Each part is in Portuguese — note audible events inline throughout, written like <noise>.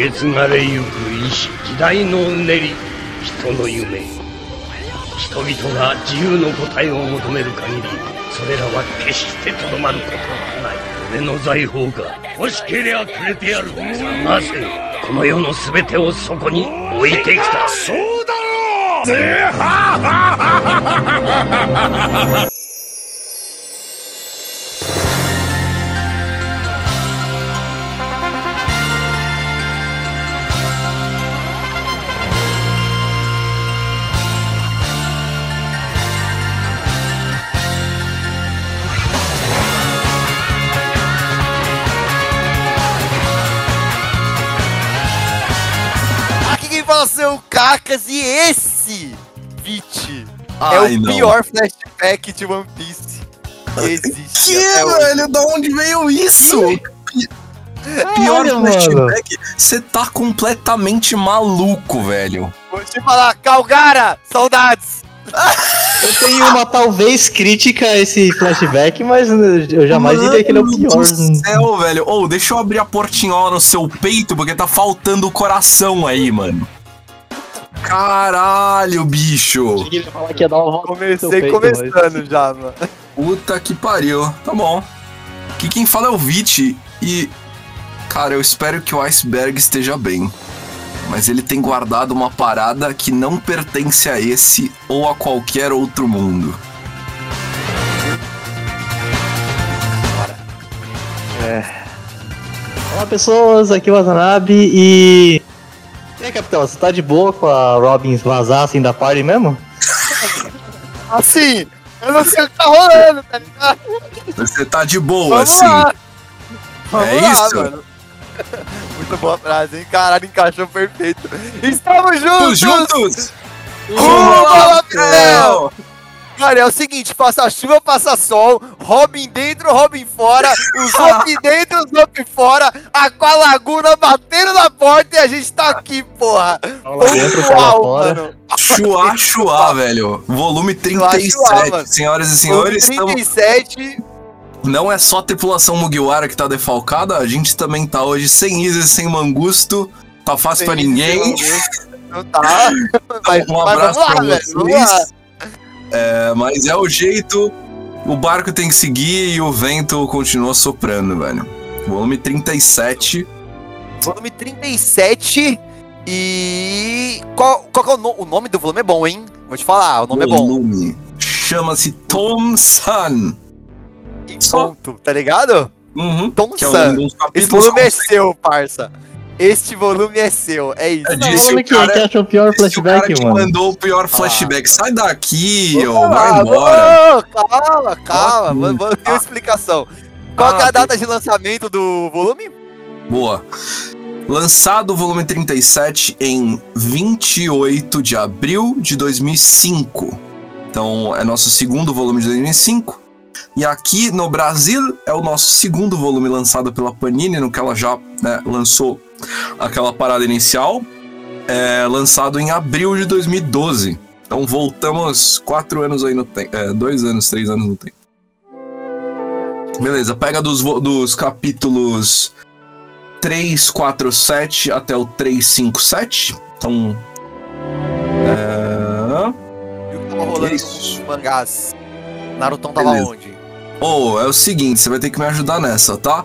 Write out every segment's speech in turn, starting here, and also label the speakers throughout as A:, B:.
A: 受け継がれゆく時代のうねり人の夢人々が自由の答えを求める限りそれらは決してとどまることはない。俺の財宝が欲しけりゃくれてやる。なぜこの世の全てをそこに置いてきた。そうだろう。ぜはは
B: seu Cacas e esse, Vit, é o não. pior flashback de One Piece que existe.
C: que, velho? Da onde veio isso? <laughs> Pior flashback? Você tá completamente maluco, velho.
B: Vou te falar, Calgara, saudades! <laughs>
D: Eu tenho uma talvez crítica a esse flashback, mas eu jamais Mano diria que ele é o pior.
C: Do céu, velho. Ou oh, deixa eu abrir a portinhola no seu peito, porque tá faltando o coração aí, mano. Caralho, bicho!
B: Cheguei a falar que ia dar uma Comecei peito, começando mas... já, <laughs> mano.
C: Puta que pariu. Tá bom. Que quem fala é o Vit e. Cara, eu espero que o iceberg esteja bem. Mas ele tem guardado uma parada que não pertence a esse ou a qualquer outro mundo.
D: É. Olá pessoas, aqui é o Watanabe e e aí, capitão, você tá de boa com a Robin vazar assim da party mesmo? <laughs>
B: Assim, eu não sei o que tá rolando, tá ligado?
C: Você tá de boa, Vamos assim. Lá.
B: Vamos é lá, isso? Mano. <laughs> Muito boa frase, hein? Caralho, encaixou perfeito. Estamos juntos!
C: juntos!
B: Rumo ao Cara, é o seguinte, passa chuva, passa sol, Robin dentro, Robin fora, o <laughs> Zop dentro, o Zop fora, Aqua Laguna batendo na porta e a gente tá aqui, porra.
D: Dentro, fora.
C: Chua, chua, <laughs> velho. Volume 37, chua, senhoras e senhores.
B: Volume 37... Estamos...
C: Não é só a tripulação Mugiwara que tá defalcada, a gente também tá hoje sem Isis, sem Mangusto. Tá fácil sem pra ninguém.
B: Não tá. <laughs>
C: Então, um abraço lá, pra vocês. É, mas é o jeito. O barco tem que seguir e o vento continua soprando, velho. Volume 37.
B: Volume 37. E. Qual, qual é o, no... o, nome do volume? É bom, hein? Vou te falar, o nome é bom. Volume
C: chama-se Tom Sun.
B: E ponto, tá ligado?
C: Uhum,
B: Tom Sun. É um Esse volume é seu, parça. Este volume é seu, é isso.
D: É disso, o cara, que achou o pior flashback,
C: o
D: mano.
C: mandou o pior flashback. Ah, Sai daqui, ô, vai embora.
B: calma, calma, ah, vamos ter uma explicação. Qual ah, é a data de lançamento do volume?
C: Boa. Lançado o volume 37 em 28 de abril de 2005. Então, é nosso segundo volume de 2005. E aqui no Brasil é o nosso segundo volume lançado pela Panini, no que ela já né, lançou aquela parada inicial, é, lançado em abril de 2012. Então voltamos quatro anos aí no tempo. É, dois anos, três anos no tempo. Beleza, pega dos, dos capítulos 3, 4, 7 até o 3, 5, 7. Então.
B: É... E o que tava rolando com mangás? Narutão tava Beleza. onde?
C: Oh, é o seguinte, você vai ter que me ajudar nessa, tá?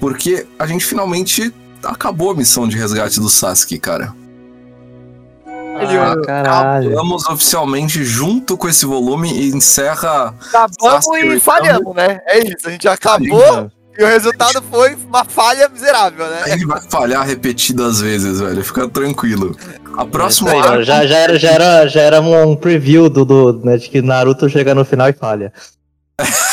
C: Porque a gente finalmente acabou a missão de resgate do Sasuke, cara.
D: Ah, caralho.
C: Acabamos oficialmente junto com esse volume e encerra.
B: Acabamos e falhamos, né? É isso, a gente acabou e o resultado foi uma falha miserável, né?
C: Gente vai falhar repetidas vezes, velho. Fica tranquilo. A próxima.
D: É arco... já, já, era, já, era, já era um preview do, do né, de que Naruto chega no final e falha. <laughs>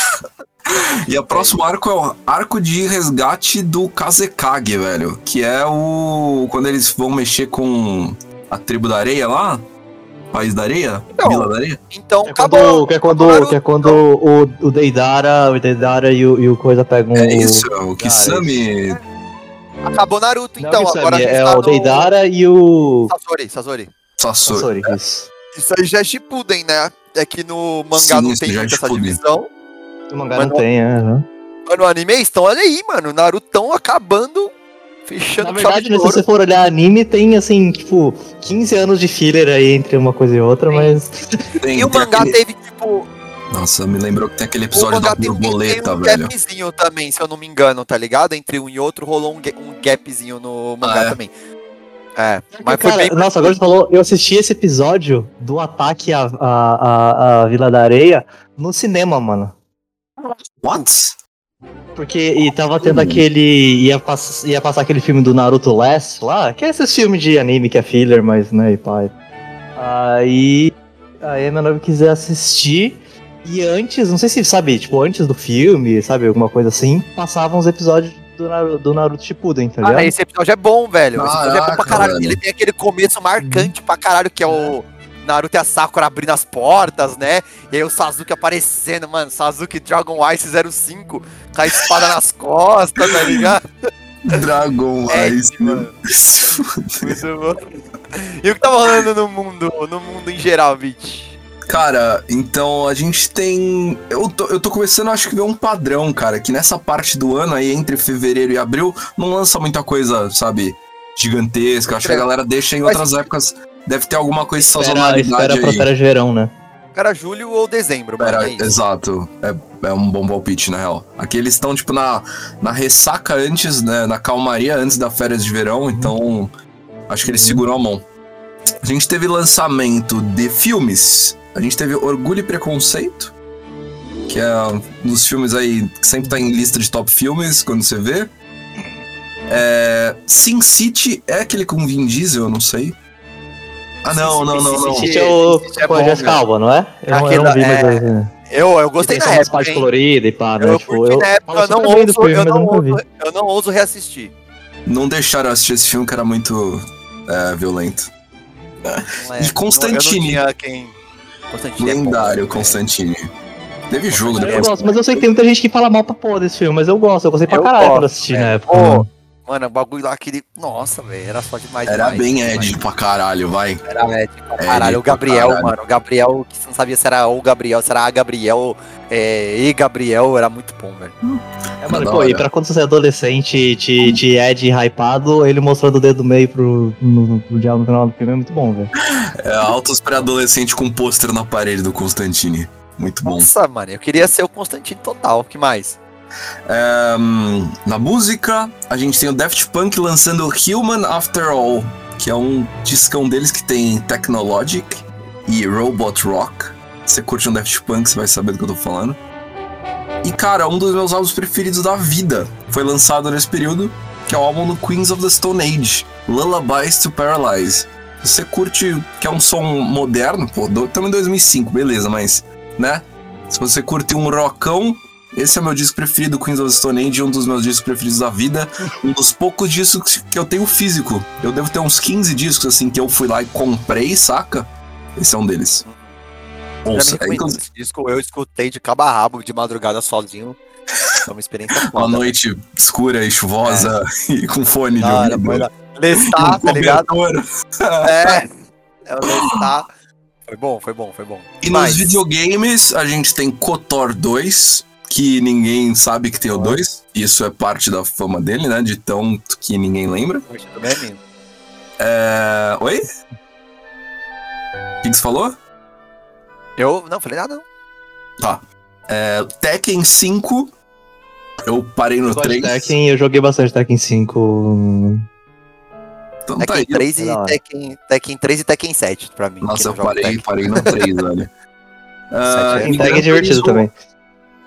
C: E a próximo arco é o arco de resgate do Kazekage, velho. Que é o. Quando eles vão mexer com a tribo da areia lá. País da Areia?
B: Não.
C: Vila da Areia?
B: Então,
D: que é quando, que é quando, que é quando o, o Deidara, o Deidara e o, e o Coisa pegam
C: É isso, o, o Kisame.
B: Acabou Naruto, então. Não, agora
D: é tá o Deidara e o.
B: Sasori, Sasori.
C: Sasori. Sasori
B: é. isso. isso aí já é Shippuden, né? É que no mangá Sim, não tem é essa divisão.
D: O mangá não tem, é.
B: Uhum. No anime estão, olha aí, mano. Naruto acabando Fechando
D: Na verdade,
B: de
D: né, se você for olhar anime, tem assim, tipo, 15 anos de filler aí entre uma coisa e outra, mas.
C: Tem-
B: E o
C: tem
B: mangá
C: aquele-
B: teve, tipo,
C: Nossa, me lembrou que tem aquele episódio da
B: tem, um-
C: borboleta,
B: tem um
C: velho.
B: gapzinho também, se eu não me engano, tá ligado? Entre um e outro rolou um, ga- um gapzinho no mangá
C: Ah, é?
B: também. É, mas foi
D: Cara,
B: bem...
D: nossa, agora você falou, eu assisti esse episódio do ataque à, à, à, à Vila da Areia no cinema, mano.
C: What?
D: Porque e tava
C: Hum.
D: tendo aquele. Ia, pass, ia passar aquele filme do Naruto Last lá, que é esses filmes de anime que é filler, mas né, e pai. Aí. Aí a minha noiva quiser assistir. E antes, não sei se sabe, tipo, antes do filme, sabe, alguma coisa assim, passavam os episódios do Naruto, do Naruto Shippuden, tá ligado?
B: Ah, esse episódio é bom, velho. Esse episódio é bom pra
C: Caraca,
B: caralho.
C: velho.
B: Ele tem aquele começo marcante pra caralho, que é o Naruto e a Sakura abrindo as portas, né? E aí o Sasuke aparecendo, mano. Sasuke Dragon Ice 05 com a espada nas <laughs> costas, tá ligado?
C: Dragon
B: É,
C: Ice,
B: mano. Muito bom. E o que tava rolando no mundo, no mundo em geral, bitch?
C: Cara, então a gente tem. Eu tô, eu tô começando, acho que ver um padrão, cara, que nessa parte do ano aí, entre fevereiro e abril, não lança muita coisa, sabe, gigantesca. Acho que a galera deixa em outras épocas. Deve ter alguma coisa de
D: Espera,
C: sazonalidade
D: espera pra
C: aí.
D: férias de verão, né?
B: Era julho ou dezembro.
C: Era,
B: é isso.
C: exato. É, é um bom palpite, na real. Aqui eles estão, tipo, na, na ressaca antes, né? Na calmaria antes da férias de verão, então. Acho que eles seguram a mão. A gente teve lançamento de filmes. A gente teve Orgulho e Preconceito, que é um dos filmes aí que sempre tá em lista de top filmes quando você vê. É, Sin City é aquele com Vin Diesel, eu não sei. Ah, não, não, não, não.
D: É o
B: é
D: com a Jessica. Alba, não é? Eu, não- eu vi,
B: é-
D: mas eu,
B: Eu, eu gostei
D: umas
B: época,
D: partes
B: hein?
D: coloridas e pá, né?
B: Eu
D: tipo,
B: curti
D: eu,
B: na época,
D: falo
B: eu não, ouso,
D: filme,
B: eu,
D: mas eu
B: não ouso, eu não ouso reassistir.
C: Não deixaram eu assistir esse filme que era muito é, violento.
B: Não é-
C: E Constantine.
B: Eu quem... Constantine é bom,
C: Lendário
B: velho.
C: Constantine. Teve jogo
D: Eu
C: depois.
D: gosto, mas eu sei que tem muita gente que fala mal pra porra desse filme, mas eu gosto, eu gostei pra
B: Eu
D: caralho
B: gosto,
D: quando assisti na época.
B: Pô,
D: mano.
B: O bagulho lá, aquele... Nossa, velho, era só demais.
C: Era
B: demais,
C: bem
B: demais.
C: Ed pra caralho, vai.
B: Era Ed pra
C: Ed
B: caralho. O
C: pra
B: Gabriel,
C: caralho.
B: mano. O Gabriel, que você não sabia se era o Gabriel, se era a Gabriel, é, e Gabriel, era muito bom, velho.
D: É, mano, pô, e pra quando você é adolescente te, te Ed hypado, ele mostrando o dedo do meio pro, no, pro diabo no final do filme é muito bom, velho.
C: É, altos pré-adolescente com pôster na parede do Constantine. Muito bom.
B: Nossa, mano, eu queria ser o Constantino total. O que mais?
C: Hum, na música, a gente tem o Daft Punk lançando Human After All, que é um discão deles que tem Technologic e Robot Rock. Você curte um Daft Punk, você vai saber do que eu tô falando. E cara, um dos meus álbuns preferidos da vida foi lançado nesse período, que é o álbum do Queens of the Stone Age, Lullabies to Paralyze. Você curte que é um som moderno, pô, do, também 2005, beleza, mas, né? Se você curte um rockão, esse é meu disco preferido, Queens of the Stone Age, um dos meus discos preferidos da vida. Um dos poucos discos que eu tenho físico. Eu devo ter uns 15 discos, assim, que eu fui lá e comprei, saca? Esse é um deles. Ouça, é, inclusive,
B: esse disco, eu escutei de cabo a rabo, de madrugada sozinho. Foi uma experiência <laughs>
C: uma
B: foda.
C: noite escura e chuvosa <laughs> e com fone de
B: Da hora,
C: ouvido.
B: Lestar,
C: um
B: tá ligado? É. <laughs> É o Lestar. Foi bom, foi bom, foi bom.
C: E
B: Mas,
C: nos videogames, a gente tem KOTOR 2, que ninguém sabe que tem o 2. Isso é parte da fama dele, né? De tão que ninguém lembra. É... Oi? O que, que você falou?
B: Eu não falei nada, não.
C: Tá. É, Tekken 5. Eu parei no
D: Eu gosto de
C: 3.
D: Tekken, eu joguei bastante Tekken 5.
C: Então tá
B: Tekken
C: aí.
B: 3
D: Da
B: e. Tekken, Tekken 3 e Tekken 7 pra mim.
C: Nossa, eu parei, parei no 3, velho. <laughs>
B: É-
C: e
D: Tekken é
C: Gran
D: divertido também.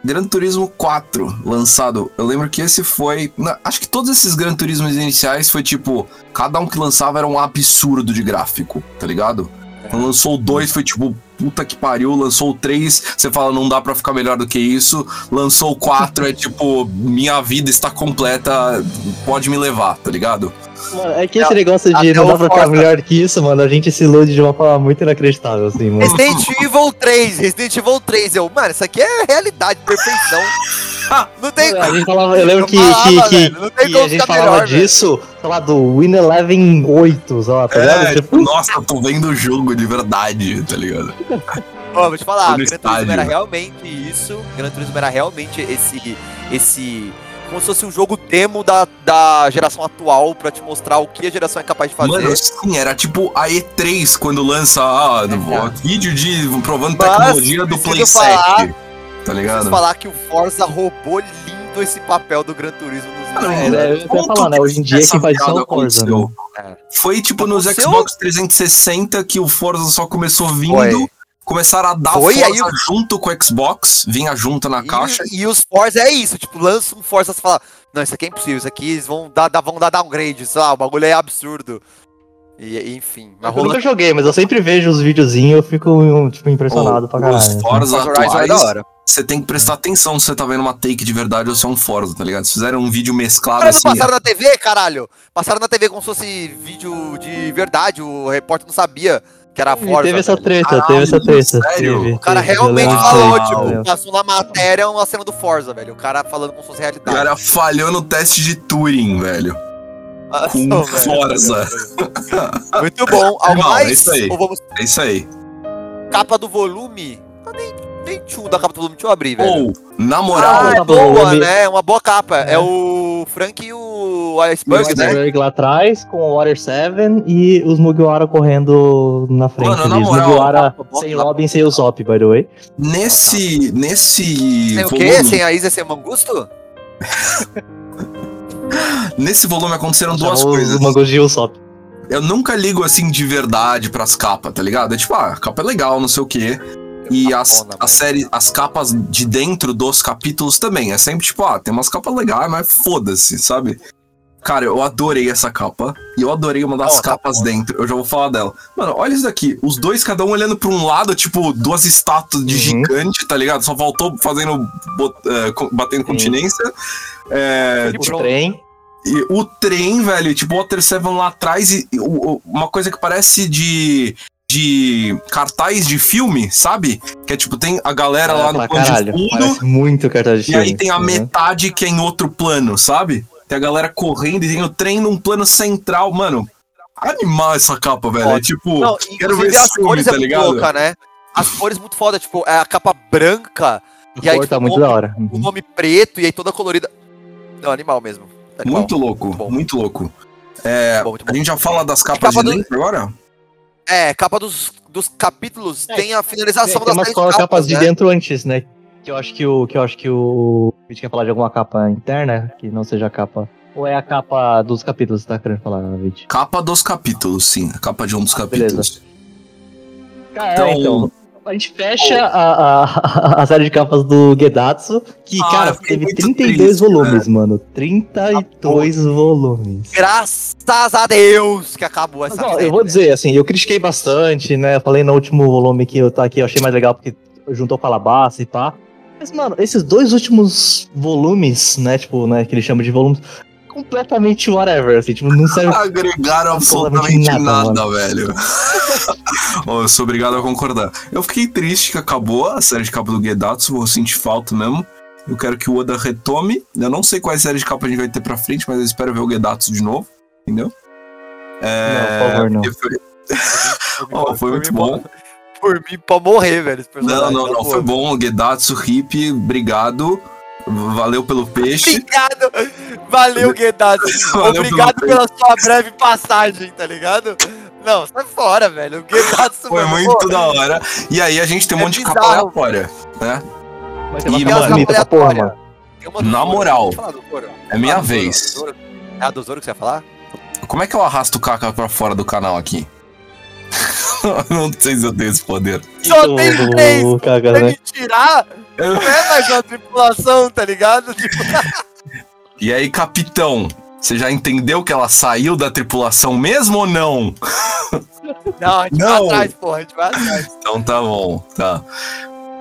C: Gran Turismo 4, lançado. Eu lembro que esse foi. na- acho que todos esses Gran Turismos iniciais foi tipo. Cada um que lançava era um absurdo de gráfico, tá ligado? Quando lançou o 2 foi tipo. Puta que pariu, lançou o 3, você fala, não dá pra ficar melhor do que isso. Lançou o 4, é tipo, minha vida está completa, pode me levar, tá ligado?
D: Mano, é que esse negócio de não dá pra ficar melhor que isso, mano, a gente se ilude de uma forma muito inacreditável, assim, mano.
B: Resident Evil 3, Resident Evil 3. Eu, mano, isso aqui é realidade, perfeição. <laughs> Não tem
D: A gente falava, eu lembro que,
B: falava,
D: que, que,
B: velho,
D: que
B: como
D: a gente falava
B: melhor, velho.
D: disso, sei lá, do Win Eleven 8, sei lá, tá ligado?
C: É,
D: Tipo,
C: nossa, eu tô vendo o jogo de verdade, tá ligado? <laughs>
B: Ó, vou te falar, Gran Turismo era realmente isso. Gran Turismo era realmente esse. esse como se fosse um jogo demo da, da geração atual pra te mostrar o que a geração é capaz de fazer.
C: Mano, sim, era tipo a E3 quando lança ah,
B: É,
C: vídeo de provando
B: Mas
C: tecnologia do Play
B: preciso
C: 7.
B: falar-
C: tá
B: Preciso
C: ligado?
B: falar que o Forza roubou lindo esse papel do Gran Turismo nos
C: Não,
D: É, eu ia falar, né? Hoje em dia quem faz isso é o Forza, né?
B: É.
C: Foi tipo nos? Xbox 360 que o Forza só começou vindo.
B: Foi.
C: Começaram a dar
B: Foi,
C: Forza
B: aí
C: junto com o Xbox, vinha junto na caixa.
B: E, e os Forza é isso, tipo, lança um Forza e fala, não, isso aqui é impossível, isso aqui eles vão dar, dar- vão dar downgrade, sei lá, o bagulho é absurdo. E, e, enfim, mas
D: Eu
B: rolando
D: nunca joguei, mas eu sempre vejo os videozinhos e eu fico tipo, impressionado pra caralho.
C: Os
D: assim.
C: Forza
B: Forza Horizon é
C: atuais,
B: da hora.
C: você tem que prestar atenção se você tá vendo uma take de verdade ou se é um Forza, tá ligado? Se fizeram um vídeo mesclado
B: não
C: assim.
B: passaram na TV, caralho? Passaram na TV como se fosse vídeo de verdade, o repórter não sabia que era
D: E
B: Forza.
D: teve essa
B: velho.
D: treta,
C: Caralho,
D: teve essa treta.
C: sério?
D: teve,
B: O cara
D: teve,
B: realmente falou,
D: eu
B: tipo, passou na matéria uma cena do Forza, velho. O cara falando como se fosse
C: O cara falhou no teste de Turing, velho. com
B: velho.
C: Forza.
B: Muito bom.
C: Irmão, é
B: mais?
C: isso aí.
B: Vamos
C: É isso aí.
B: capa do volume? Ah, Tchum da capa do volume, deixa eu abrir, velho.
C: Ou, na moral,
B: ah, é
D: do
B: boa, né? É uma boa capa. É, o Frank e o Iceberg, né?
D: Iceberg lá atrás, com o Water 7 e os Mugiwara correndo na frente.
C: Mano, na moral,
D: Mugiwara sem. Robin, sem o Zop, by the way.
C: nesse. Nesse.
B: Tem o quê?
C: volume,
B: Sem a Isa sem o Mangusto? <laughs>
C: Nesse volume aconteceram duas
D: Chamou
C: coisas.
D: O Mangoji e o Zop.
C: Eu nunca ligo assim de verdade pras capas, tá ligado? É tipo, ah, a capa é legal, não sei o quê. E as,
B: Capona,
C: as séries, as capas de dentro dos capítulos também. É sempre tipo, ah, tem umas capas legais, mas foda-se, sabe? Cara, eu adorei essa capa. E eu adorei uma das
B: tá
C: capas
B: bom.
C: dentro. Eu já vou falar dela. Mano, olha isso daqui. Os dois, cada um olhando pra um lado, tipo, duas estátuas de
D: Uhum.
C: gigante, tá ligado? Só faltou fazendo. bot- eh, batendo continência. É,
D: O trem.
C: e o trem, velho, tipo, Water 7 lá atrás, e, e uma coisa que parece de. De cartaz de filme, sabe? Que é tipo, tem a galera lá no plano
D: caralho.
C: de fundo,
D: muito cartaz de
C: e aí
D: filme.
C: tem a
D: Uhum.
C: metade que é em outro plano, sabe? Tem a galera correndo e tem o trem num plano central. Mano, animal essa capa, velho. É tipo,
B: Não,
C: quero ver
B: as
C: filme,
B: cores
C: tá
B: é muito
C: ligado?
B: louca, né? As cores muito foda, tipo, é a capa branca,
D: A
B: e aí
D: cor
B: tipo,
D: tá muito
B: o nome-
D: da hora.
B: o nome preto, e aí toda colorida. Não, animal mesmo. Animal.
C: Muito louco,
B: Bom.
C: muito louco. É,
B: bom, muito
C: a gente já fala das capas
B: capa
C: de
B: do-
C: dentro agora?
B: É, capa dos, dos capítulos
D: É,
B: tem a finalização
D: Tem, tem
B: das
D: umas
B: três
D: capas,
B: capas,
D: de
B: né?
D: dentro antes, né? Que eu acho que o. Que eu acho que o. A gente quer falar de alguma capa interna, que não seja a capa. Ou é a capa dos capítulos, tá querendo falar, Vit?
C: Capa dos capítulos, sim. A capa de um dos
D: Ah, beleza.
C: capítulos.
D: Cara,
C: Então-
D: então. A gente fecha a, a, <laughs> a série de capas do Gedatsu, que,
C: Ah,
D: cara, teve
C: muito
D: 32
C: triste,
D: volumes, mano. 32 volumes.
B: Graças a Deus que acabou essa
D: Mas, ó,
B: série,
D: eu vou
B: né?
D: dizer, assim, eu critiquei bastante, né? Eu falei no último volume que eu tá aqui, eu achei mais legal porque juntou Calabassa e pá. Mas, mano, esses dois últimos volumes, né? Tipo, né, que ele chama de volumes, completamente whatever, assim, tipo, não serve. <laughs>
C: Agregaram absolutamente nada,
D: nada,
C: velho. <laughs> Eu sou obrigado a concordar. Eu fiquei triste que acabou a série de capa do Gedatsu, vou sentir falta mesmo. Eu quero que o Oda retome. Eu não sei quais séries de capa a gente vai ter pra frente, mas eu espero ver o Gedatsu de novo, entendeu? É...
D: Não, por favor, não.
C: foi- Ó, foi muito bom.
B: Por mim, pra morrer, velho.
C: Não, não, não,
B: pô.
C: foi bom. Gedatsu, Hip, obrigado. Valeu pelo peixe.
B: Obrigado! Valeu. <laughs>
C: Valeu
B: Obrigado pela sua breve passagem, tá ligado? Não, sai fora, velho. O Guedaço,
C: Foi
B: mano,
C: muito
B: pô,
C: da hora. E aí a gente tem um
B: É
C: monte de capa
B: bizarro.
C: aleatória, né?
D: Mas tem uma
C: E,
D: capa
C: mano,
D: bonita pra porra, mano.
C: Na moral? É minha vez.
B: É a do Zoro que você ia falar?
C: Como é que eu arrasto o Kaka pra fora do canal aqui? <laughs> não sei se eu tenho esse poder.
B: Só
D: Então,
B: tem três.
D: o Kaga,
B: Pra
D: né?
B: me tirar, <laughs> não é mais uma tripulação, tá ligado? Tipo,
C: E aí, capitão, você já entendeu que ela saiu da tripulação mesmo ou não? <laughs>
B: não, a gente
C: Não.
B: vai atrás, porra, a gente vai atrás.
C: Então tá bom, tá.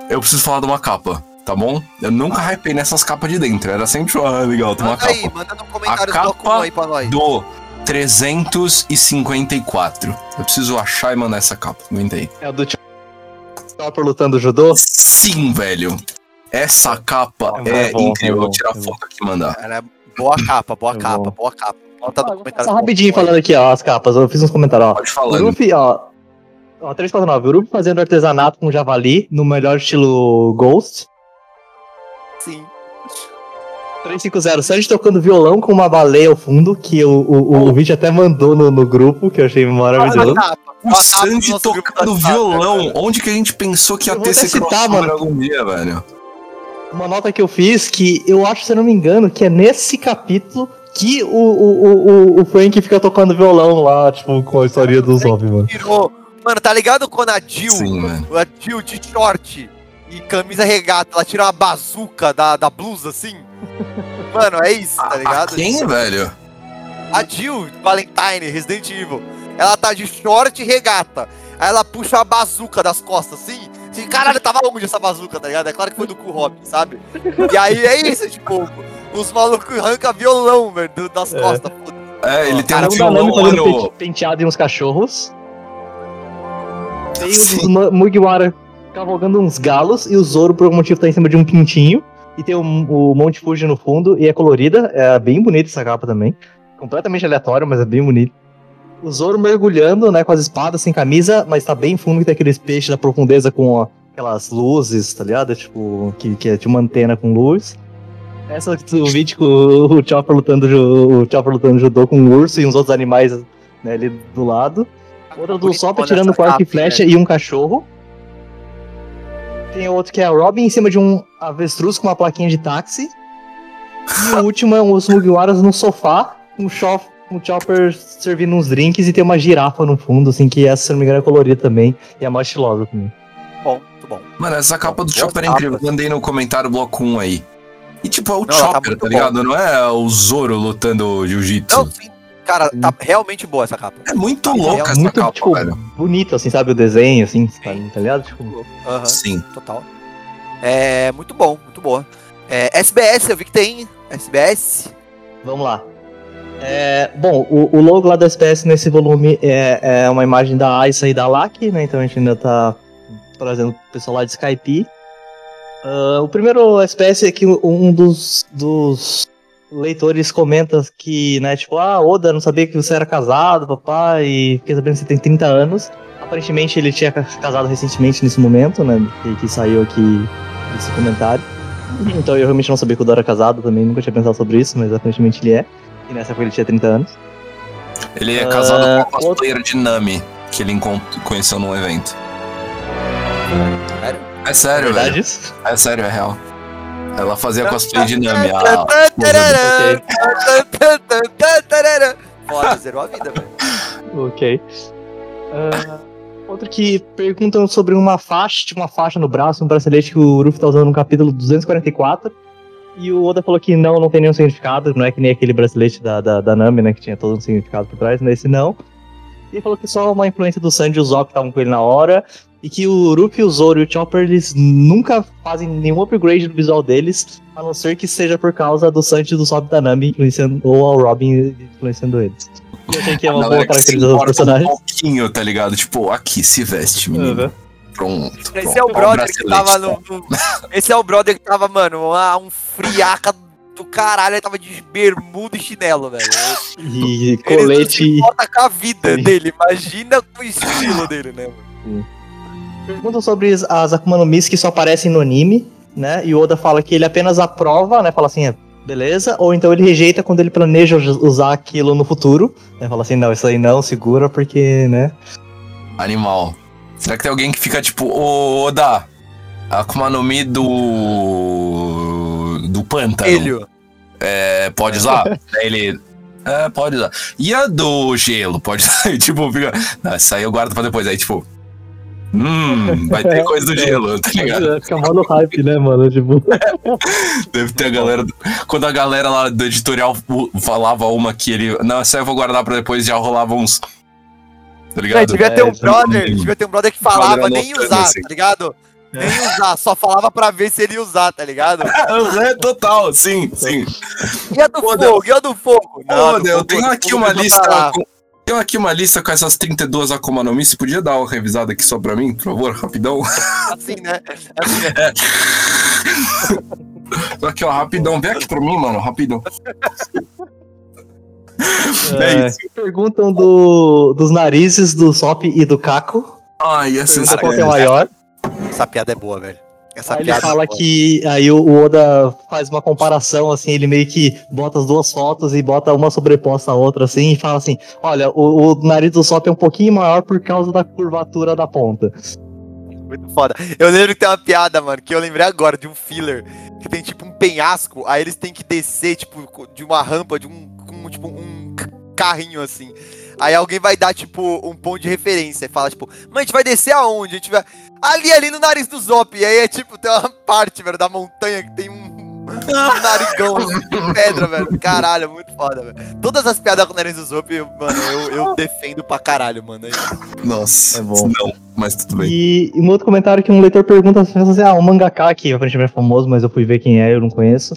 C: Eu preciso falar de uma capa, tá bom? Eu nunca hypei nessas capas de dentro. Era sempre, ah, legal, tem uma
B: Manda aí,
C: capa.
B: manda no comentário
C: A
B: do
C: capa
B: aí pra nós.
C: Do 354. Eu preciso achar e mandar essa capa. Aguenta aí.
D: É o do Chopper lutando judô?
C: Sim, velho. Essa capa
D: É
C: é,
D: bom,
C: incrível.
D: é bom,
C: Vou tirar
D: é
C: foto aqui e mandar.
B: Cara, é boa capa, boa <laughs>
D: É
B: capa, boa capa. Bota no comentário. do
D: rapidinho falando aqui, ó, as capas. Eu fiz uns comentários, ó.
C: Pode
D: O
C: falar.
D: Luffy, ó. Ó, 349. O Luffy fazendo artesanato com javali no melhor estilo Ghost.
B: Sim.
D: 350, Sanji tocando violão com uma baleia ao fundo, que o, o, o vídeo até mandou no, no grupo, que eu achei maravilhoso.
B: Olha a tapa,
C: O
B: olha a tapa do
C: Sanji
B: nosso grupo
C: tocando violão. Onde que a gente pensou que ia ter esse
D: citar, mano.
C: algum dia, velho?
D: Uma nota que eu fiz que eu acho, se eu não me engano, que é nesse capítulo que o, o, o, o- o Frank fica tocando violão lá, tipo, com a história do Zop, mano.
B: Tirou. Mano, tá ligado quando a Jill,
C: Sim, mano.
B: a Jill de short e camisa regata, ela tira uma bazuca da, da blusa assim? <laughs> Mano, é isso, tá
C: A
B: ligado?
C: quem, velho?
B: A Jill, Valentine, Resident Evil, ela tá de short e regata. Aí ela puxa a bazuca das costas, assim. assim caralho, tava onde essa bazuca, tá ligado? É claro que foi do cu Robin, sabe? E aí é isso, tipo, os malucos arrancam violão, velho, das
D: É.
B: costas.
C: É, ele tem
B: Cara,
C: um violão
D: fazendo penteado em uns cachorros. Tem o Mu- Mugiwara cavalgando uns galos e o Zoro, por algum motivo, tá em cima de um pintinho. E tem o, o Monte Fuji no fundo e é colorida. É bem bonita essa capa também. Completamente aleatório, mas é bem bonito. O Zoro mergulhando, né, com as espadas sem camisa, mas tá bem fundo que tem aqueles peixes da profundeza com aquelas luzes, tá ligado? Tipo, que, que é de uma antena com luz. Essa o vídeo com o Chopper lutando, o Chopper lutando judô com um urso e uns outros animais né, ali do lado. Outra do
B: Bonito,
D: Sop
B: mano,
D: tirando com arco e flecha e um cachorro. Tem outro que é a Robin em cima de um avestruz com uma plaquinha de táxi. E o último é os Mugiwaras no sofá, com o, Chop, com o Chopper servindo uns drinks e tem uma girafa no fundo, assim, que essa, se não me engano, é colorida também. E é mais estilosa também.
B: Bom, muito bom.
C: Mano, essa capa do Chopper é incrível. Mandei no comentário bloco 1 aí. E tipo, é o
B: Não, tá
C: Chopper,
B: muito
C: tá, ligado? Não é o Zoro lutando jiu-jitsu.
B: Não, sim. Cara, tá realmente boa essa capa.
C: É muito
B: É
C: louca essa
D: Muito,
C: capa,
D: tipo,
C: velho.
D: bonito, assim, sabe? O desenho, assim, tá, tá ligado? Tipo,
C: Sim.
B: total. É muito bom, muito boa. É, SBS, eu vi que tem SBS.
D: Vamos lá. É, bom, o, o logo lá da SPS nesse volume é, é uma imagem da Aisa e da Laki, né? Então a gente ainda tá trazendo o pessoal lá de Skype. Ah, o primeiro SPS é que um dos, dos leitores comenta que, né, tipo, ah, Oda, não sabia que você era casado, papai, e fiquei sabendo que você tem 30 anos. Aparentemente ele tinha ca- casado recentemente nesse momento, né? Que, que saiu aqui esse comentário. Então eu realmente não sabia que o Oda era casado também, nunca tinha pensado sobre isso, mas aparentemente ele é. E nessa época ele tinha 30 anos.
C: Ele é casado
D: Ah,
C: com a cosplayer de Nami, que ele conheceu num evento.
B: Sério?
C: É sério,
D: é
C: velho.
D: isso?
C: É sério, é real. Ela fazia cosplay de Nami. A...
B: Foda, zerou a vida, velho.
D: Ok. Ah, outro que perguntam sobre uma faixa, tipo uma faixa no braço, um bracelete que o Ruff tá usando no capítulo 244. E o Oda falou que não, não tem nenhum significado, não é que nem aquele bracelete da, da, da Nami, né, que tinha todo um significado por trás, nesse não. E ele falou que só uma influência do Sanji e o Zop que estavam com ele na hora, e que o Ruff, o Zoro e o Chopper, eles nunca fazem nenhum upgrade no visual deles, a não ser que seja por causa do Sanji e do Zop da Nami, influenciando, ou ao Robin influenciando eles. Eu achei que é
C: A
D: uma boa
C: galera que se
D: caracterização dos
C: importa um
D: personagens.
C: pouquinho, tá ligado? Tipo, aqui, se veste, menino.
D: Uhum.
C: Pronto.
B: Esse
C: pronto.
B: é o
C: Ó
B: brother que tava
C: tá?
B: no, no- Esse é o brother que tava, mano, uma- um friaca do caralho. Ele tava de bermuda e chinelo, velho.
D: E
B: Ele
D: colete.
B: não se importa com a vida
D: Sim.
B: dele. Imagina com o estilo dele, né, mano?
D: Perguntam sobre as- Akuma no Mis que só aparecem no anime, né? E o Oda fala que ele apenas aprova, né? Fala assim, é, beleza. Ou então ele rejeita quando ele planeja us- usar aquilo no futuro. Né? Fala assim, não, isso aí não, segura, porque, né?
C: Animal. Será que tem alguém que fica tipo, ô Oda, Akuma no Mi do. do pântano.
B: Ele.
C: É, pode usar? <laughs> Aí ele. É, pode usar. E a do gelo? Pode <laughs> usar? E, tipo, fica. Não, essa aí eu guardo pra depois. Aí, tipo. Hum, vai ter coisa do gelo, tá ligado?
D: Fica mal no hype, né, mano? Tipo. <laughs>
C: Deve ter a galera. do- Quando a galera lá do editorial falava uma que ele. Não, essa eu vou guardar pra depois já rolava uns. Tá ligado?
B: devia ter um
D: É,
B: brother,
C: sim.
B: devia ter um brother que falava
C: Brother
B: nem usar,
C: assim.
B: tá ligado? Nem usar, só falava pra ver se ele ia usar, tá ligado? <laughs>
C: É, total, sim, sim.
B: E a do
C: Pô,
B: fogo, e a do fogo? Não, a
C: Ô,
B: do
C: eu
B: fogo,
C: tenho aqui uma lista. Com, tenho aqui uma lista com essas 32 Akuma no Mi. Você podia dar uma revisada aqui só pra mim, por favor, rapidão?
B: Assim, né? Assim, né? <laughs>
C: aqui, ó, rapidão. Vem aqui pra mim, mano, rapidão.
D: É,
C: isso.
D: Perguntam do, dos narizes do Sop e do Kako.
C: Ai, essa
D: Pergunta
C: essa-
D: qual é o maior.
B: Essa piada é boa, velho. Essa
D: Aí ele fala
B: boa.
D: que. Aí o Oda faz uma comparação, assim, ele meio que bota as duas fotos e bota uma sobreposta à outra, assim, e fala assim: olha, o, o nariz do Sop é um pouquinho maior por causa da curvatura da ponta.
B: Muito foda. Eu lembro que tem uma piada, mano, que eu lembrei agora de um filler que tem tipo um penhasco, aí eles têm que descer, tipo, de uma rampa, de um. Com, tipo, um carrinho assim. Aí alguém vai dar, tipo, um ponto de referência e fala, tipo, mas a gente vai descer aonde? A gente vai. Ali, ali no nariz do Zop. E aí é tipo, tem uma parte, velho, da montanha que tem um. Um <laughs> narigão assim, de pedra, velho. Caralho, muito foda, velho. Todas as piadas com o nariz do Zop, eu- mano, eu, eu <laughs> defendo pra caralho, mano.
C: Nossa.
D: É bom.
C: Não, mas tudo bem.
D: E um outro comentário que um leitor pergunta assim, ah, um mangaka que aparentemente é famoso, mas eu fui ver quem é, eu não conheço.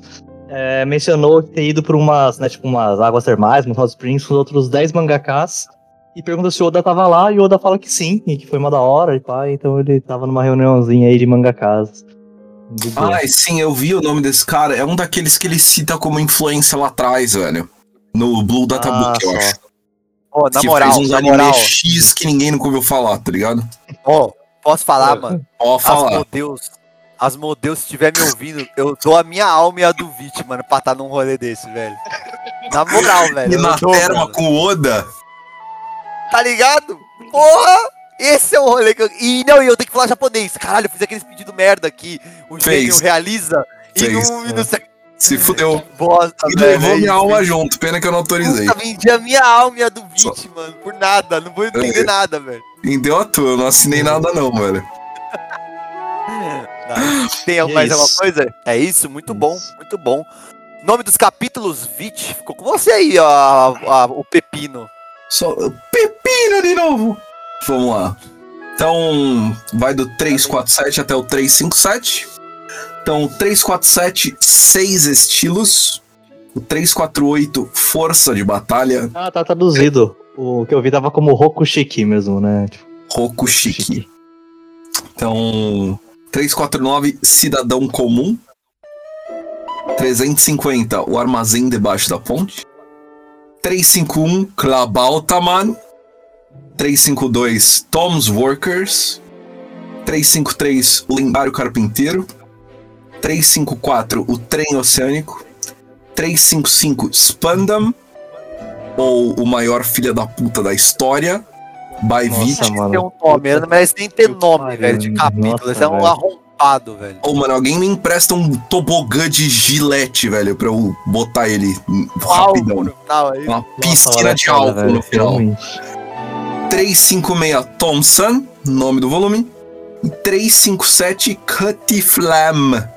D: é, mencionou ter ido por umas, né, tipo, umas águas termais, umas hot springs com outros 10 mangakas. E pergunta se o Oda tava lá, e o Oda fala que sim, e que foi uma da hora e pá, então ele tava numa reuniãozinha aí de mangakas. De boa.
C: Ai, sim, eu vi o nome desse cara. É um daqueles que ele cita como influência lá atrás, velho. No Blue Data
D: Ah,
C: Book, eu acho.
B: Ó, na
C: que
B: moral,
C: fez uns
B: na
C: anime
B: moral.
C: X que ninguém nunca ouviu falar, tá ligado?
B: Ó, posso falar, mano?
C: Pode
B: As
C: falar.
B: modeus, as modeus, se estiver me ouvindo, eu dou a minha alma e a do Vit, mano, pra estar num rolê desse, velho. Na moral, velho.
C: E na
B: dou,
C: terma
B: mano.
C: com o Oda,
B: Tá ligado? Porra! Esse é o rolê que eu. E não, e eu tenho que falar japonês. Caralho, eu fiz aqueles pedidos merda aqui. O
C: Fez.
B: realiza. E
C: Fez.
B: não, e não sei.
C: se fudeu.
B: Bosta,
C: E
B: velho.
C: levou
B: é
C: minha alma junto, pena que eu não autorizei.
B: Puta, vendi a minha alma e a do Vit,
C: Só-
B: mano. Por nada. Não vou entender
C: É.
B: nada, velho.
C: E deu a tua, eu não assinei nada não, velho.
B: Tá. Tem
D: E <laughs> é
B: mais alguma coisa? É isso, muito bom, muito bom. Nome dos capítulos, Vit, ficou com você aí, ó, a- o Pepino.
C: Só pepino de novo. Vamos lá. Então, vai do 347 até o 357. Então, o 347, seis estilos. O 348, força de batalha.
D: Ah, tá traduzido. O que eu vi tava como Rokushiki mesmo, né? Tipo,
C: Rokushiki. Então, 349, cidadão comum. 350, o armazém debaixo da ponte. 351, Klabautaman. 352, Tom's Workers. 353, o lendário carpinteiro. 354, o trem oceânico. 355, Spandam. Ou o maior filha da puta da história. By
D: Nossa,
C: Vit.
D: mano.
B: Tem um nome, não merece nem ter nome, velho, de capítulo.
D: nossa,
B: Esse é um
D: velho.
B: Velho.
C: Ô, mano, alguém me empresta um tobogã de gilete, velho, pra eu botar ele rapidão.
B: Tal, aí.
C: Uma
D: Nossa,
C: piscina de álcool
D: velho,
C: no final.
D: realmente.
C: 356 Thompson, nome do volume. E 357 Cutiflam.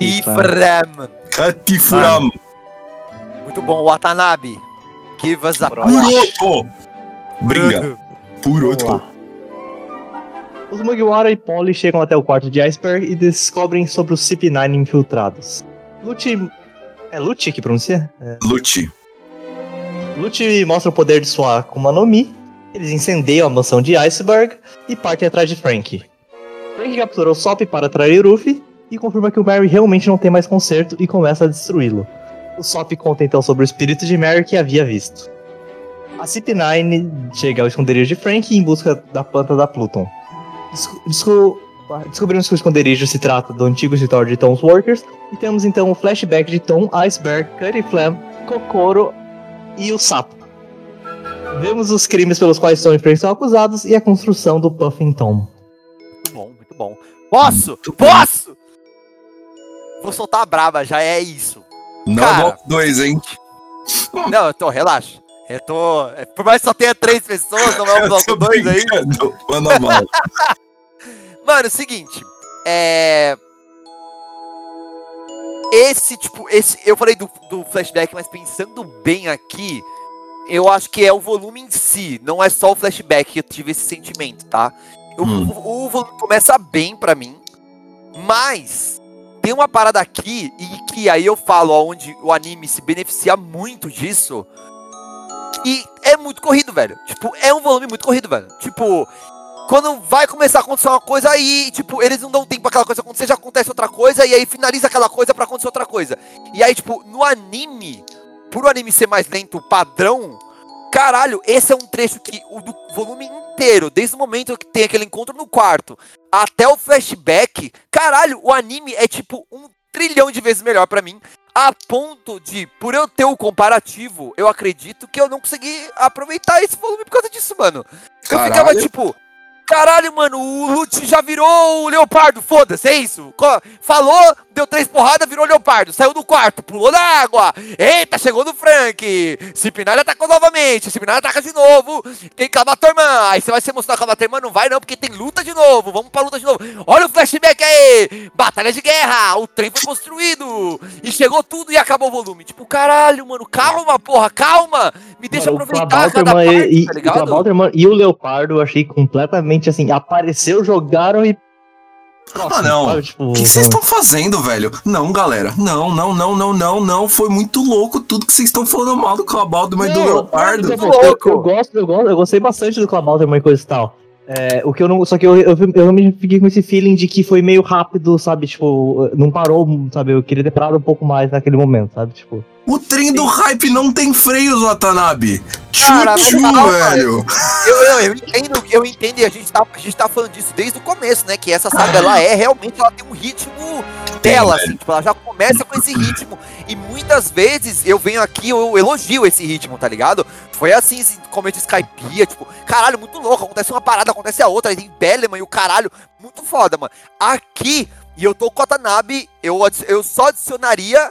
B: E Frem.
C: Cutiflam.
B: Muito bom, Watanabe. Give us a
C: Puroto. Briga. <laughs>
D: Vamos
C: Puroto.
D: Os Mugiwara e Polly chegam até o quarto de Iceberg e descobrem sobre os CP9 infiltrados. Lute. É Lute que pronuncia? É.
C: Lute.
D: Lute mostra o poder de sua Akuma no Mi. Eles incendeiam a mansão de Iceberg e partem atrás de Frank. Frank capturou Sop para atrair Ruffy e confirma que o Mary realmente não tem mais conserto e começa a destruí-lo. O Sop conta então sobre o espírito de Mary que havia visto. A CP9 chega ao esconderijo de Frank em busca da planta da Pluton. Desco- desco- Descobrimos que o esconderijo se trata do antigo escritório de Tom's Workers e temos então o flashback de Tom, Iceberg, Cutty Flam, Kokoro e o Sapo. Vemos os crimes pelos quais Tom e Frank são acusados e a construção do Puffin Tom.
B: Muito bom, muito bom. Posso?
C: Muito bom.
B: Posso? Vou soltar a braba, já é isso.
C: Não
B: Cara.
C: bloco 2, hein?
B: Não, eu tô, relaxa. Eu tô. é, Por mais que só tenha três pessoas, não é um <laughs>
C: Eu
B: bloco dois aí.
C: brincando. Manda mal. <laughs>
B: Mano, é o seguinte. É. Esse, tipo, esse. Eu falei do, do flashback, mas pensando bem aqui, eu acho que é o volume em si. Não é só o flashback que eu tive esse sentimento, tá? O,
C: Hum.
B: o, o volume começa bem pra mim, mas tem uma parada aqui, e que aí eu falo onde o anime se beneficia muito disso. E é muito corrido, velho. Tipo, é um volume muito corrido, velho. Tipo, quando vai começar a acontecer uma coisa aí, tipo, eles não dão tempo pra aquela coisa acontecer, já acontece outra coisa, e aí finaliza aquela coisa pra acontecer outra coisa. E aí, tipo, no anime, por o anime ser mais lento padrão, caralho, esse é um trecho que o do volume inteiro, desde o momento que tem aquele encontro no quarto até o flashback, caralho, o anime é tipo um trilhão de vezes melhor pra mim. A ponto de, por eu ter o comparativo, eu acredito que eu não consegui aproveitar esse volume por causa disso, mano. Eu ficava
C: Caralho.
B: tipo, caralho, mano, o Lute já virou o Leopardo, foda-se, é isso. Falou, deu três porradas, virou Leopardo, saiu do quarto, pulou na água. Eita, chegou no Frank. Cipinalha atacou novamente, Cipinalha ataca de novo. Tem Clabatorman, aí você vai se emocionar com a Clabatorman, não vai não, porque tem luta de novo, vamos pra luta de novo. Olha o flashback aí, batalha de guerra, o trem foi construído. E chegou tudo e acabou o volume. Tipo, caralho, mano, calma, porra, calma. Me deixa
D: Mano, o
B: aproveitar cada parte,
D: e,
B: tá
D: o
B: ligado?
D: Clabalterman e o Leopardo eu achei completamente assim, apareceu, jogaram e.
C: Ah, não.
D: Sabe, tipo,
C: O que que vocês estão fazendo, velho? Não, galera. Não, não, não, não, não, não. Foi muito louco tudo que vocês estão falando mal do Clabaldo, mas do
D: Não,
C: Leopardo.
B: Muito
D: eu,
B: louco.
D: eu gosto, eu gosto, eu gostei bastante do Clabalterman e coisa e tal. É, o que eu não. Só que eu, eu, eu realmente fiquei com esse feeling de que foi meio rápido, sabe? Tipo, não parou, sabe? Eu queria ter parado um pouco mais naquele momento, sabe? Tipo.
C: O trem do hype não tem freios, Watanabe.
B: Cara,
C: Tchu-tchu,
B: não dá,
C: velho.
B: Eu, eu, eu entendo, eu entendo, e a gente, tá, a gente tá falando disso desde o começo, né? Que essa saga, ela é realmente, ela tem um ritmo dela, assim, tipo, ela já começa com esse ritmo. E muitas vezes eu venho aqui, eu elogio esse ritmo, tá ligado? Foi assim, esse começo de Skypiea, tipo, caralho, muito louco, acontece uma parada, acontece a outra, aí tem Beleman e o caralho, muito foda, mano. Aqui, e eu tô com o Watanabe, eu, eu só adicionaria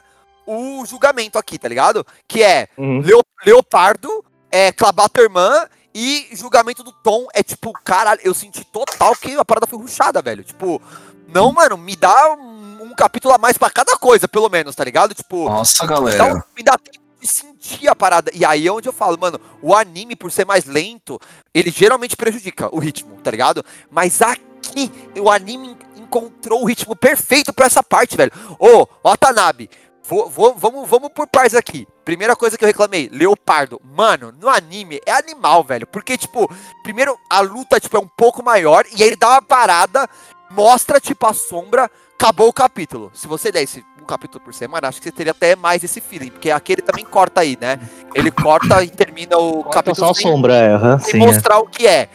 B: o julgamento aqui, tá ligado? Que é Leo- Leopardo, é, Clabaterman e julgamento do Tom é tipo, caralho, eu senti total que a parada foi ruxada, velho. Tipo, não, mano, me dá um, um capítulo a mais pra cada coisa, pelo menos, tá ligado? Tipo,
C: Nossa,
B: me dá,
C: galera.
B: me dá tempo de sentir a parada. E aí é onde eu falo, mano, o anime, por ser mais lento, ele geralmente prejudica o ritmo, tá ligado? Mas aqui, o anime en- encontrou o ritmo perfeito pra essa parte, velho. Ô, Watanabe, vou, vou, vamos, vamos por partes aqui. Primeira coisa que eu reclamei, Leopardo. Mano, no anime é animal, velho. Porque, tipo, primeiro a luta, tipo, é um pouco maior, e aí ele dá uma parada, mostra, tipo, a sombra, acabou o capítulo. Se você desse um capítulo por semana, acho que você teria até mais esse feeling, porque aqui ele também corta aí, né? Ele corta e termina o
D: Corta
B: capítulo
D: só a
B: sem-
D: sombra, é, aham,
B: sem
D: sim. é.
B: mostrar o que é.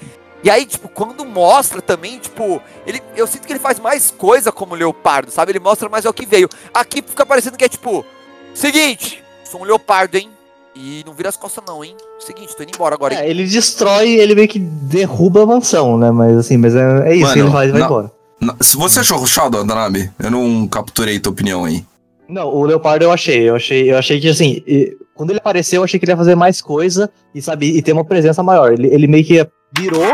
B: E aí, tipo, quando mostra também, tipo, ele, eu sinto que ele faz mais coisa como leopardo, sabe? Ele mostra mais é o que veio. Aqui fica parecendo que é tipo, seguinte, sou um leopardo, hein? E não vira as costas não, hein? Seguinte, tô indo embora agora, hein?
D: É, ele destrói, ele meio que derruba a mansão, né? Mas assim, mas é, é isso,
C: Mano,
D: ele vai, vai
C: não.
D: embora.
C: Na- Se você achou rushado, Watanabe, eu não capturei tua opinião aí.
D: Não, o Leopardo eu achei, eu achei, eu achei que assim, e- quando ele apareceu, eu achei que ele ia fazer mais coisa e sabe, e ter uma presença maior. Ele, ele meio que virou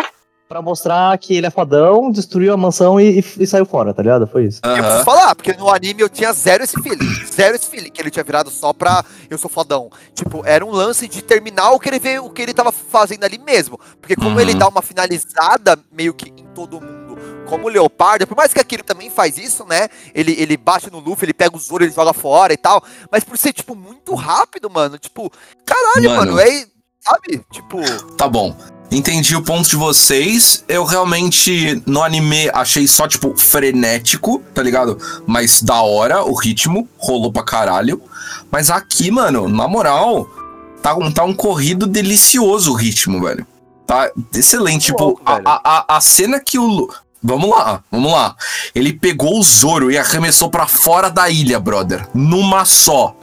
D: pra mostrar que ele é fodão, destruiu a mansão e, e- e saiu fora, tá ligado? Foi isso.
B: Eu
C: Aham.
B: preciso falar, porque no anime eu tinha zero esse feeling. Zero esse feeling, que ele tinha virado só pra eu sou fodão. Tipo, era um lance de terminar o que ele veio, o que ele tava fazendo ali mesmo. Porque como
C: Uhum.
B: ele dá uma finalizada meio que em todo mundo, como o Leopardo, por mais que aquele também faz isso, né? Ele, ele bate no Luffy, ele pega o Zoro, ele joga fora e tal. Mas por ser, tipo, muito rápido, mano, tipo, caralho,
C: Mano.
B: mano, é. Sabe? Tipo.
C: Tá bom. Entendi o ponto de vocês. Eu realmente, no anime, achei só, tipo, frenético, tá ligado? Mas da hora, o ritmo, rolou pra caralho. Mas aqui, mano, na moral, tá um, tá um corrido delicioso o ritmo, velho. Tá excelente. Tipo,
B: louco,
C: a, a, a, cena que o. Lu- Vamos lá, vamos lá. Ele pegou o Zoro e arremessou pra fora da ilha, brother. Numa só.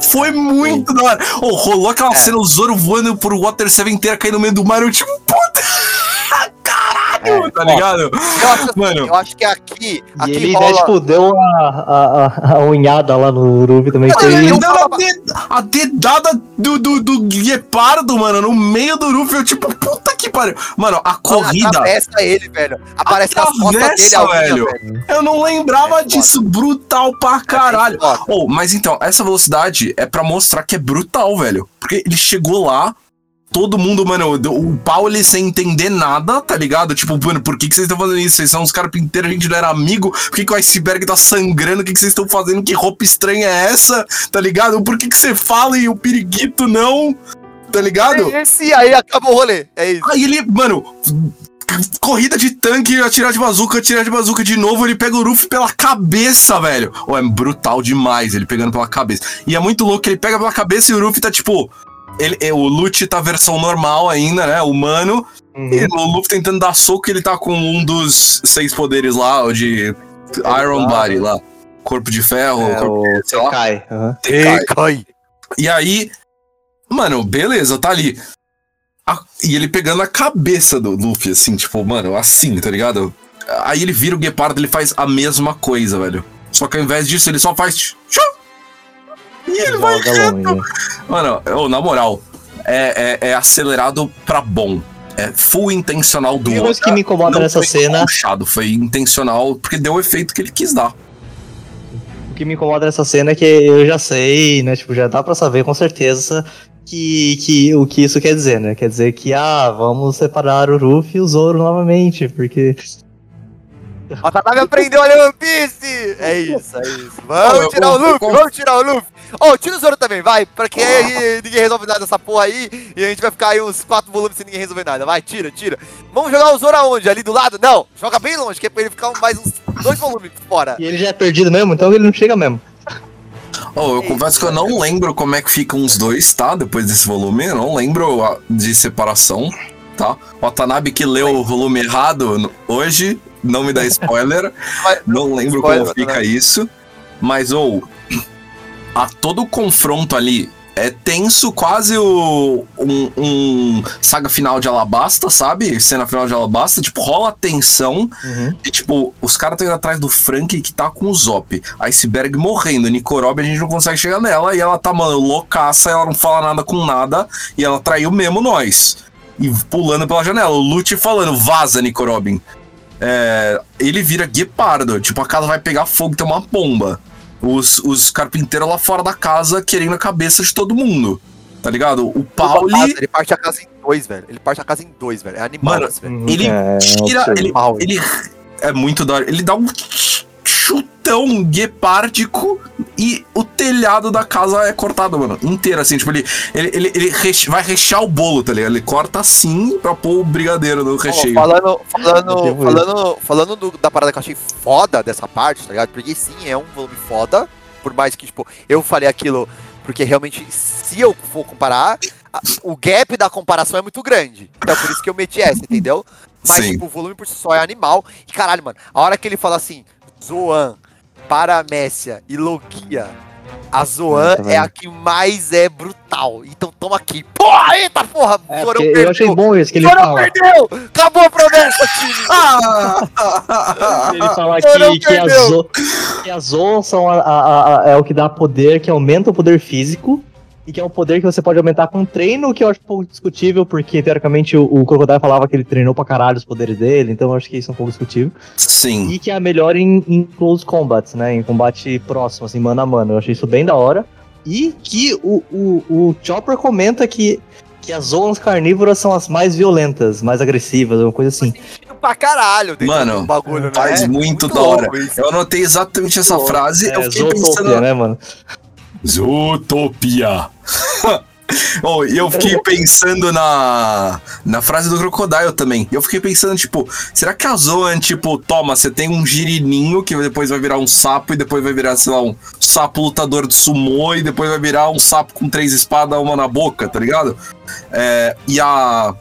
C: Foi muito da hora. Oh, rolou aquela cena, o Zoro voando por Water 7 inteira, caindo no meio do mar. Eu, tipo, puta. <laughs> Caralho, tá
B: ó,
C: ligado?
B: Eu acho, assim,
C: Mano.
B: eu acho que aqui.
D: E
B: aqui
D: ele,
B: rola...
D: né, tipo, deu a, a, a, a unhada lá no Ruby também. Foi...
B: ele?
C: Ele deu a, de- a dedada do, do, do guepardo, mano, no meio do Ruffy. Eu, tipo, puta que pariu. Mano, a corrida.
B: Atravessa ele, velho. Aparece nas costas dele a unha,
C: velho.
B: velho.
C: Eu não lembrava
B: É foda.
C: disso. Brutal pra caralho.
B: É.
C: Oh, mas então, essa velocidade é pra mostrar que é brutal, velho. Porque ele chegou lá, todo mundo, mano, o pau ele sem entender nada, tá ligado? Tipo, mano, por que, que vocês estão fazendo isso? Vocês são uns caras inteiros, a gente não era amigo. Por que, que o iceberg tá sangrando? O que, que vocês estão fazendo? Que roupa estranha é essa? Tá ligado? Por que, que você fala e o periquito não? Tá ligado?
B: Esse aí acabou o rolê. É isso.
C: Aí ele, mano, corrida de tanque, atirar de bazuca, atirar de bazuca de novo, ele pega o Ruffy pela cabeça, velho. Oh, é brutal demais ele pegando pela cabeça. E é muito louco que ele pega pela cabeça e o Ruffy tá tipo, ele, é, o Lute tá versão normal ainda, né? Humano.
D: Uhum.
C: E o Luffy tentando dar soco, ele tá com um dos seis poderes lá, o de Iron Body lá. Corpo de ferro,
D: É,
C: corpo,
D: o
C: sei lá.
D: Kai. aham.
C: Tekai.
B: Cai.
C: E aí, mano, beleza, tá ali. A- e ele pegando a cabeça do Luffy, assim, tipo, mano, assim, tá ligado? Aí ele vira o Guepardo, ele faz a mesma coisa, velho. Só que ao invés disso, ele só faz. tchu, E ele vai reto.
D: longe.
C: Mano, ô, na moral, é, é, é acelerado pra bom. É full intencional do
D: coisa que me incomoda
C: Não
D: nessa
C: foi
D: cena,
C: puxado, foi intencional, porque deu o efeito que ele quis dar.
D: o que me incomoda nessa cena é que eu já sei, né? Tipo, já dá pra saber com certeza que, que o que isso quer dizer, né? Quer dizer que, ah, vamos separar o Ruffy e o Zoro novamente, porque
B: A Tanabe aprendeu a ler One Piece! É isso, é isso. Vamos tirar o Luffy, vamos tirar o Luffy! Ô, tira o Zoro também, vai, porque aí ninguém resolve nada dessa porra aí e a gente vai ficar aí uns 4 volumes sem ninguém resolver nada. Vai, tira, tira. Vamos jogar o Zoro aonde? Ali do lado? Não, joga bem longe, que é pra ele ficar mais uns dois volumes fora.
D: E ele já é perdido mesmo, então ele não chega mesmo.
C: Oh, eu confesso que eu não lembro como é que ficam os dois, tá? Depois desse volume. Eu não lembro de separação, tá? O Watanabe que leu o volume errado hoje, não me dá spoiler. <laughs> Não lembro
B: Spoiler,
C: como fica
B: Watanabe.
C: isso. Mas, ou, a todo o confronto ali é tenso, quase o, um, um saga final de Alabasta, sabe? Cena final de Alabasta, tipo, rola tensão.
D: Uhum.
C: E, tipo, os caras estão indo atrás do Frank que tá com o Zop. Iceberg morrendo. Nicorob a gente não consegue chegar nela. E ela tá, mano, loucaça. Ela não fala nada com nada. E ela traiu mesmo nós. E pulando pela janela. O Lute falando, vaza, Nicorobin. É, ele vira guepardo. Tipo, a casa vai pegar fogo, tem uma bomba. Os, os carpinteiros lá fora da casa querendo a cabeça de todo mundo. Tá ligado? O Pauli.
B: Ele parte a casa em dois, velho. Ele parte a casa em dois, velho. É animal
C: Mano,
B: velho.
D: Uhum.
C: Ele
D: É,
C: tira. Ele, ele é muito da hora. Ele dá um chutão guepárdico e o telhado da casa é cortado, mano. Inteiro, assim. Tipo, ele, ele, ele, ele reche- vai rechear o bolo, tá ligado? Ele corta assim pra pôr o brigadeiro no recheio.
B: falando, <laughs> falando,
D: Tipo
B: falando, falando do- da parada que eu achei foda dessa parte, tá ligado? Porque sim, é um volume foda. Por mais que, tipo, eu falei aquilo. Porque realmente, se eu for comparar, a- o gap da comparação é muito grande. Então por isso que eu meti essa, entendeu? Mas,
C: Sim.
B: tipo, o volume por si só é animal. E caralho, mano, a hora que ele fala assim, Zoan, Paramécia e Logia. A Zoan é a que mais é brutal. Então toma aqui. Porra, eita porra!
D: É,
B: Zorão
D: porque eu achei
B: perdeu.
D: bom isso que ele
B: Zorão
D: fala.
B: perdeu! Acabou a promessa, time!
C: Ah! <laughs>
D: Ele fala
B: Zorão
D: que, a
B: perdeu.
D: Zo, que as Zoas são a- a- a- é o que dá poder, que aumenta o poder físico. E que é um poder que você pode aumentar com treino, que eu acho um pouco discutível, porque teoricamente o, o Crocodile falava que ele treinou pra caralho os poderes dele, então eu acho que isso é um pouco discutível.
C: Sim.
D: E que é a melhor em, em close combats, né? Em combate próximo, assim, mano a mano. Eu achei isso bem da hora. E que o, o, o Chopper comenta que, que as zonas carnívoras são as mais violentas, mais agressivas, uma coisa assim.
B: pra caralho
C: Mano,
B: bagulho, né?
C: faz muito da
B: louco
C: hora.
B: isso.
C: Eu anotei exatamente essa
B: Louco.
C: frase. eu
D: É,
C: fiquei
D: Zootopia,
C: pensando.
D: né, mano?
C: Zootopia. <laughs> oh, e eu fiquei pensando na, na frase do Crocodile também. Eu fiquei pensando, tipo, será que a Zoan, tipo, toma, você tem um girininho que depois vai virar um sapo e depois vai virar, sei lá, um sapo lutador de sumô e depois vai virar um sapo com três espadas, uma na boca, tá ligado? É, e a.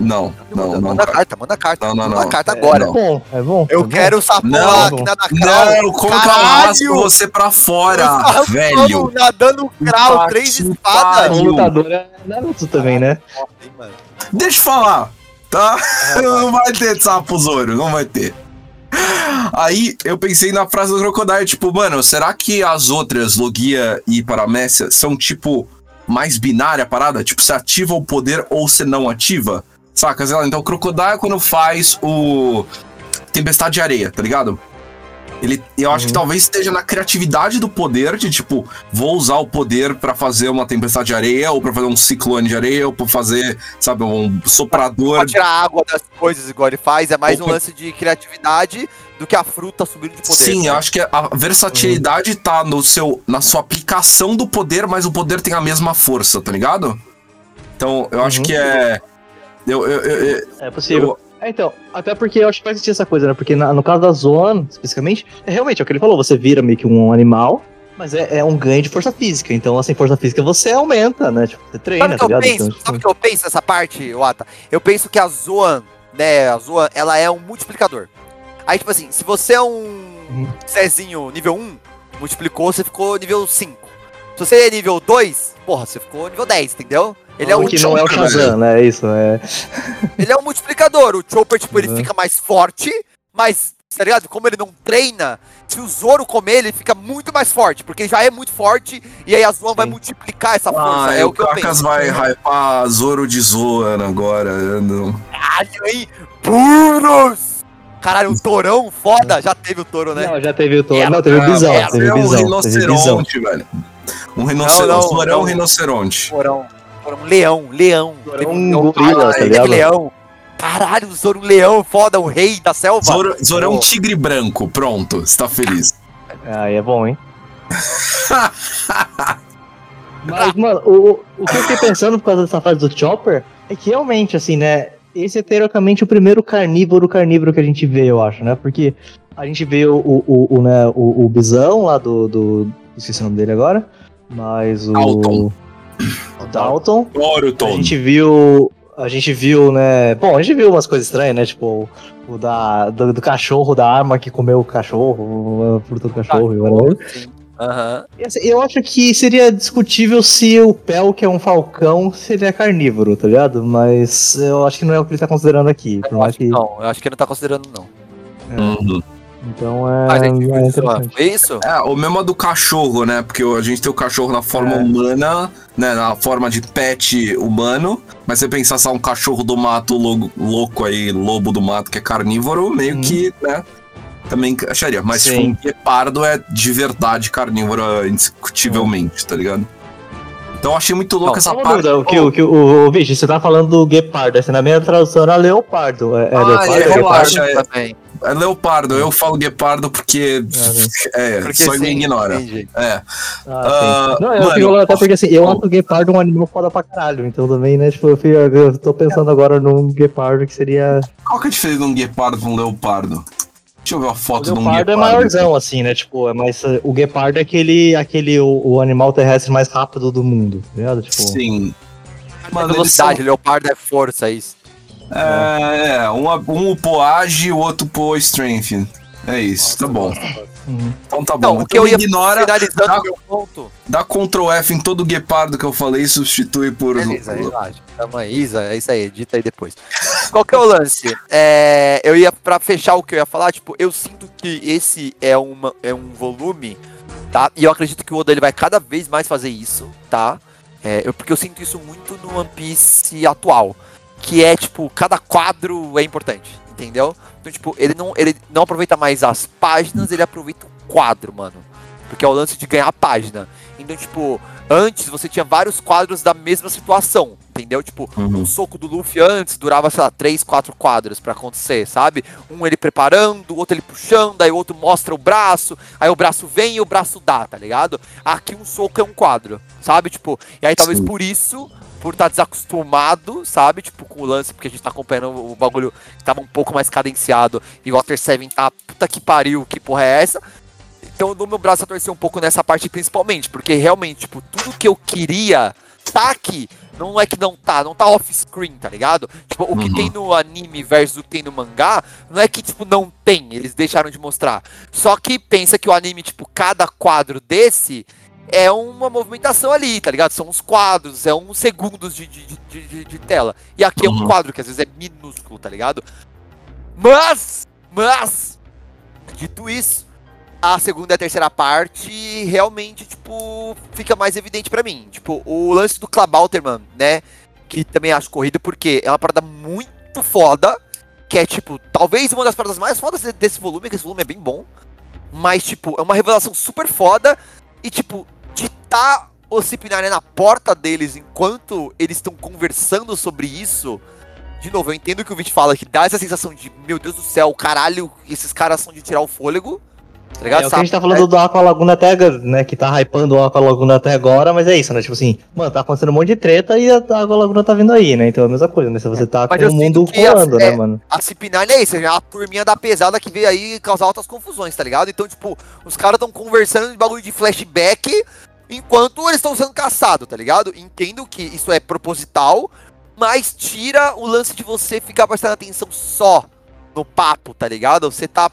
C: Não, não,
B: manda,
C: não.
B: manda
C: cara.
B: carta, manda carta.
C: Não, não,
B: manda
C: não.
B: carta
C: É,
B: agora.
D: É bom, é bom.
B: Eu
D: é bom.
B: quero o sapo
C: Não,
B: que nada crawl.
C: Não, eu
B: Caralho!
C: raspo você pra fora,
B: Sapo
C: velho?
B: Nadando crawl,
C: Puta
B: três espadas.
D: O lutador é Naruto também, né?
C: Deixa eu falar, tá? <laughs> Não vai ter sapo Zoro, não vai ter. Aí eu pensei na frase do Crocodile, tipo, mano, será que as outras, Logia e Paramécia, são tipo mais binária a parada? Tipo, você ativa o poder ou você não ativa? Saca? Sei lá, então o Crocodile quando faz o Tempestade de Areia, tá ligado? Ele, eu acho que
D: Uhum.
C: talvez esteja na criatividade do poder, de tipo, vou usar o poder pra fazer uma tempestade de areia, ou pra fazer um ciclone de areia, ou pra fazer, sabe, um soprador.
B: Pra tirar a água das coisas igual ele faz, é mais um
C: Opa.
B: lance de criatividade do que a fruta subindo de poder.
C: Sim,
B: né?
C: eu acho que a versatilidade tá no seu, na sua aplicação do poder, mas o poder tem a mesma força, tá ligado? Então, eu acho
D: Uhum.
C: que é. Eu, eu, eu- eu-
D: É possível. É, então, até porque eu acho que vai existir essa coisa, né? Porque na- no caso da Zoan, especificamente, é realmente é o que ele falou, você vira meio que um animal, Mas é, é um ganho de força física. Então, assim, força física você aumenta, né? Tipo, você treina,
B: Sabe
D: tá
B: que eu
D: ligado?
B: penso?
D: Então,
B: Sabe o que eu penso nessa parte, Wata? Eu penso que a Zoan, né, a Zoan, ela é um multiplicador. Aí, tipo assim, se você é um
D: Uhum.
B: Cezinho nível 1, multiplicou, você ficou nível 5. Se você é nível 2, porra, você ficou nível 10, entendeu? Ele é um
D: que não é o Shazam, né? É isso, é.
B: Ele é um multiplicador. O Chopper, tipo, ele
D: Uhum.
B: fica mais forte, mas, tá ligado? Como ele não treina, se o Zoro comer, ele fica muito mais forte, porque ele já é muito forte, e aí a Zoan vai multiplicar essa força.
C: Ah,
B: é
C: o
B: o que eu
C: Kakas
B: penso.
C: vai hypar Zoro de Zoan agora. eu não-
B: Caralho, hein? Puros! Caralho, um torão foda. Já teve o touro, né?
D: Não, já teve o.
B: É,
D: Não, teve o Bisão.
C: mas
D: Teve
C: é
D: o
C: um
D: Bisão. Teve o Bisão.
C: rinoceronte, velho. Um rinoceronte.
B: Não, não,
C: Zorão é um
B: não.
C: rinoceronte.
B: Torão. Torão, leão, leão. Teve
D: um
B: leão.
D: gorila, tá ligado?
B: leão. Caralho, o Zoro, um leão, foda, o rei da selva.
C: Zoro, Zoro é um tigre branco. Pronto, está feliz.
D: Aí é bom, hein? <laughs> Mas, mano, o, o que eu fiquei pensando por causa dessa fase do Chopper é que realmente, assim, né? Esse é teoricamente o primeiro carnívoro carnívoro que a gente vê, eu acho, né? Porque a gente vê o, o, o, o, né, o, o bisão lá do, do. Esqueci o nome dele agora. Mas o.
C: Dalton.
D: O Dalton. A
C: Boruton.
D: gente viu. A gente viu, né? Bom, a gente viu umas coisas estranhas, né? Tipo, o da, do, do cachorro, da arma que comeu o cachorro, a fruta do cachorro, e whatever.
B: Sim. Aham.
D: E, assim, Eu acho que seria discutível se o Pel, que é um falcão, seria carnívoro, tá ligado? Mas eu acho que não é o que ele tá considerando aqui. Por
B: Eu
D: mais
B: acho
D: que.
B: não, eu acho que ele não tá considerando, não.
C: Uhum.
D: Então é.
B: Mas a gente
D: é interessante.
B: Foi isso?
C: É, o mesmo é do cachorro, né? Porque a gente tem o cachorro na forma
D: É.
C: humana, né? Na forma de pet humano. Mas você pensar só um cachorro do mato logo- louco aí, lobo do mato, que é carnívoro, meio
D: Hum.
C: que, né? Também acharia. Mas tipo, um guepardo é de verdade carnívoro, indiscutivelmente, tá ligado? Então eu achei muito louco
B: Não,
C: essa parte.
D: dúvida, o que, o, que, o, o, Vixe, você tá falando do guepardo, assim, na minha tradução era leopardo. É, é
C: Ah,
D: leopardo?
C: é,
D: é guepardo?
C: relaxa, é.
B: também.
C: É leopardo, eu falo guepardo porque. É,
B: Porque
C: só me
B: sim,
C: ignora.
B: entendi.
C: É.
D: Ah, sim. Não, eu
C: mano,
D: fico até porque assim, eu acho o guepardo um animal foda pra caralho. Então também, né, tipo, eu, fico- eu tô pensando agora num guepardo que seria.
C: Qual que é a diferença de um guepardo pra um leopardo? Deixa eu ver a
D: O
C: foto de um
D: leopardo é
C: guepardo.
D: maiorzão, assim, né? Tipo, é mais. O guepardo é aquele, aquele o, o animal terrestre mais rápido do mundo, tá ligado? Tipo,
C: Sim.
B: É
C: Mano, eles
B: velocidade, leopardo é força, isso.
C: É, é, um, um upou age, o outro upou strength. É isso, tá bom.
D: uhum.
C: Então tá
B: Então,
C: bom.
B: o que eu ia
C: ignora,
B: finalizando
C: dá-
B: o meu ponto.
C: dá Ctrl F em todo guepardo que eu falei e substitui por.
B: Beleza, relaxa. Tamo aí, Isa, é isso aí, edita aí depois. Qual que é o lance? É, eu ia, pra fechar o que eu ia falar, tipo, eu sinto que esse é, uma, é um volume, tá? E eu acredito que o Oda ele vai cada vez mais fazer isso, tá? É, eu, porque eu sinto isso muito no One Piece atual. Que é, tipo, cada quadro é importante, entendeu? Então, tipo, ele não, ele não aproveita mais as páginas, ele aproveita o quadro, mano. Porque é o lance de ganhar a página. Então, tipo, antes você tinha vários quadros da mesma situação, entendeu? Tipo,
C: Uhum.
B: um soco do Luffy antes durava, sei lá, 3, 4 quadros pra acontecer, sabe? Um ele preparando, o outro ele puxando, aí o outro mostra o braço, aí o braço vem e o braço dá, tá ligado? Aqui um soco é um quadro, sabe? Tipo, e aí talvez
C: Sim.
B: por isso, por estar desacostumado, sabe? Tipo, com o lance, porque a gente tá acompanhando o bagulho que tava um pouco mais cadenciado e o Water 7 tá, puta que pariu, que porra é essa? Então dou meu braço a torcer um pouco nessa parte principalmente, porque realmente, tipo, tudo que eu queria tá aqui. Não é que não tá, não tá off-screen, tá ligado? Tipo, o que
C: Uhum.
B: tem no anime versus o que tem no mangá, não é que, tipo, não tem, eles deixaram de mostrar. Só que pensa que o anime, tipo, cada quadro desse é uma movimentação ali, tá ligado? São uns quadros, é uns segundos de, de, de, de- tela. E aqui é um
C: Uhum.
B: quadro que às vezes é minúsculo, tá ligado? Mas, mas, dito isso, a segunda e a terceira parte realmente, tipo, fica mais evidente pra mim. Tipo, o lance do Klabauterman, né? Que também acho corrido, porque é uma parada muito foda. Que é, tipo, talvez uma das paradas mais fodas de- desse volume, que esse volume é bem bom. Mas, tipo, é uma revelação super foda. E, tipo, tá o Cipinaré na porta deles enquanto eles estão conversando sobre isso. De novo, eu entendo que o Vit fala que dá essa sensação de, meu Deus do céu, caralho, esses caras são de tirar o fôlego. Tá ligado?
D: É o que a gente tá falando do Aqua Laguna até, agora, né? Que tá hypando o Aqua Laguna até agora, mas é isso, né? Tipo assim, mano, tá acontecendo um monte de treta e a Aqua Laguna tá vindo aí, né? Então é a mesma coisa, né? Se você tá
B: Mas
D: com o mundo
B: a-
D: rolando,
B: é,
D: né, mano?
B: A CP9 é isso, é a turminha da pesada que veio aí causar altas confusões, tá ligado? Então, tipo, os caras tão conversando de bagulho de flashback enquanto eles estão sendo caçados, tá ligado? Entendo que isso é proposital, mas tira o lance de você ficar prestando atenção só no papo, tá ligado? Você tá,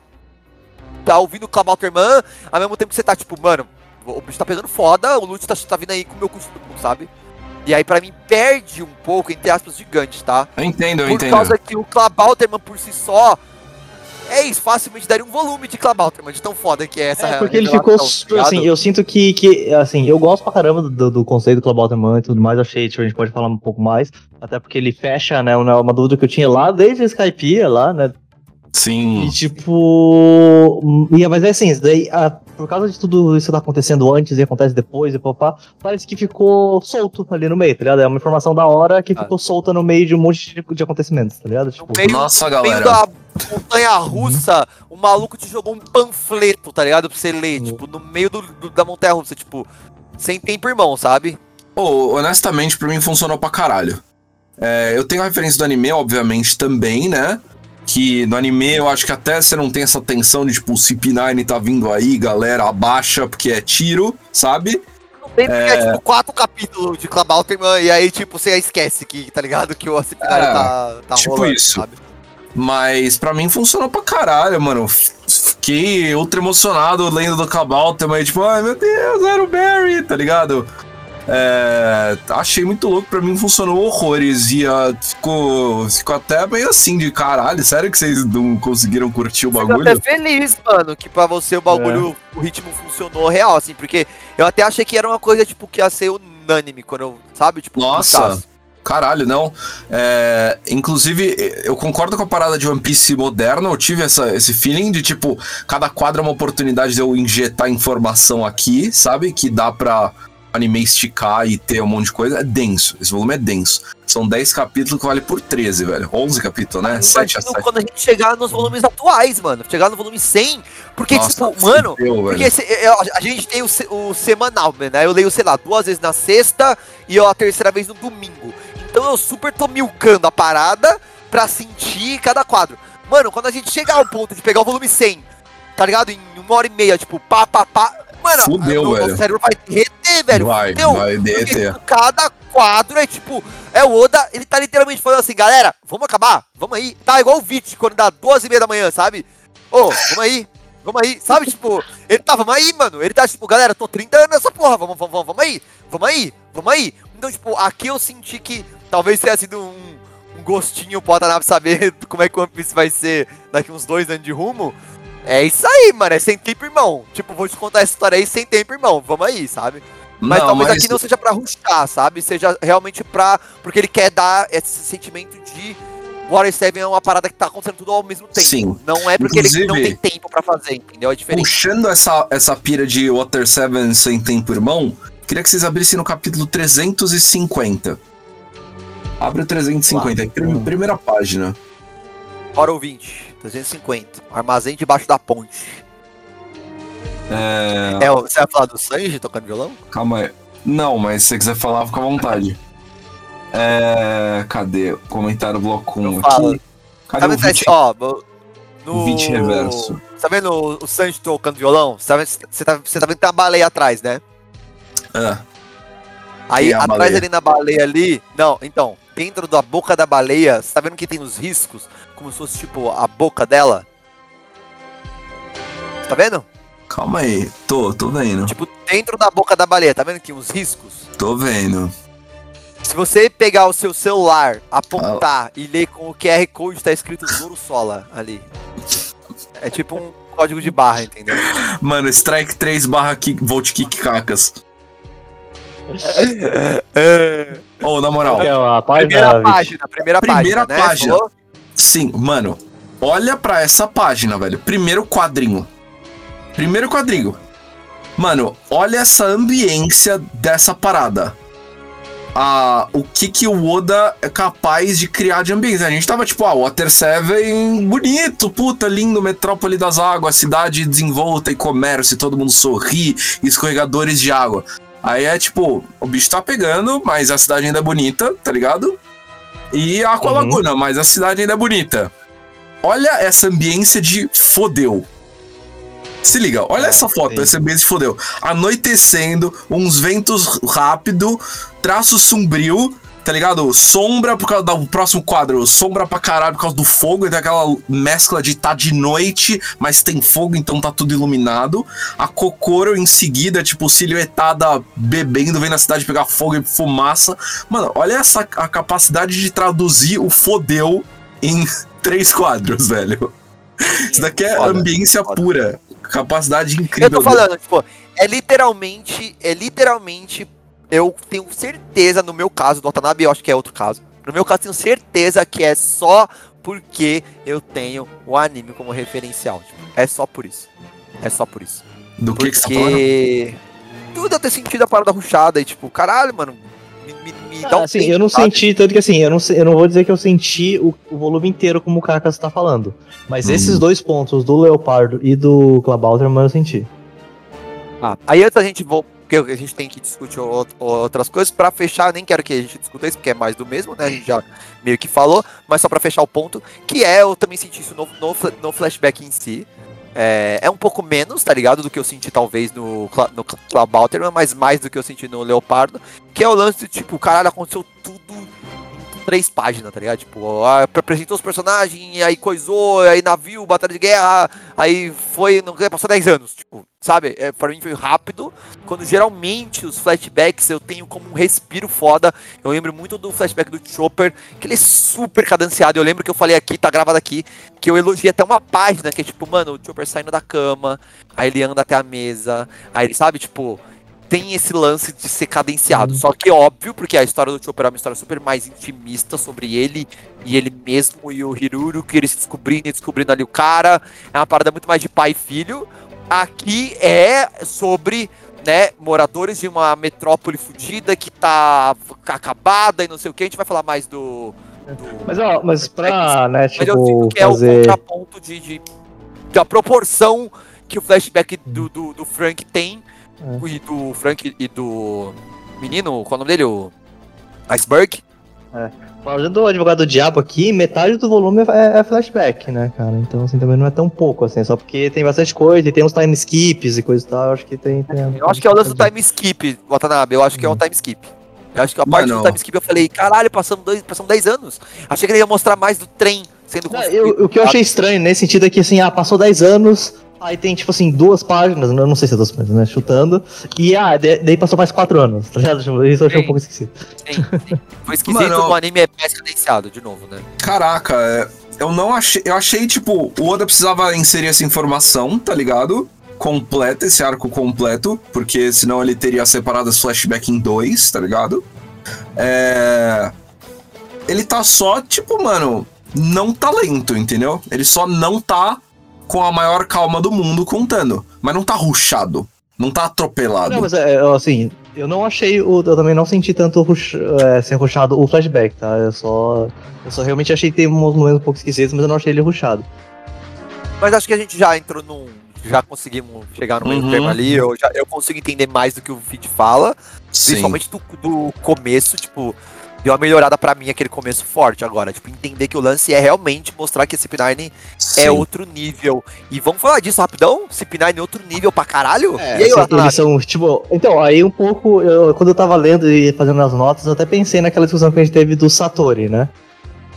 B: tá ouvindo o Clamalterman, ao mesmo tempo que você tá, tipo, mano, o bicho tá pegando foda, o loot tá, tá vindo aí com o meu costume, sabe? E aí, pra mim, perde um pouco, entre aspas, gigantes, tá?
C: Eu entendo, eu
B: Por
C: entendo.
B: causa que o Clabalterman por si só. É isso, facilmente daria um volume de Clabalterman, de tão foda que é essa
D: É, porque ele ficou,
B: tá
D: assim, eu sinto que, que, assim, eu gosto pra caramba do, do conceito do Global Taman e tudo mais, eu achei, tipo, a gente pode falar um pouco mais, até porque ele fecha, né, uma, uma dúvida que eu tinha lá desde a Skypiea lá, né,
C: Sim.
D: e tipo, e, mas é assim, daí, ah, por causa de tudo isso que tá acontecendo antes e acontece depois e papá, parece que ficou solto ali no meio, tá ligado? É uma informação da hora que
B: Ah.
D: ficou solta no meio de um monte de, de acontecimentos, tá ligado? Tipo,
B: No meio,
C: Nossa,
B: no meio
C: galera.
B: da montanha russa, o maluco te jogou um panfleto, tá ligado? Pra você ler,
D: Uhum.
B: tipo, no meio do, do- da montanha russa, tipo, sem tempo irmão, sabe?
C: Pô, honestamente, pra mim funcionou pra caralho. É, eu tenho a referência do anime, obviamente, também, né? Que no anime eu acho que até você não tem essa tensão de tipo, o CP9 tá vindo aí, galera, abaixa porque é tiro, sabe?
B: Não tem porque é tipo quatro capítulos de Clabalterman, e aí, tipo, você esquece que, tá ligado? Que o Acipinário
C: É,
B: tá, tá
C: tipo
B: rolando,
C: isso.
B: sabe?
C: Mas pra mim funcionou pra caralho, mano. Fiquei ultra emocionado lendo do Cabal também, tipo, ai meu Deus, era o Barry, tá ligado? É, achei muito louco, pra mim funcionou horrores e ah, ficou, ficou até meio assim de caralho, sério que vocês não conseguiram curtir o bagulho?
B: até feliz, mano, que pra você o bagulho, o ritmo funcionou real, assim, porque eu até achei que era uma coisa, tipo, que ia ser unânime, quando eu, sabe, tipo,
C: Nossa.
B: puxasse.
C: Caralho, não. É, inclusive, eu concordo com a parada de One Piece moderna. Eu tive essa, esse feeling de tipo, cada quadro é uma oportunidade de eu injetar informação aqui, sabe? Que dá pra anime esticar e ter um monte de coisa. É denso. Esse volume é denso. São 10 capítulos que vale por 13, velho. 11 capítulos, né? 7 a
B: Imagino
C: 7.
B: quando a gente chegar nos volumes atuais, mano, chegar no volume 100, porque,
C: Nossa,
B: tipo, mano,
C: velho.
B: Porque esse- eu- a gente tem o, o semanal, né? Eu leio, sei lá, duas vezes na sexta e eu a terceira vez no domingo. Então eu super tô milcando a parada pra sentir cada quadro. Mano, quando a gente chegar ao ponto de pegar o volume 100, tá ligado? Em uma hora e meia, tipo, pá, pá, pá. Mano,
C: Fudeu,
B: o
C: velho.
B: cérebro vai derreter, velho.
C: Vai,
B: fudeu.
C: vai derreter.
B: cada quadro é tipo. É o Oda, ele tá literalmente falando assim, galera, vamos acabar? Vamos aí. Tá igual o Vit quando dá duas e meia da manhã, sabe? Ô, vamos aí. Vamos aí, sabe? Tipo, ele tá, vamos aí, mano. Ele tá, tipo, galera, tô 30 anos nessa porra, vamos, vamos, vamos, vamos aí, vamos aí, vamos aí. Então, tipo, aqui eu senti que talvez tenha sido um, um gostinho pro Watanabe saber <laughs> como é que o One Piece vai ser daqui uns dois anos de rumo. É isso aí, mano, é sem tempo, irmão. Tipo, vou te contar essa história aí sem tempo, irmão. Vamos aí, sabe? Mas
C: Não,
B: talvez
C: mas-
B: aqui não seja pra ruxar, sabe? Seja realmente pra. Porque ele quer dar esse sentimento de. Water 7 é uma parada que tá acontecendo tudo ao mesmo tempo.
C: Sim.
B: Não é porque ele não
C: Inclusive-
B: tem tempo pra fazer, entendeu? É diferente.
C: Puxando essa, essa pira de Water 7 sem tempo, irmão, queria que vocês abrissem no capítulo 350. Abre o 350, prim- primeira página.
B: Hora ouvinte, 350. Armazém debaixo da ponte.
C: É.
B: É, o- você vai falar do Sanji tocando violão?
C: Calma aí. Não, mas se você quiser falar, fica à vontade. É. Cadê? Comentário bloco 1
B: Eu falo.
C: aqui. Cadê
B: Tá
C: o
B: vendo,
C: vídeo?
B: ó, no- no...
C: Vinte reverso.
B: Tá vendo o, o Sanji tocando violão? Você tá, vendo- tá, você tá vendo que tem uma baleia atrás, né?
C: Ah,
B: Aí atrás
C: baleia?
B: ali na baleia ali. Não, então, dentro da boca da baleia, você tá vendo que tem os riscos? Como se fosse tipo a boca dela? Tá vendo?
C: calma aí. Tô, tô vendo.
B: Tipo, dentro da boca da baleia, tá vendo aqui os riscos?
C: Tô vendo.
B: Se você pegar o seu celular, apontar e ler com o QR Code, tá escrito Zoro Sola ali. É tipo um código de barra, entendeu?
C: Mano, Strike 3 barra kick, Volt Kick Cacas. <laughs> Ô, na moral.
D: qual que é a página?
B: Primeira página, primeira,
C: Primeira
B: página, né?
C: página.
B: Falou?
C: Sim, mano. Olha pra essa página, velho. Primeiro quadrinho. Primeiro quadrinho. Mano, olha essa ambiência dessa parada. a, o que que o Oda é capaz de criar de ambiente. A gente tava tipo, ah, Water 7 bonito, puta, lindo, metrópole das águas, cidade desenvolta e comércio, todo mundo sorri, escorregadores de água. Aí é tipo, o bicho tá pegando, mas a cidade ainda é bonita, tá ligado? E a Aqua
D: Uhum.
C: Laguna, mas a cidade ainda é bonita. Olha essa ambiência de fodeu. Se liga, olha
D: É,
C: essa foto,
D: sim.
C: essa ambiência de fodeu. Anoitecendo, uns ventos rápido, traço sombrio, tá ligado? Sombra por causa do próximo quadro, sombra pra caralho por causa do fogo, e tem aquela mescla de tá de noite, mas tem fogo, então tá tudo iluminado. A Kokoro em seguida, tipo, silhuetada bebendo, vendo a cidade pegar fogo e fumaça. Mano, olha essa a capacidade de traduzir o fodeu em <laughs> três quadros, velho. Isso daqui é
B: Foda,
C: ambiência
B: foda.
C: pura. Capacidade
B: Eu
C: incrível.
B: tô falando, tipo, é literalmente, é literalmente, eu tenho certeza, no meu caso, do Watanabe, eu acho que é outro caso. No meu caso, tenho certeza que é só porque eu tenho o anime como referencial. Tipo, é só por isso. É só por isso.
C: Do que, que você tá falando?
B: Porque tudo eu ter sentido a parada ruchada e tipo, caralho, mano, me, me, me dá
D: Ah,
B: um
D: assim,
B: tempo,
D: eu não
B: sabe?
D: senti, tanto que assim, eu não, eu não vou dizer que eu senti o, o volume inteiro como o Kakas tá falando. Mas
C: Hum.
D: esses dois pontos, do Leopardo e do Clabauter, eu senti.
B: Ah, aí antes a gente vou. Porque a gente tem que discutir outras coisas. Pra fechar, nem quero que a gente discuta isso, porque é mais do mesmo, né? A gente já meio que falou. Mas só pra fechar o ponto, que é eu também senti isso no, no, no flashback em si. É, é um pouco menos, tá ligado? Do que eu senti talvez no, no Clabauterman, mas mais do que eu senti no Leopardo. Que é o lance de, tipo, caralho, aconteceu tudo três páginas, tá ligado? Tipo, apresentou os personagens, aí coisou, aí navio, batalha de guerra, aí foi, não passou 10 anos, tipo, sabe? É, pra mim foi rápido, quando geralmente os flashbacks eu tenho como um respiro foda. Eu lembro muito do flashback do Chopper, que ele é super cadenciado. Eu lembro que eu falei aqui, tá gravado aqui, que eu elogiei até uma página que é tipo, mano, o Chopper saindo da cama, aí ele anda até a mesa, aí ele, sabe, tipo, tem esse lance de ser cadenciado. Só que óbvio, porque a história do Chopper é uma história super mais intimista sobre ele e ele mesmo e o Hiruru, que eles descobrindo e descobrindo ali o cara. É uma parada muito mais de pai e filho. Aqui é sobre, né, moradores de uma metrópole fodida que tá acabada e não sei o que. A gente vai falar mais do. do-
D: Mas, ó, mas pra, né,
B: mas eu sinto
D: tipo,
B: que é o
D: fazer...
B: contraponto de, de- da proporção que o flashback do, do, do Frank tem.
D: É.
B: E do Frank e do menino, qual é o nome dele? O Iceberg.
D: Falando do advogado do diabo aqui, metade do volume é, é flashback, né, cara? Então, assim, também não é tão pouco, assim, só porque tem bastante coisa e tem uns time skips e coisa e tal, eu acho que tem... tem
B: Eu acho que é o lance do time skip, Watanabe. Eu acho que é um time skip. Eu acho que a parte
C: Mano.
B: do time skip eu falei, caralho, passamos, dois, passamos 10 anos. Achei que ele ia mostrar mais do trem sendo
D: Não, eu- o que eu achei estranho nesse sentido é que, assim, ah, passou 10 anos, aí tem, tipo assim, duas páginas, eu não sei se é duas páginas, né, chutando, e, ah, daí passou mais 4 anos, tá ligado? Tipo, Isso eu achei um pouco esquisito.
B: Sim, sim. Foi <laughs> esquisito,
C: Mano,
B: o anime é mais cadenciado, de novo, né?
C: Caraca, é, eu não achei. Eu achei, tipo, o Oda precisava inserir essa informação, tá ligado? Completa, esse arco completo, porque senão ele teria separado as flashback em dois, tá ligado? É. Ele tá só, tipo, mano, não tá lento, entendeu? Ele só não tá com a maior calma do mundo contando. Mas não tá ruchado. Não tá atropelado.
D: Não, mas, é, assim, eu não achei, o, eu também não senti tanto rush, é, ser rushado o flashback, tá? Eu só, eu só realmente achei que tem uns momentos um pouco esquisitos, mas eu não achei ele rushado.
B: Mas acho que a gente já entrou num. Já conseguimos chegar no meio
C: Uhum.
B: termo ali. Eu, já, eu consigo entender mais do que o Fit fala.
C: Sim.
B: Principalmente do, do começo, tipo, deu uma melhorada pra mim aquele começo forte agora. Tipo, entender que o lance é realmente mostrar que esse CP9
C: Sim.
B: é outro nível. E vamos falar disso rapidão? CP9 é outro nível pra caralho?
D: É,
B: e aí,
D: assim, eles são, tipo, então, aí um pouco, eu- quando eu tava lendo e fazendo as notas, eu até pensei naquela discussão que a gente teve do Satori, né?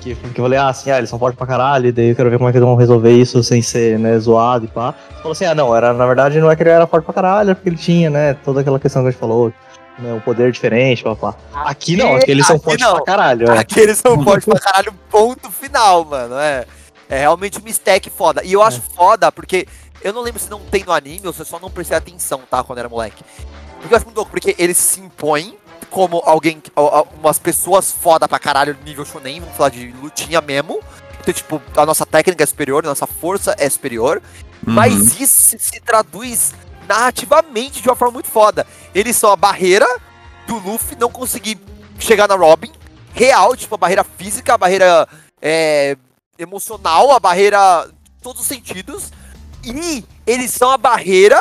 D: Que, que eu falei, ah, assim, ah, eles são fortes pra caralho, e daí eu quero ver como é que eles vão resolver isso sem ser, né, zoado e pá. Falou assim, ah, não, era, na verdade não é que ele era forte pra caralho, é porque ele tinha, né, toda aquela questão que a gente falou, né, um poder diferente, pá, pá. Aqui não, aqui eles são
B: Aqui
D: fortes
B: não.
D: pra caralho, é.
B: Aqui eles são <laughs> fortes pra caralho, ponto final, mano. É, é realmente um stack foda. E eu acho foda porque eu não lembro se não tem no anime ou se eu só não prestei atenção, tá? Quando era moleque. Porque eu acho muito louco, porque eles se impõem como alguém, umas pessoas foda pra caralho, nível shonen, vamos falar de lutinha mesmo. Então, tipo, a nossa técnica é superior, a nossa força é superior.
C: Uhum.
B: Mas isso se, se traduz narrativamente de uma forma muito foda. Eles são a barreira do Luffy não conseguir chegar na Robin, real, tipo, a barreira física, a barreira é, emocional, a barreira todos os sentidos. E eles são a barreira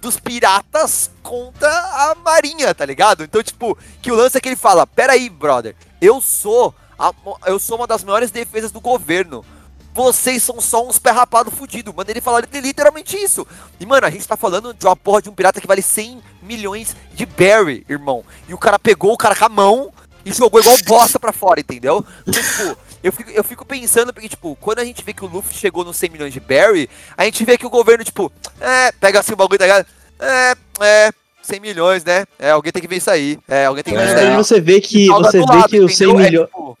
B: dos piratas contra a marinha, tá ligado? Então, tipo, que o lance é que ele fala: Pera aí, brother, eu sou, a, eu sou uma das maiores defesas do governo. Vocês são só uns pé rapado fudido. Mano, ele fala literalmente isso. E, mano, a gente tá falando de uma porra de um pirata que vale 100 milhões de berry, irmão. E o cara pegou o cara com a mão e jogou igual bosta pra fora, entendeu? Então, tipo, eu fico, eu fico pensando, porque, tipo, quando a gente vê que o Luffy chegou nos 100 milhões de berry, a gente vê que o governo, tipo, é, pega assim o bagulho, tá ligado? É, é, 100 milhões, né? É, alguém tem que ver isso aí. É, alguém tem que ver isso
D: Aí você vê que, você vê
B: lado,
D: que os 100
B: entendeu? É,
D: milhões...
B: tipo,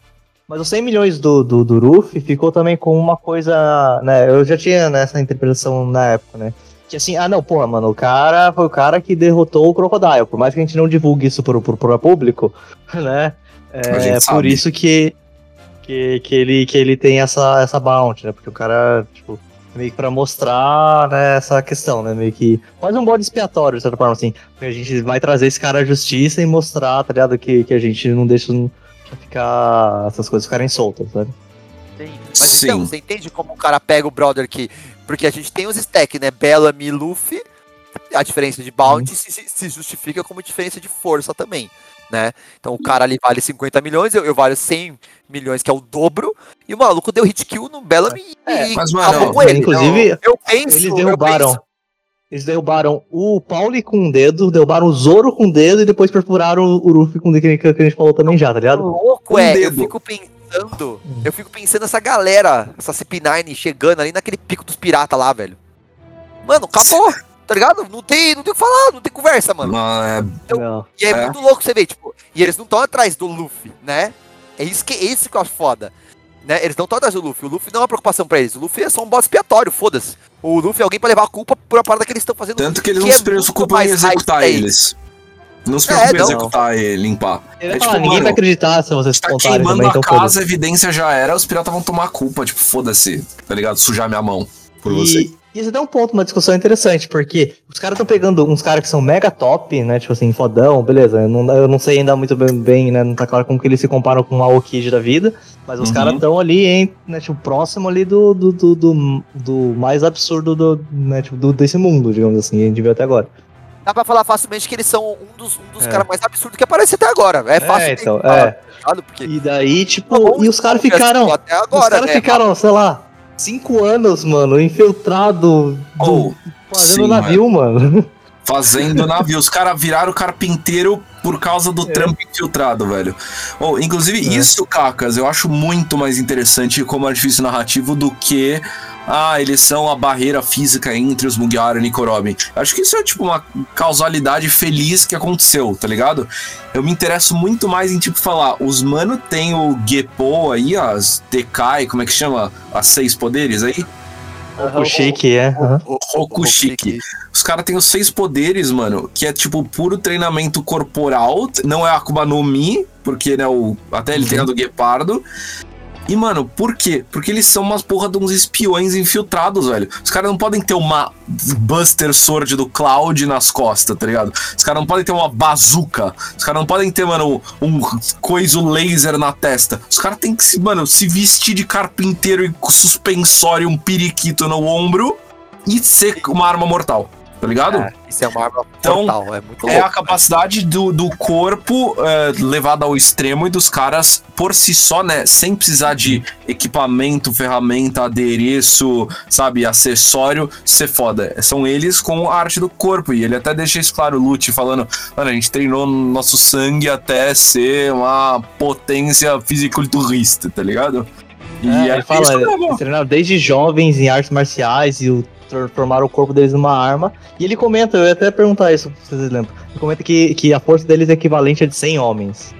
D: Mas os 100 milhões do, do, do Ruffy ficou também com uma coisa, né? Eu já tinha nessa interpretação na época, né? Que assim, ah não, porra, mano, o cara foi o cara que derrotou o Crocodile. Por mais que a gente não divulgue isso pro, pro, pro público, <laughs> né? É por
C: sabe.
D: isso que, que, que, ele, que ele tem essa, essa bounty, né? Porque o cara, tipo, meio que pra mostrar né, essa questão, né? Meio que quase um bode expiatório, de certa forma, assim. A gente vai trazer esse cara à justiça e mostrar, tá ligado? Que, que a gente não deixa ficar essas coisas ficarem soltas, sabe?
B: Sim. Mas
C: Sim.
B: então, você entende como o cara pega o brother que. Porque a gente tem os stacks, né? Bellamy e Luffy. A diferença de bounty se, se- se justifica como diferença de força também. Né? Então o cara ali vale 50 milhões, eu, eu valho 100 milhões, que é o dobro. E o maluco deu hit kill no Bellamy e
C: mas,
B: acabou
C: mano,
B: com ele.
D: inclusive,
B: Então, eu penso,
D: Eles
B: eu
D: derrubaram.
B: penso-
D: Eles derrubaram o Pauli com um dedo, derrubaram o Zoro com um dedo e depois perfuraram o Luffy com o dedo que, que a gente falou também já, tá ligado?
B: louco
C: Um
B: é, eu fico pensando, eu fico pensando essa galera, essa CP9 chegando ali naquele pico dos piratas lá, velho. Mano, acabou, tá ligado? Não tem, não tem o que falar, não tem conversa, mano.
C: É,
D: Não.
B: E é,
C: É.
B: muito louco você ver, tipo, e eles não estão atrás do Luffy, né? É isso que, é isso que eu acho foda. Né? Eles não estão atrás do Luffy. O Luffy não é uma preocupação pra eles. O Luffy é só um boss expiatório, foda-se. O Luffy é alguém pra levar a culpa por a parada que eles estão fazendo.
C: tanto que eles
B: que
C: não
B: é
C: se preocupam
B: muito
C: em executar eles. Não se
B: É,
C: preocupam em
B: não.
C: executar e limpar. É
D: falar,
C: tipo,
D: ninguém
C: mano,
D: vai acreditar se vocês
C: Tá
D: contarem
C: queimando
D: também,
C: a
D: então
C: casa, a evidência já era, os piratas vão tomar a culpa. Tipo, foda-se, tá ligado? Sujar minha mão por você.
D: E, e isso dá um ponto, uma discussão interessante, porque os caras estão pegando uns caras que são mega top, né? Tipo assim, fodão, beleza. Eu não, eu não sei ainda muito bem, bem, né? Não tá claro como que eles se comparam com o Aokiji da vida. Mas os
C: Uhum.
D: caras estão ali, hein, né, tipo, próximo ali do, do, do, do, do mais absurdo do, né, tipo, do, desse mundo, digamos assim, que a gente viu até agora.
B: Dá pra falar facilmente que eles são um dos, um dos
D: É.
B: caras mais absurdos que aparece até agora. É fácil.
D: É, então,
B: falar,
D: é.
B: tá? Porque
D: E daí, tipo,
B: Bom,
D: e os caras
B: assim,
D: ficaram.
B: Até
D: os
B: agora,
D: caras
B: né?
D: ficaram, sei lá, cinco anos, mano, infiltrado do-
C: Ou,
D: fazendo
C: sim,
D: navio, mano.
C: fazendo navio. Os caras viraram carpinteiro por causa do
D: É.
C: trampo infiltrado, velho. Ou, inclusive,
D: É.
C: isso, Cacas, eu acho muito mais interessante como artifício narrativo do que. Ah, eles são a barreira física entre os Mugiwara e o Nikorobin. Acho que isso é tipo uma causalidade feliz que aconteceu, tá ligado? Eu me interesso muito mais em tipo falar, os mano tem o Gepo aí, as Dekai, como é que chama? As seis poderes aí?
D: O Shake, é.
C: Rokushiki. Os caras têm os seis poderes, mano, que é tipo puro treinamento corporal, não é Akuma no Mi, porque, né, o, até ele tem a do Guepardo. E, mano, por quê? Porque eles são umas porra de uns espiões infiltrados, velho. Os caras não podem ter uma Buster Sword do Cloud nas costas, tá ligado? Os caras não podem ter uma bazuca. Os caras não podem ter, mano, um coiso laser na testa. Os caras têm que, se, mano, se vestir de carpinteiro e suspensório, um periquito no ombro e ser uma arma mortal, tá ligado?
B: É, isso é uma arma
C: Então,
B: mortal, é muito
C: É
B: louco.
C: a capacidade do, do corpo é, levada ao extremo e dos caras por si só, né? Sem precisar de equipamento, ferramenta, adereço, sabe, acessório, ser foda. São eles com a arte do corpo. E ele até deixa isso claro, o Lute, falando: mano, a gente treinou nosso sangue até ser uma potência fisiculturista, tá ligado? E
D: É,
C: é
D: ele fala,
C: mesmo.
D: eles treinaram desde jovens em artes marciais e o, transformaram o corpo deles numa arma. E ele comenta, eu ia até perguntar isso, se vocês lembram. Ele comenta que, que a força deles é equivalente a de 100 homens.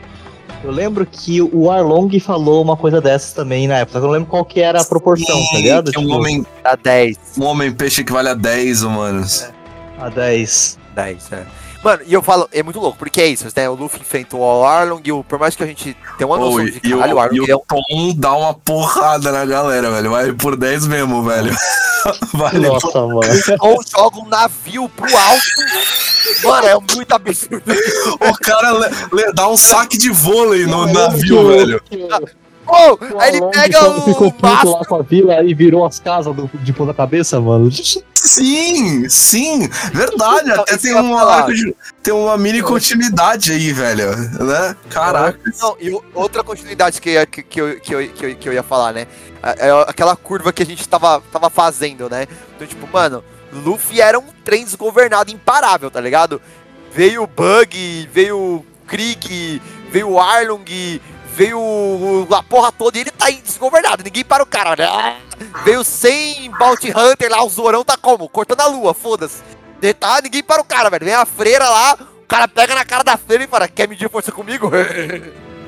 D: Eu lembro que o Arlong falou uma coisa dessas também na época, eu não lembro qual que era a proporção, tá ligado?
C: Que um
D: Tipo,
C: homem,
B: Dá 10.
C: um homem peixe equivale a 10 humanos.
D: a 10.
B: 10, é. Mano, e eu falo, é muito louco, porque é isso, né? O Luffy enfrenta o Arlong, e o, por mais que a gente tenha uma noção
C: Pô,
B: de
C: o,
B: caralho, o
C: e
B: Arlong
C: o
B: é um
C: Tom dá uma porrada na galera, velho. Vai por 10 mesmo, velho. <laughs> Vale
D: Nossa, mano.
B: ou joga um navio pro alto. Mano, é muito absurdo.
C: O cara le- le- dá um saque de vôlei no navio,
D: o-
C: velho.
D: o-
B: Oh,
D: o
B: aí ele pega o
D: Ficou puto lá com a vila e virou as casas do, de ponta cabeça, mano.
C: Sim, sim, verdade.
B: Então,
C: Até tem uma,
B: falar.
C: arco de- tem uma mini continuidade aí, velho. Né? Caraca.
B: Não, e outra continuidade que, eu ia- que, eu, que, eu, que, eu, que eu ia falar, né? É é aquela curva que a gente tava, tava fazendo, né? Então, tipo, mano, Luffy era um trem desgovernado, imparável, tá ligado? Veio o Bug, veio o Krieg, veio o Arlong, veio a porra toda e ele tá aí desgovernado, ninguém para o cara, né? Veio 100 Bounty Hunter lá, o Zorão tá como? Cortando a lua, foda-se. Tá, ninguém para o cara, velho. Vem a freira lá, o cara pega na cara da freira e fala, quer medir força comigo? <laughs>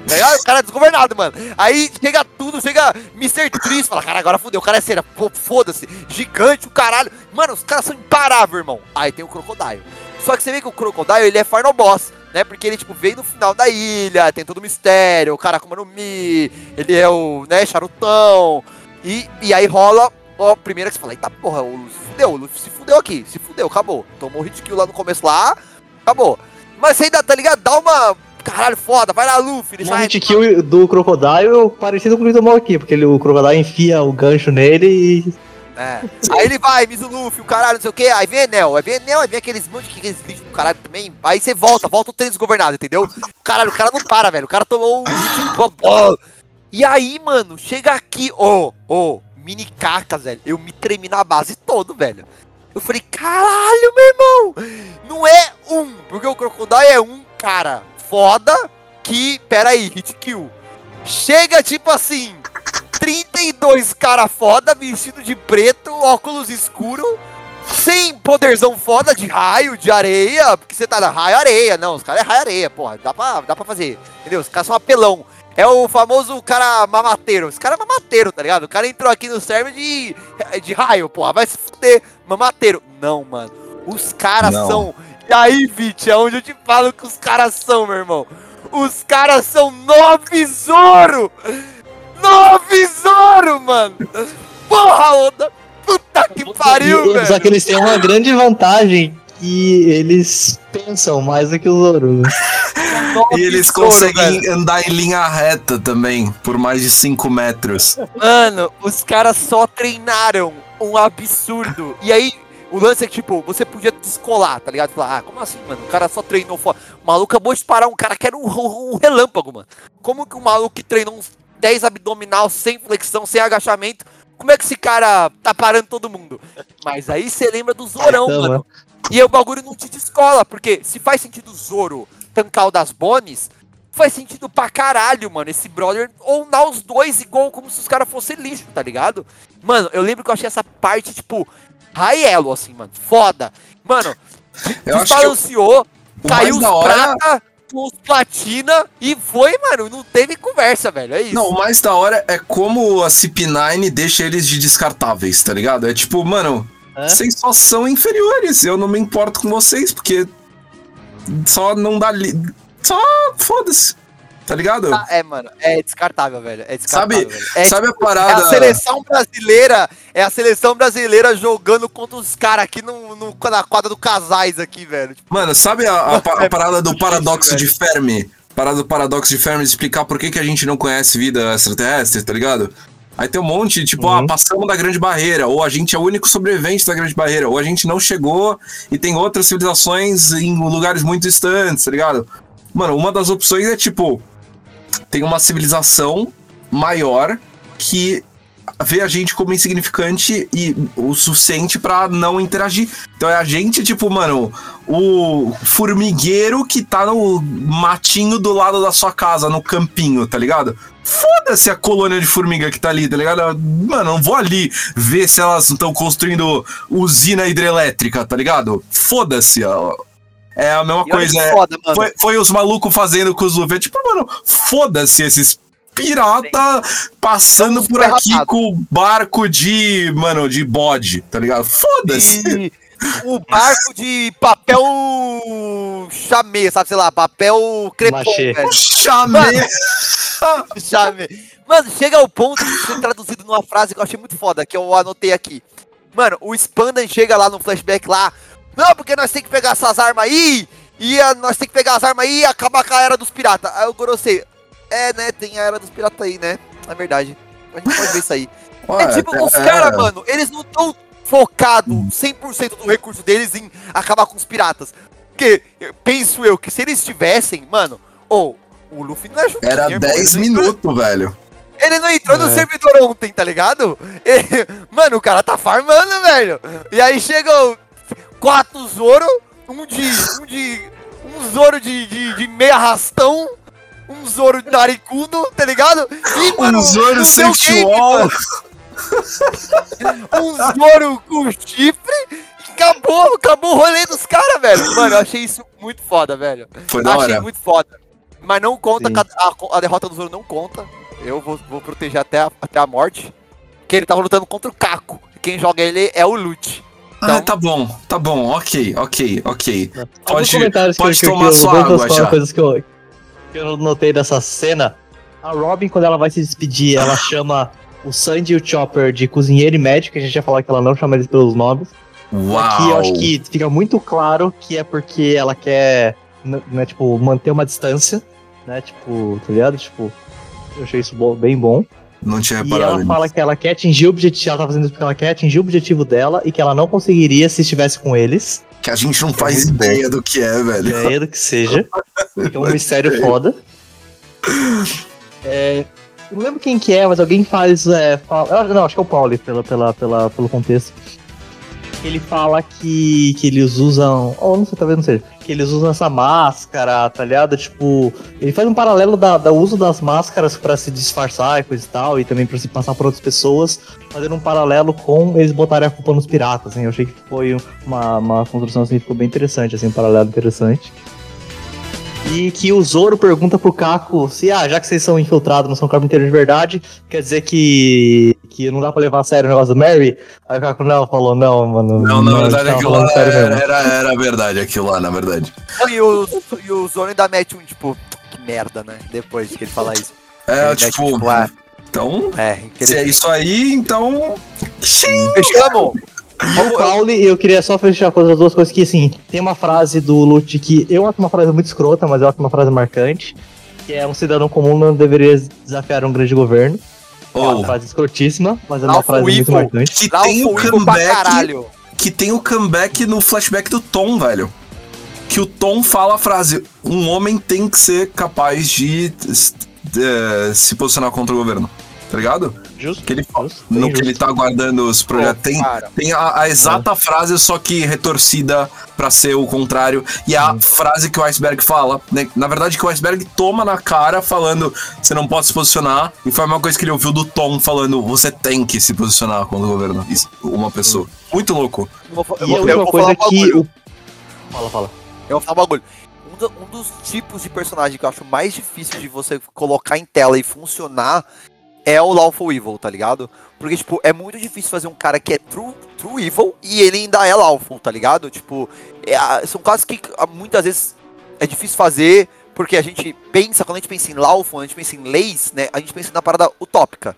B: Ligado? O cara é desgovernado, mano. Aí chega tudo, chega Mr. Tris, fala, cara, agora fudeu, o cara é cera, foda-se, gigante, o caralho. Mano, os caras são imparáveis, irmão. Aí tem o Crocodile. Só que você vê que o Crocodile, ele é final boss, né? Porque ele, tipo, veio no final da ilha, tem todo o mistério, o cara como no Mi, ele é o, né, charutão. E, e aí rola, ó, primeira que você fala, eita porra, o Luffy se fudeu, o Luffy se fudeu aqui, se fudeu, acabou. Tomou hit kill lá no começo lá, acabou. Mas você ainda, tá ligado? Dá uma, caralho, foda, vai lá, Luffy, ele
D: O
B: sai...
D: hit kill do Crocodile parecido com o Little aqui, porque ele, o Crocodile enfia o gancho nele e.
B: É. Aí ele vai, Mizu o caralho, não sei o que, aí vem Enel, aí vem Enel, aí vem aqueles monte de aqueles lixos do caralho também, aí você volta, volta o trem desgovernado, entendeu? Caralho, o cara não para, velho, o cara tomou um... E aí, mano, chega aqui, ô, ô, mini cacas, velho, eu me tremi na base todo, velho. Eu falei, caralho, meu irmão, não é um, porque o Crocodile é um cara foda que, pera aí, hit kill. Chega tipo assim, 32 cara foda, vestido de preto, óculos escuro, sem poderzão foda de raio, de areia, porque você tá na raio areia, não, os caras é raio areia, porra, dá pra, dá pra fazer, entendeu? Os caras são apelão. É o famoso cara mamateiro. Esse cara é mamateiro, tá ligado? O cara entrou aqui no server de, de raio, porra. Vai se fuder. Mamateiro. Não, mano. Os caras
C: Não.
B: são. E aí, Vit, é onde eu te falo que os caras são, meu irmão. Os caras são nove Zoro! Nove Zoro, mano! Porra, Oda! Puta que pariu,
D: E-
B: velho!
D: Só que eles têm uma grande vantagem que eles pensam mais do que o Zoro. né?
C: E eles
B: Zoro,
C: conseguem
B: velho.
C: andar em linha reta também, por mais de 5 metros.
B: Mano, os caras só treinaram um absurdo. E aí, o lance é que, tipo, você podia descolar, tá ligado? Falar, ah, como assim, mano? O cara só treinou fora. O maluco acabou de parar um cara que era um, um- relâmpago, mano. Como que um maluco que treinou uns 10 abdominal sem flexão, sem agachamento, como é que esse cara tá parando todo mundo? Mas aí você lembra do Zorão,
D: Caramba.
B: mano. E aí o bagulho não te descola, porque se faz sentido o Zoro tancar o das Bones, faz sentido pra caralho, mano, esse brother onar os dois igual como se os caras fossem lixo, tá ligado? Mano, eu lembro que eu achei essa parte, tipo, high elo, assim, mano, foda. Mano, desbalanceou, caiu os
C: hora-
B: prata, os platina e foi, mano, não teve conversa, velho, é isso.
C: Não, o mais da hora é como a CP9 deixa eles de descartáveis, tá ligado? É tipo, mano,
D: É?
C: vocês só são inferiores, eu não me importo com vocês, porque só não dá li... Só foda-se, tá ligado?
B: Ah, é, mano, é descartável, velho, é descartável,
C: Sabe-
B: velho. É,
C: Sabe a
B: É
C: parada...
B: a seleção brasileira, é a seleção brasileira jogando contra os caras aqui no, no- na quadra do casais aqui, velho. Tipo,
C: Mano, sabe a, a <laughs> pa- a parada do paradoxo de Fermi? Parada do paradoxo de Fermi de explicar por que, que a gente não conhece vida extraterrestre, tá ligado? Aí tem um monte, tipo,
D: Uhum.
C: ah, passamos da grande barreira, ou a gente é o único sobrevivente da grande barreira, ou a gente não chegou e tem outras civilizações em lugares muito distantes, tá ligado? Mano, uma das opções é tipo, tem uma civilização maior que vê a gente como insignificante e o suficiente pra não interagir. Então é a gente, tipo, mano, o formigueiro que tá no matinho do lado da sua casa, no campinho, tá ligado? Foda-se a colônia de formiga que tá ali, tá ligado? Mano, não vou ali ver se elas estão construindo usina hidrelétrica, tá ligado? Foda-se. É a mesma
B: e
C: coisa. É,
B: foda, mano.
C: foi, foi os malucos fazendo com os. É Tipo, mano, foda-se esses pirata passando
B: Vamos
C: por aqui
B: ferrado.
C: com barco de, mano, de bode, tá ligado? Foda-se.
B: O barco de papel chamê, sabe, sei lá, papel crepom, velho.
C: Chamei.
B: Chame. <laughs> Mano, chega ao ponto de ser traduzido numa frase que eu achei muito foda, que eu anotei aqui. Mano, o Spandan chega lá no flashback lá. Não, porque nós tem que pegar essas armas aí. E a- nós tem que pegar as armas aí e acabar com a era dos piratas. Aí o Gorosei. É, né? Tem a era dos piratas aí, né? É verdade. A gente pode ver isso aí. <laughs> É tipo, os
C: é.
B: caras, mano, eles não estão focados 100% do recurso deles em acabar com os piratas. Porque, penso eu, que se eles tivessem, mano, ou o Luffy não é
C: Era
B: irmão,
C: 10
B: ele não entrou-
C: minutos, velho.
B: Ele não entrou no
D: É.
B: servidor ontem, tá ligado? Ele- <laughs> mano, o cara tá farmando, velho. E aí chegou quatro Zoro, um de. um de. um Zoro de, de, de meia rastão. Um Zoro de Narikudo, tá ligado? E,
C: Um Zoro
B: game, mano, um Zoro com chifre. Acabou, acabou o rolê dos caras, velho. Mano, eu achei isso muito foda, velho.
C: Foi da
B: Achei
C: hora.
B: muito foda. Mas não conta, a, a- derrota do Zoro não conta. Eu vou, vou proteger até a, até a morte. Que ele tava lutando contra o Caco. Quem joga ele é o Lute.
C: Ah,
B: Então-
C: tá bom, tá bom, ok, ok, ok. Pode, pode
D: que, eu- que,
C: tomar
D: eu,
C: sua água já.
D: coisas que eu, que eu notei dessa cena. A Robin, quando ela vai se despedir, ela <laughs> chama o Sandy e o Chopper de cozinheiro e médico. A gente já falou que ela não chama eles pelos nomes.
C: Uau.
D: Aqui eu acho que fica muito claro que é porque ela quer, n- né, tipo, manter uma distância, né? Tipo, tá ligado? Tipo, eu achei isso bo- bem bom.
C: Não tinha
D: E
C: reparado
D: ela
C: nisso.
D: fala que ela quer atingir o objetivo, ela tá fazendo isso porque ela quer atingir o objetivo dela e que ela não conseguiria se estivesse com eles.
C: Que a gente não faz
D: muito bom.
C: ideia do que é, velho.
D: Ideia do que seja. É um mistério <laughs> foda. É, eu não lembro quem que é, mas alguém faz. É, fala- eu- não, acho que é o Pauli, pela, pela, pela, pelo contexto. Ele fala que, que eles usam. Ou não sei, talvez não seja. Que eles usam essa máscara, tá ligado? Tipo. Ele faz um paralelo da, da uso das máscaras pra se disfarçar e coisa e tal, e também pra se passar por outras pessoas, fazendo um paralelo com eles botarem a culpa nos piratas, assim. Eu achei que foi uma, uma construção assim, ficou bem interessante, assim, um paralelo interessante. E que o Zoro pergunta pro Kako se, ah, já que vocês são infiltrados, não são carpinteiros de verdade, quer dizer que, que não dá pra levar a sério o negócio do Mary? Aí o Kako, não, falou, não, mano.
C: Não, na verdade aquilo lá
D: sério
C: era,
D: mesmo."
C: era, era verdade, aquilo lá, na verdade.
B: E o, e o Zoro ainda mete um, tipo, que merda, né? Depois que ele fala isso. Ele
C: É,
B: mete,
C: tipo,
B: ah,
C: então,
B: é,
C: se é isso aí, então. Sim.
B: Fechamos!
D: O Pauli, eu queria só fechar com as duas coisas que, assim, tem uma frase do Lute que eu acho uma frase muito escrota, mas eu acho uma frase marcante, que é um cidadão comum não deveria desafiar um grande governo. É uma frase escrotíssima, mas é uma
B: Ralph
D: frase muito
B: Weevil.
D: marcante.
C: que
B: Lá
C: tem o comeback. Que tem o comeback no flashback do Tom, velho. Que o Tom fala a frase: um homem tem que ser capaz de eh, se posicionar contra o governo. Tá ligado?
D: Justo.
C: Que ele fala.
D: Justo,
C: No que ele
D: justo.
C: tá aguardando os projetos. Tem,
B: cara.
C: tem a, a exata frase, só que retorcida pra ser o contrário. E a frase que o Iceberg fala, né? Na verdade, que o Iceberg toma na cara falando: você não pode se posicionar. E foi a mesma coisa que ele ouviu do Tom falando: você tem que se posicionar contra o governo. Isso, uma pessoa. Muito louco.
B: Eu vou, eu
D: E
B: vou,
D: a
B: eu vou
D: coisa
B: falar
D: que. O... Fala, fala.
B: Eu vou falar um bagulho. Um dos tipos de personagem que eu acho mais difícil de você colocar em tela e funcionar é o Lawful Evil, tá ligado? Porque, tipo, é muito difícil fazer um cara que é true, true evil e ele ainda é lawful, tá ligado? Tipo, é são casos que muitas vezes é difícil fazer porque a gente pensa, quando a gente pensa em lawful, a gente pensa em leis, né? A gente pensa na parada utópica.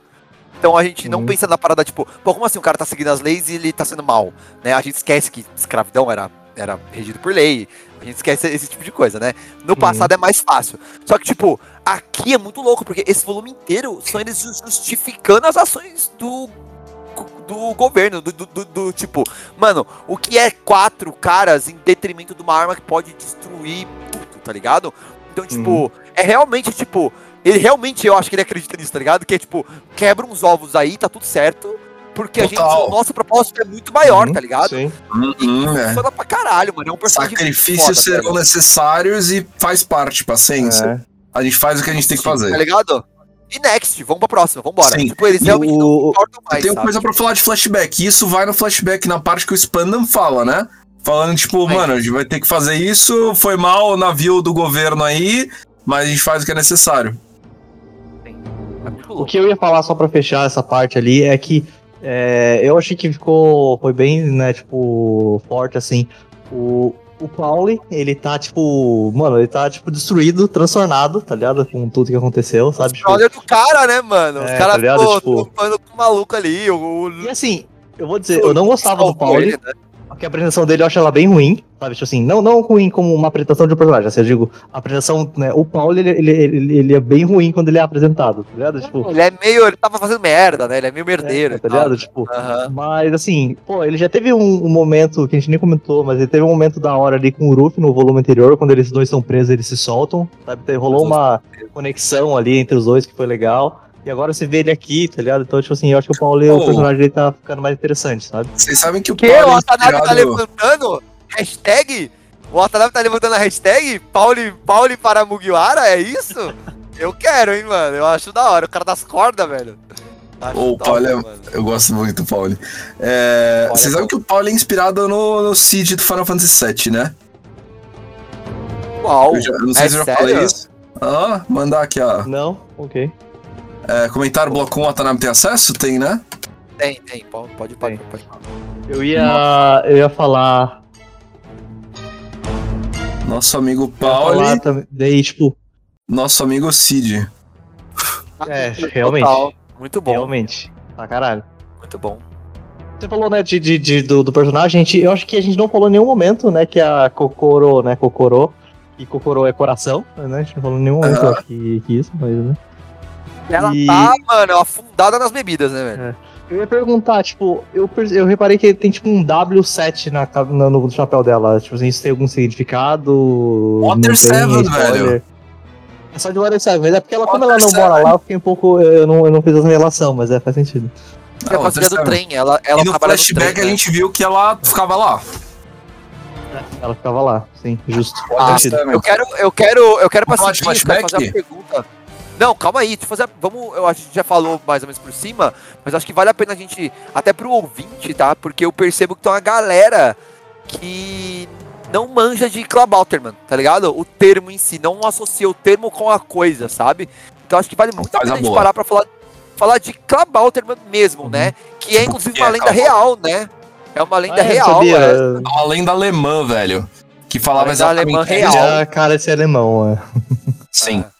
B: Então a gente não
D: Uhum.
B: pensa na parada, tipo, pô, como assim o cara tá seguindo as leis e ele tá sendo mal? Né? A gente esquece que escravidão era, era regido por lei. A gente esquece esse tipo de coisa, né? No passado é mais fácil. Só que, tipo, aqui é muito louco, porque esse volume inteiro são eles ju- justificando as ações do. Do governo, do, do- do- do tipo, mano, o que é quatro caras em detrimento de uma arma que pode destruir tudo, tá ligado? Então, tipo, é realmente, tipo, ele realmente, eu acho que ele acredita nisso, tá ligado? Que é tipo, quebra uns ovos aí, tá tudo certo. Porque a
C: Total.
B: gente, o nosso propósito é muito maior,
D: Uhum,
B: tá ligado?
D: Sim.
B: E
C: Uhum, é.
B: funciona pra caralho, mano. É um personagem
C: Sacrifícios
B: foda,
C: serão
B: velho.
C: necessários e faz parte, paciência.
D: É.
C: A gente faz o que a gente tem que
B: Tá
C: fazer.
B: ligado? E next, vamos pra próxima, vambora.
C: Sim.
B: Tipo, eles
D: E
B: realmente não
D: o-
B: se importam mais, sabe?
C: coisa pra falar de flashback. e Isso vai no flashback na parte que o Spandam fala, né? Falando, tipo,
B: Aí.
C: mano, a gente vai ter que fazer isso. Foi mal o navio do governo aí, mas a gente faz o que é necessário.
B: É
D: O que eu ia falar só pra fechar essa parte ali é que é, eu achei que ficou. Foi bem, né, tipo, forte assim. O, o Pauli, ele tá, tipo, mano, ele tá, tipo, destruído, transtornado, tá ligado? Com tudo que aconteceu, sabe? Tipo,
B: Olha do cara, né, mano? Os
D: É,
B: caras
D: tá
B: ficou
D: Tipo-
B: com o maluco ali. O, o-
D: E assim, eu vou dizer, eu não gostava do Pauli,
B: ele, né?
D: Porque a apresentação dele eu acho ela bem ruim, sabe? Tipo assim, não, não ruim como uma apresentação de um personagem, assim, eu digo, a apresentação, né, o Pauli, ele, ele, ele, ele é bem ruim quando ele é apresentado, tá ligado? Tipo,
B: Ele é meio. Ele tava fazendo merda, né? Ele é meio merdeiro.
D: é, tá ligado? Tipo. Mas assim, pô, ele já teve um, um momento que a gente nem comentou, mas ele teve um momento da hora ali com o Ruff no volume anterior, quando eles dois são presos, eles se soltam, sabe? Então, Rolou uma conexão ali entre os dois que foi legal. E agora você vê ele aqui, tá ligado? Então, tipo assim, eu acho que o Paulo,
C: Oh.
D: o personagem dele tá ficando mais interessante, sabe?
C: Vocês sabem que o
B: Que?
C: Paulo
B: O
C: é
B: Watanabe tá levantando? Hashtag? O Watanabe tá levantando a hashtag? Pauli, Pauli para Mugiwara? É isso? Eu quero, hein, mano. Eu acho da hora. O cara das cordas, velho.
C: O
B: top,
C: Paulo é-. Eu gosto muito do Paulo. É,
B: Olha,
C: vocês sabem
B: bom.
C: que o Paulo é inspirado no, no Cid do Final Fantasy VII, né?
B: Uau.
C: Eu, já- eu não sei
B: é
C: se eu já
B: sério?
C: falei isso. Ah, mandar aqui, ó.
D: Não? Ok.
C: É, comentário bloco 1, o Watanabe tem acesso? Tem, né?
B: Tem, tem. Pode, pode, pode.
D: Tem.
B: pode.
D: Eu ia. Eu ia falar.
C: Nosso amigo
D: também. Daí, tipo,
C: nosso amigo Cid.
D: é, realmente.
B: Total. Muito bom.
D: Realmente. Pra caralho.
B: Muito bom.
D: Você falou, né, de, de, de- do, do personagem, a gente, eu acho que a gente não falou em nenhum momento, né, que a Kokoro, né, Kokoro, e Kokoro é coração, né, a gente não falou em nenhum momento eu acho que, que isso, mas, né.
B: Ela
D: E-
B: tá, mano, afundada nas bebidas, né, velho?
D: Eu ia perguntar, tipo, eu, eu reparei que tem, tipo, um W7 na, na- no chapéu dela, tipo assim, isso tem algum significado?
C: Water
D: Não tem
C: Seven,
D: spoiler?
C: velho.
D: É só de Water 7, mas é porque ela, como ela não mora
C: Seven.
D: lá, eu fiquei um pouco, eu não, eu não fiz essa relação, mas é, faz sentido.
B: É a
C: Water
B: do trem. Ela, ela
C: E no flashback
B: trem,
C: a
B: né?
C: gente viu que ela ficava lá.
D: Ela ficava lá, sim, justo.
B: Ah. Eu quero, eu quero, eu quero eu quero fazer
C: flashback?
B: uma pergunta. Não, calma aí, deixa eu fazer. Vamos, eu acho que já falou mais ou menos por cima, mas acho que vale a pena a gente, até pro ouvinte, tá? Porque eu percebo que tem uma galera que não manja de Clubauterman, tá ligado? O termo em si, não associa o termo com a coisa, sabe? Então acho que vale muito a pena
C: a
B: a gente parar pra falar, falar de Clubauterman mesmo, né? Que é inclusive uma
C: é
B: lenda real, né? É uma lenda
D: Ah, é,
B: real,
D: sabia,
B: é.
C: É uma lenda alemã, velho. Que falava
B: Lenda alemã
C: exatamente
B: real.
C: isso.
D: Já, cara, esse alemão, é.
C: Sim.
B: Ah.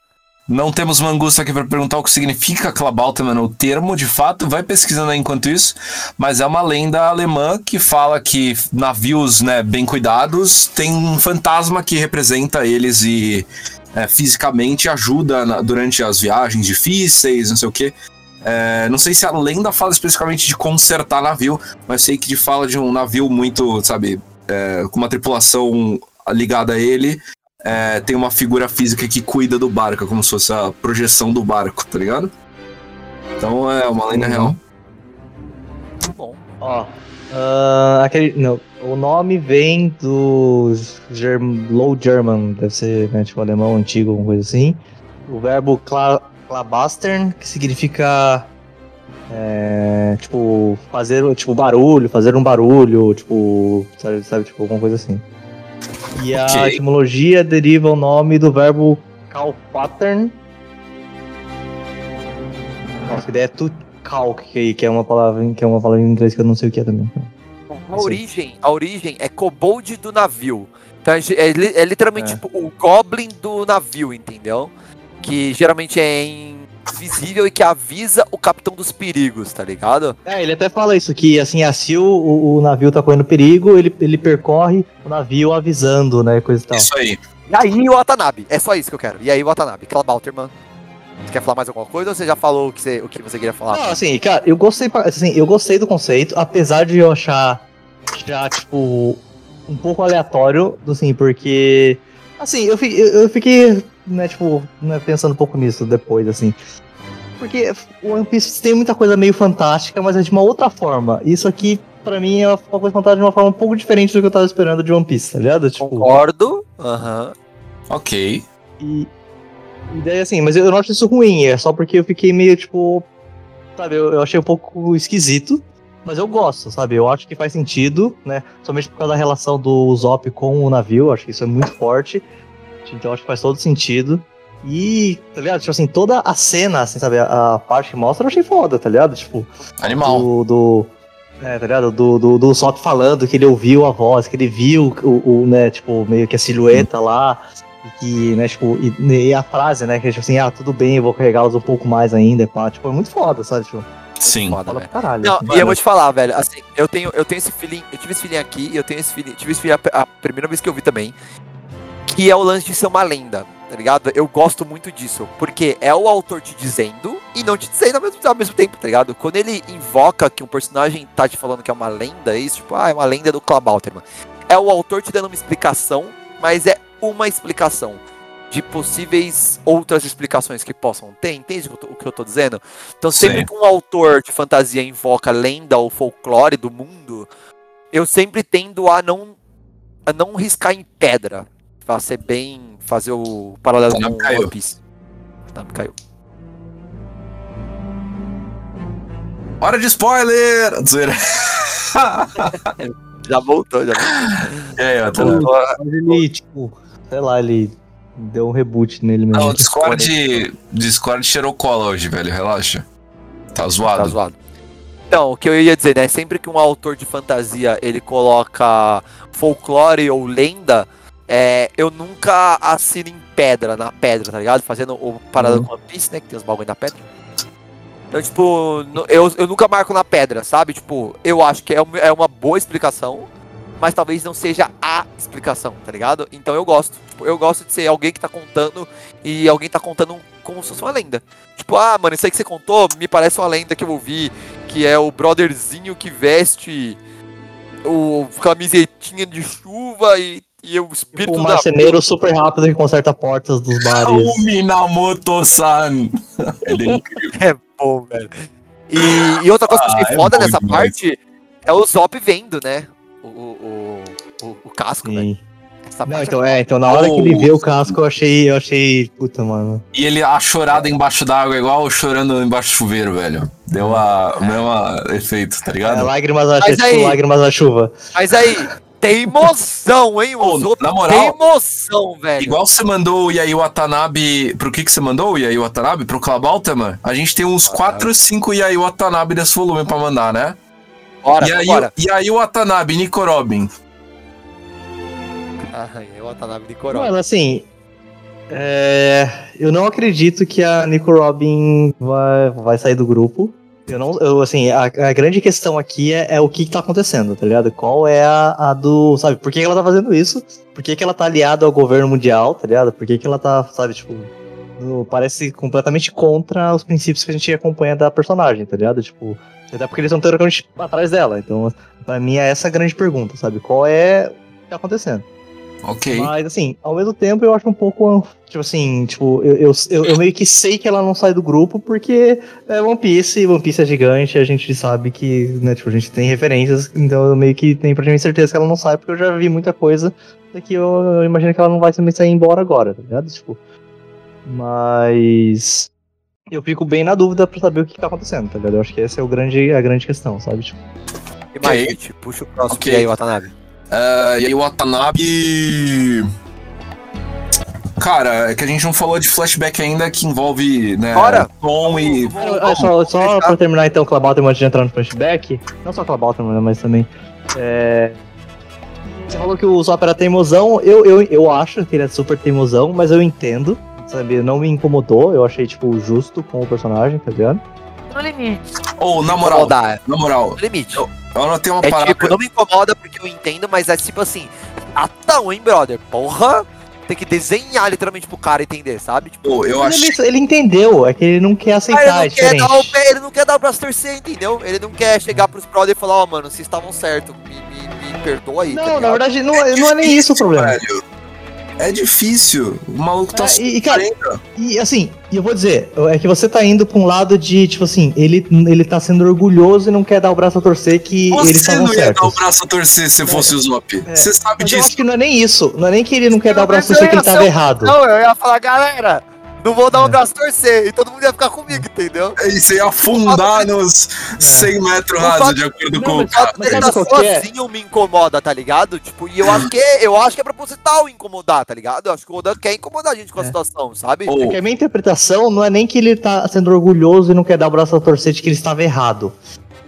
C: Não temos Mangusta aqui para perguntar o que significa Klabautermann, o termo, de fato, vai pesquisando aí enquanto isso, mas é uma lenda alemã que fala que navios né, bem cuidados tem um fantasma que representa eles e é, fisicamente ajuda na- durante as viagens difíceis, não sei o quê. É, não sei se a lenda fala especificamente de consertar navio, mas sei que fala de um navio muito, sabe, é, com uma tripulação ligada a ele é, tem uma figura física que cuida do barco, como se fosse a projeção do barco, tá ligado? Então é uma lenda
D: Uhum.
C: real.
B: Muito bom.
D: Ó. ah, aquele. Não. O nome vem do Germ, Low German, deve ser né, tipo alemão antigo, alguma coisa assim. O verbo cla, klabastern, que significa. é, tipo, fazer tipo barulho, fazer um barulho, tipo, sabe, sabe, tipo, alguma coisa assim. E a
C: Ok.
D: etimologia deriva o nome do verbo kalpattern. Nossa, a ideia é to calc, que que é uma palavra, em- que é uma palavra em inglês que eu não sei o que é também.
B: A origem, a origem é kobold do navio. Então é, é é literalmente
D: É.
B: tipo o goblin do navio, entendeu? Que geralmente é invisível e que avisa o capitão dos perigos, tá ligado?
D: É, ele até fala isso, que assim, se o, o, o navio tá correndo perigo, ele, ele percorre o navio avisando, né, coisa e tal.
C: Isso aí.
B: E aí o Watanabe, é só isso que eu quero. E aí o Watanabe, Klabauterman. Você quer falar mais alguma coisa ou você já falou o que você, o que você queria falar?
D: Não, assim, cara, eu gostei, assim, eu gostei do conceito, apesar de eu achar já, tipo, um pouco aleatório, assim, porque, assim, eu, eu, eu fiquei, né, tipo, né, pensando um pouco nisso depois, assim, porque o One Piece tem muita coisa meio fantástica, mas é de uma outra forma. Isso aqui, pra mim, é uma coisa fantástica de uma forma um pouco diferente do que eu tava esperando de One Piece, tá ligado? Tipo,
B: Concordo. Aham.
C: Ok.
D: E, e daí assim, mas eu não acho isso ruim, é só porque eu fiquei meio tipo. Sabe, eu, eu achei um pouco esquisito, mas eu gosto, sabe? Eu acho que faz sentido, né? Somente por causa da relação do Zop com o navio, acho que isso é muito forte. Então acho que faz todo sentido. E, tá ligado? Tipo assim, toda a cena, assim, sabe? A, parte que mostra eu achei foda, tá ligado? Tipo,
C: Animal.
D: do, do, É, tá ligado? Do, do, do Sop falando que ele ouviu a voz, que ele viu o, o né, tipo, meio que a silhueta lá. E que, né, tipo, e, e a frase, né, que é tipo assim, ah, tudo bem, eu vou carregá-los um pouco mais ainda, pá. Tipo, é muito foda, sabe? Tipo,
C: Sim.
B: Foda,
D: pra caralho.
B: Não,
C: Mano.
B: e eu vou te falar, velho, assim, eu tenho, eu tenho esse feeling, eu tive esse feeling aqui, e eu tenho esse feeling, tive esse feeling a, a primeira vez que eu vi também, que é o lance de ser uma lenda, tá ligado? Eu gosto muito disso, porque é o autor te dizendo e não te dizendo ao mesmo, ao mesmo tempo, tá ligado? Quando ele invoca que um personagem tá te falando que é uma lenda, é isso, tipo, ah, é uma lenda do Klabauterman. É o autor te dando uma explicação, mas é uma explicação de possíveis outras explicações que possam ter, entende o que eu tô- o que eu tô dizendo? Então, sempre
C: Sim.
B: que um autor de fantasia invoca lenda ou folclore do mundo, eu sempre tendo a não a não riscar em pedra, pra ser bem fazer o paralelo
C: Tá,
B: com
C: caiu.
B: One Piece. Tá, caiu.
C: Hora de spoiler! <laughs>
B: Já voltou, já voltou.
C: E Otávio?
B: voltou.
D: Mas ele, tipo, sei lá, ele deu um reboot nele mesmo.
C: Não, o Discord, Discord cheirou cola hoje, velho. Relaxa. Tá
B: Tá
C: zoado.
B: zoado. Então, o que eu ia dizer, né? Sempre que um autor de fantasia ele coloca folclore ou lenda, é, eu nunca assino em pedra, na pedra, tá ligado? Fazendo o parada
D: Uhum.
B: com One Piece, né? Que tem os bagulho na pedra. Então, tipo, eu, eu nunca marco na pedra, sabe? Tipo, eu acho que é, é uma boa explicação, mas talvez não seja a explicação, tá ligado? Então eu gosto. Tipo, eu gosto de ser alguém que tá contando e alguém tá contando como se fosse uma lenda. Tipo, ah, mano, isso aí que você contou me parece uma lenda que eu ouvi, que é o brotherzinho que veste o camisetinha de chuva e, e o espírito
D: um
B: da
D: marceneiro super rápido que conserta portas dos <laughs> bares.
C: O Minamoto-san! <laughs> Ele é incrível.
B: É bom, velho. E, e outra coisa que eu
C: Ah,
B: achei
C: é
B: foda nessa
C: demais.
B: parte é o Zop vendo, né? O, o, o, o- o casco, velho.
D: Não,
B: parte
D: então, é, então na hora que ele
C: Oh.
D: vê o casco, eu achei, eu achei, puta, mano.
C: E ele, a chorada embaixo d'água, igual chorando embaixo do chuveiro, velho. Deu a, o mesmo efeito, tá
D: É,
C: ligado?
D: lágrimas, da,
B: Mas
D: tipo, lágrimas da chuva.
B: Mas aí, teimosão, hein?
C: Ô,
B: O Zop
C: na moral,
B: teimosão, velho.
C: Igual você mandou o Yai Watanabe. Pro que que você mandou o Yai Watanabe? Pro Clabalterman? A gente tem uns 4 ou 5 Yai Watanabe desse volume pra mandar, né?
B: Bora,
C: e aí,
B: bora.
C: Yai Watanabe, Nico Robin.
B: Ai, eu Watanabe de Corolla.
D: Mano, assim. é, eu não acredito que a Nico Robin vai, vai sair do grupo. Eu não. Eu, assim, a, a grande questão aqui é, é o que, que tá acontecendo, tá ligado? Qual é a, a do. Sabe, por que, ela tá fazendo isso? Por que, que ela tá aliada ao governo mundial, tá ligado? Por que, que ela tá, sabe, tipo. no- parece completamente contra os princípios que a gente acompanha da personagem, tá ligado? Tipo. Até porque eles estão teoricamente atrás dela. Então, pra mim, é essa a grande pergunta, sabe? Qual é o que tá acontecendo?
C: Ok.
D: Mas, assim, ao mesmo tempo eu acho um pouco, tipo assim, tipo, eu, eu, eu, eu meio que sei que ela não sai do grupo porque é One Piece, One Piece é gigante, a gente sabe que, né, tipo, a gente tem referências, então eu meio que tenho praticamente certeza que ela não sai, porque eu já vi muita coisa que eu, eu imagino que ela não vai também sair embora agora, tá ligado? Tipo, mas eu fico bem na dúvida pra saber o que tá acontecendo, tá ligado? Eu acho que essa é o grande, a grande questão, sabe? Tipo,
B: E mais,
C: Ok.
B: gente, puxa o próximo
C: Ok.
B: e aí, Watanabe.
C: Uh, Yai Watanabe. Cara, é que a gente não falou de flashback ainda que envolve, né?
B: Bora.
C: Tom e.
D: Ah, só, só pra terminar então, Clabalterman antes de entrar no flashback, não só Clabalterman, né, mas também. é, Você falou que o Zop era teimosão, eu, eu, eu acho que ele é super teimosão, mas eu entendo, sabe? Não me incomodou, eu achei, tipo, justo com o personagem, tá ligado?
B: No limite.
C: Ou, na moral, na moral,
B: no limite.
C: eu anotei uma
B: É
C: parada.
B: tipo, não me incomoda porque eu entendo, mas é tipo assim, atão, hein, brother? Porra! Tem que desenhar literalmente pro cara entender, sabe? Tipo,
C: Pô, eu achei.
D: ele, ele entendeu, é que ele não quer
B: ah,
D: aceitar,
B: ele,
D: é
B: não quer
D: diferente.
B: dar o pé, ele não quer dar o braço torcer, entendeu? Ele não quer chegar pros brother e falar, ó, mano, vocês estavam certo, me, me, me perdoa aí. tá
D: Não, na
B: ligado?
D: verdade, não, é- não é nem isso o problema.
C: Velho, é difícil. O maluco tá
D: É, e, e, cara. E assim, e eu vou dizer, é que você tá indo pra um lado de, tipo assim, ele, ele tá sendo orgulhoso e não quer dar o braço a torcer que
C: Você
D: estavam
C: não ia
D: certos.
C: dar o braço a torcer se fosse o Zop.
D: É.
C: Você sabe
D: Mas eu
C: disso.
D: acho que não é nem isso. Não é nem que ele não quer dar o braço a torcer que
B: eu
D: ele tava errado.
B: Não, eu ia falar, galera, não vou dar
D: É.
B: um braço torcer, e todo mundo ia ficar comigo, entendeu?
C: E você ia afundar nos 100 metros
B: O
C: rasos, de acordo
D: Não,
C: com o cara.
D: mas
B: tá
D: é?
B: sozinho me incomoda, tá ligado? Tipo, e eu acho que eu acho que é proposital incomodar, tá ligado? Eu acho que o Oda quer incomodar a gente com a
D: É.
B: situação, sabe?
C: Ô,
D: É que a minha interpretação não é nem que ele tá sendo orgulhoso e não quer dar o braço a torcer de que ele estava errado.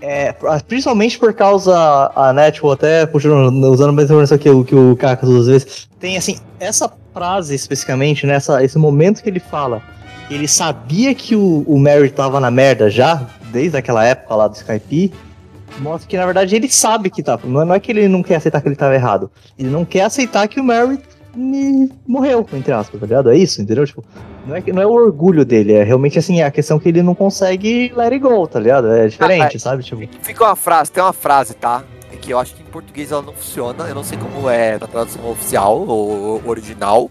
D: é, principalmente por causa, a né, tipo, até puxando, usando a mesma informação que, o- que o Kakas usa às vezes, tem assim, essa frase especificamente, nessa, esse momento que ele fala, ele sabia que o, o Mary tava na merda já, desde aquela época lá do Skype, mostra que na verdade ele sabe que tá, não é, não é que ele não quer aceitar que ele tava errado, ele não quer aceitar que o Mary me- morreu, entre aspas, tá ligado? É isso, entendeu? Tipo, não é, que- não é o orgulho dele, é realmente assim, é a questão que ele não consegue let it go, tá ligado? É diferente,
B: Ah,
D: sabe? Tipo,
B: Fica uma frase, tem uma frase, tá? Que eu acho que em português ela não funciona. Eu não sei como é na tradução oficial ou original.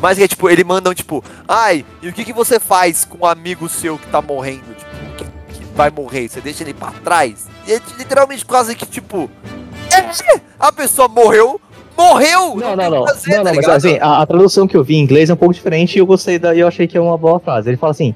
B: Mas é tipo, ele mandam tipo, ai, e o que, que você faz com um amigo seu que tá morrendo? Tipo, que, que vai morrer? Você deixa ele pra trás? E é literalmente quase que tipo. É, a pessoa morreu, morreu!
D: Não, não, não.
B: que fazer,
D: não,
B: tá
D: não, mas assim, a, a tradução que eu vi em inglês é um pouco diferente e eu gostei da, eu achei que é uma boa frase. Ele fala assim.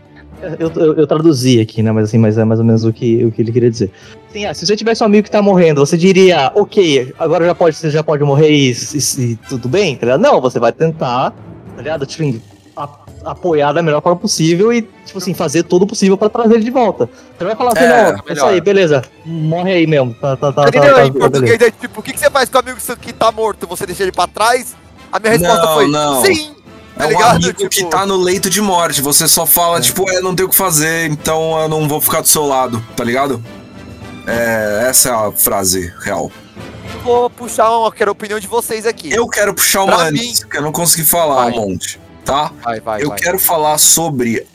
D: Eu, eu, eu traduzi aqui, né? Mas assim, mas é mais ou menos o que, o que ele queria dizer. Sim, ah, se você tivesse um amigo que tá morrendo, você diria, ok, agora já pode, você já pode morrer e, e- e tudo bem, tá ligado? Não, você vai tentar, tá ligado? Tipo, a- apoiar da melhor forma possível e, tipo assim, fazer tudo o possível pra trazer ele de volta. Você vai falar assim,
C: É,
D: não, é isso aí, beleza, morre aí mesmo. Tá, tá, tá,
B: Entendeu?
D: tá,
B: em
D: tá,
B: português é tipo, o que, que você faz com o amigo que tá morto? Você deixa ele pra trás? A minha resposta
C: Não,
B: foi
C: não.
B: sim!
C: É
B: Tá
C: um
B: ligado?
C: amigo que
B: Tipo-
C: tá no leito de morte. Você só fala, tipo, é, não tem o que fazer, então eu não vou ficar do seu lado, tá ligado? É, essa é a frase real.
B: Vou puxar uma, quero a opinião de vocês aqui.
C: Eu quero puxar uma
B: Pra
C: antes, que eu não consegui falar
B: Vai.
C: um monte, tá?
B: Vai, vai,
C: eu
B: vai.
C: quero falar sobre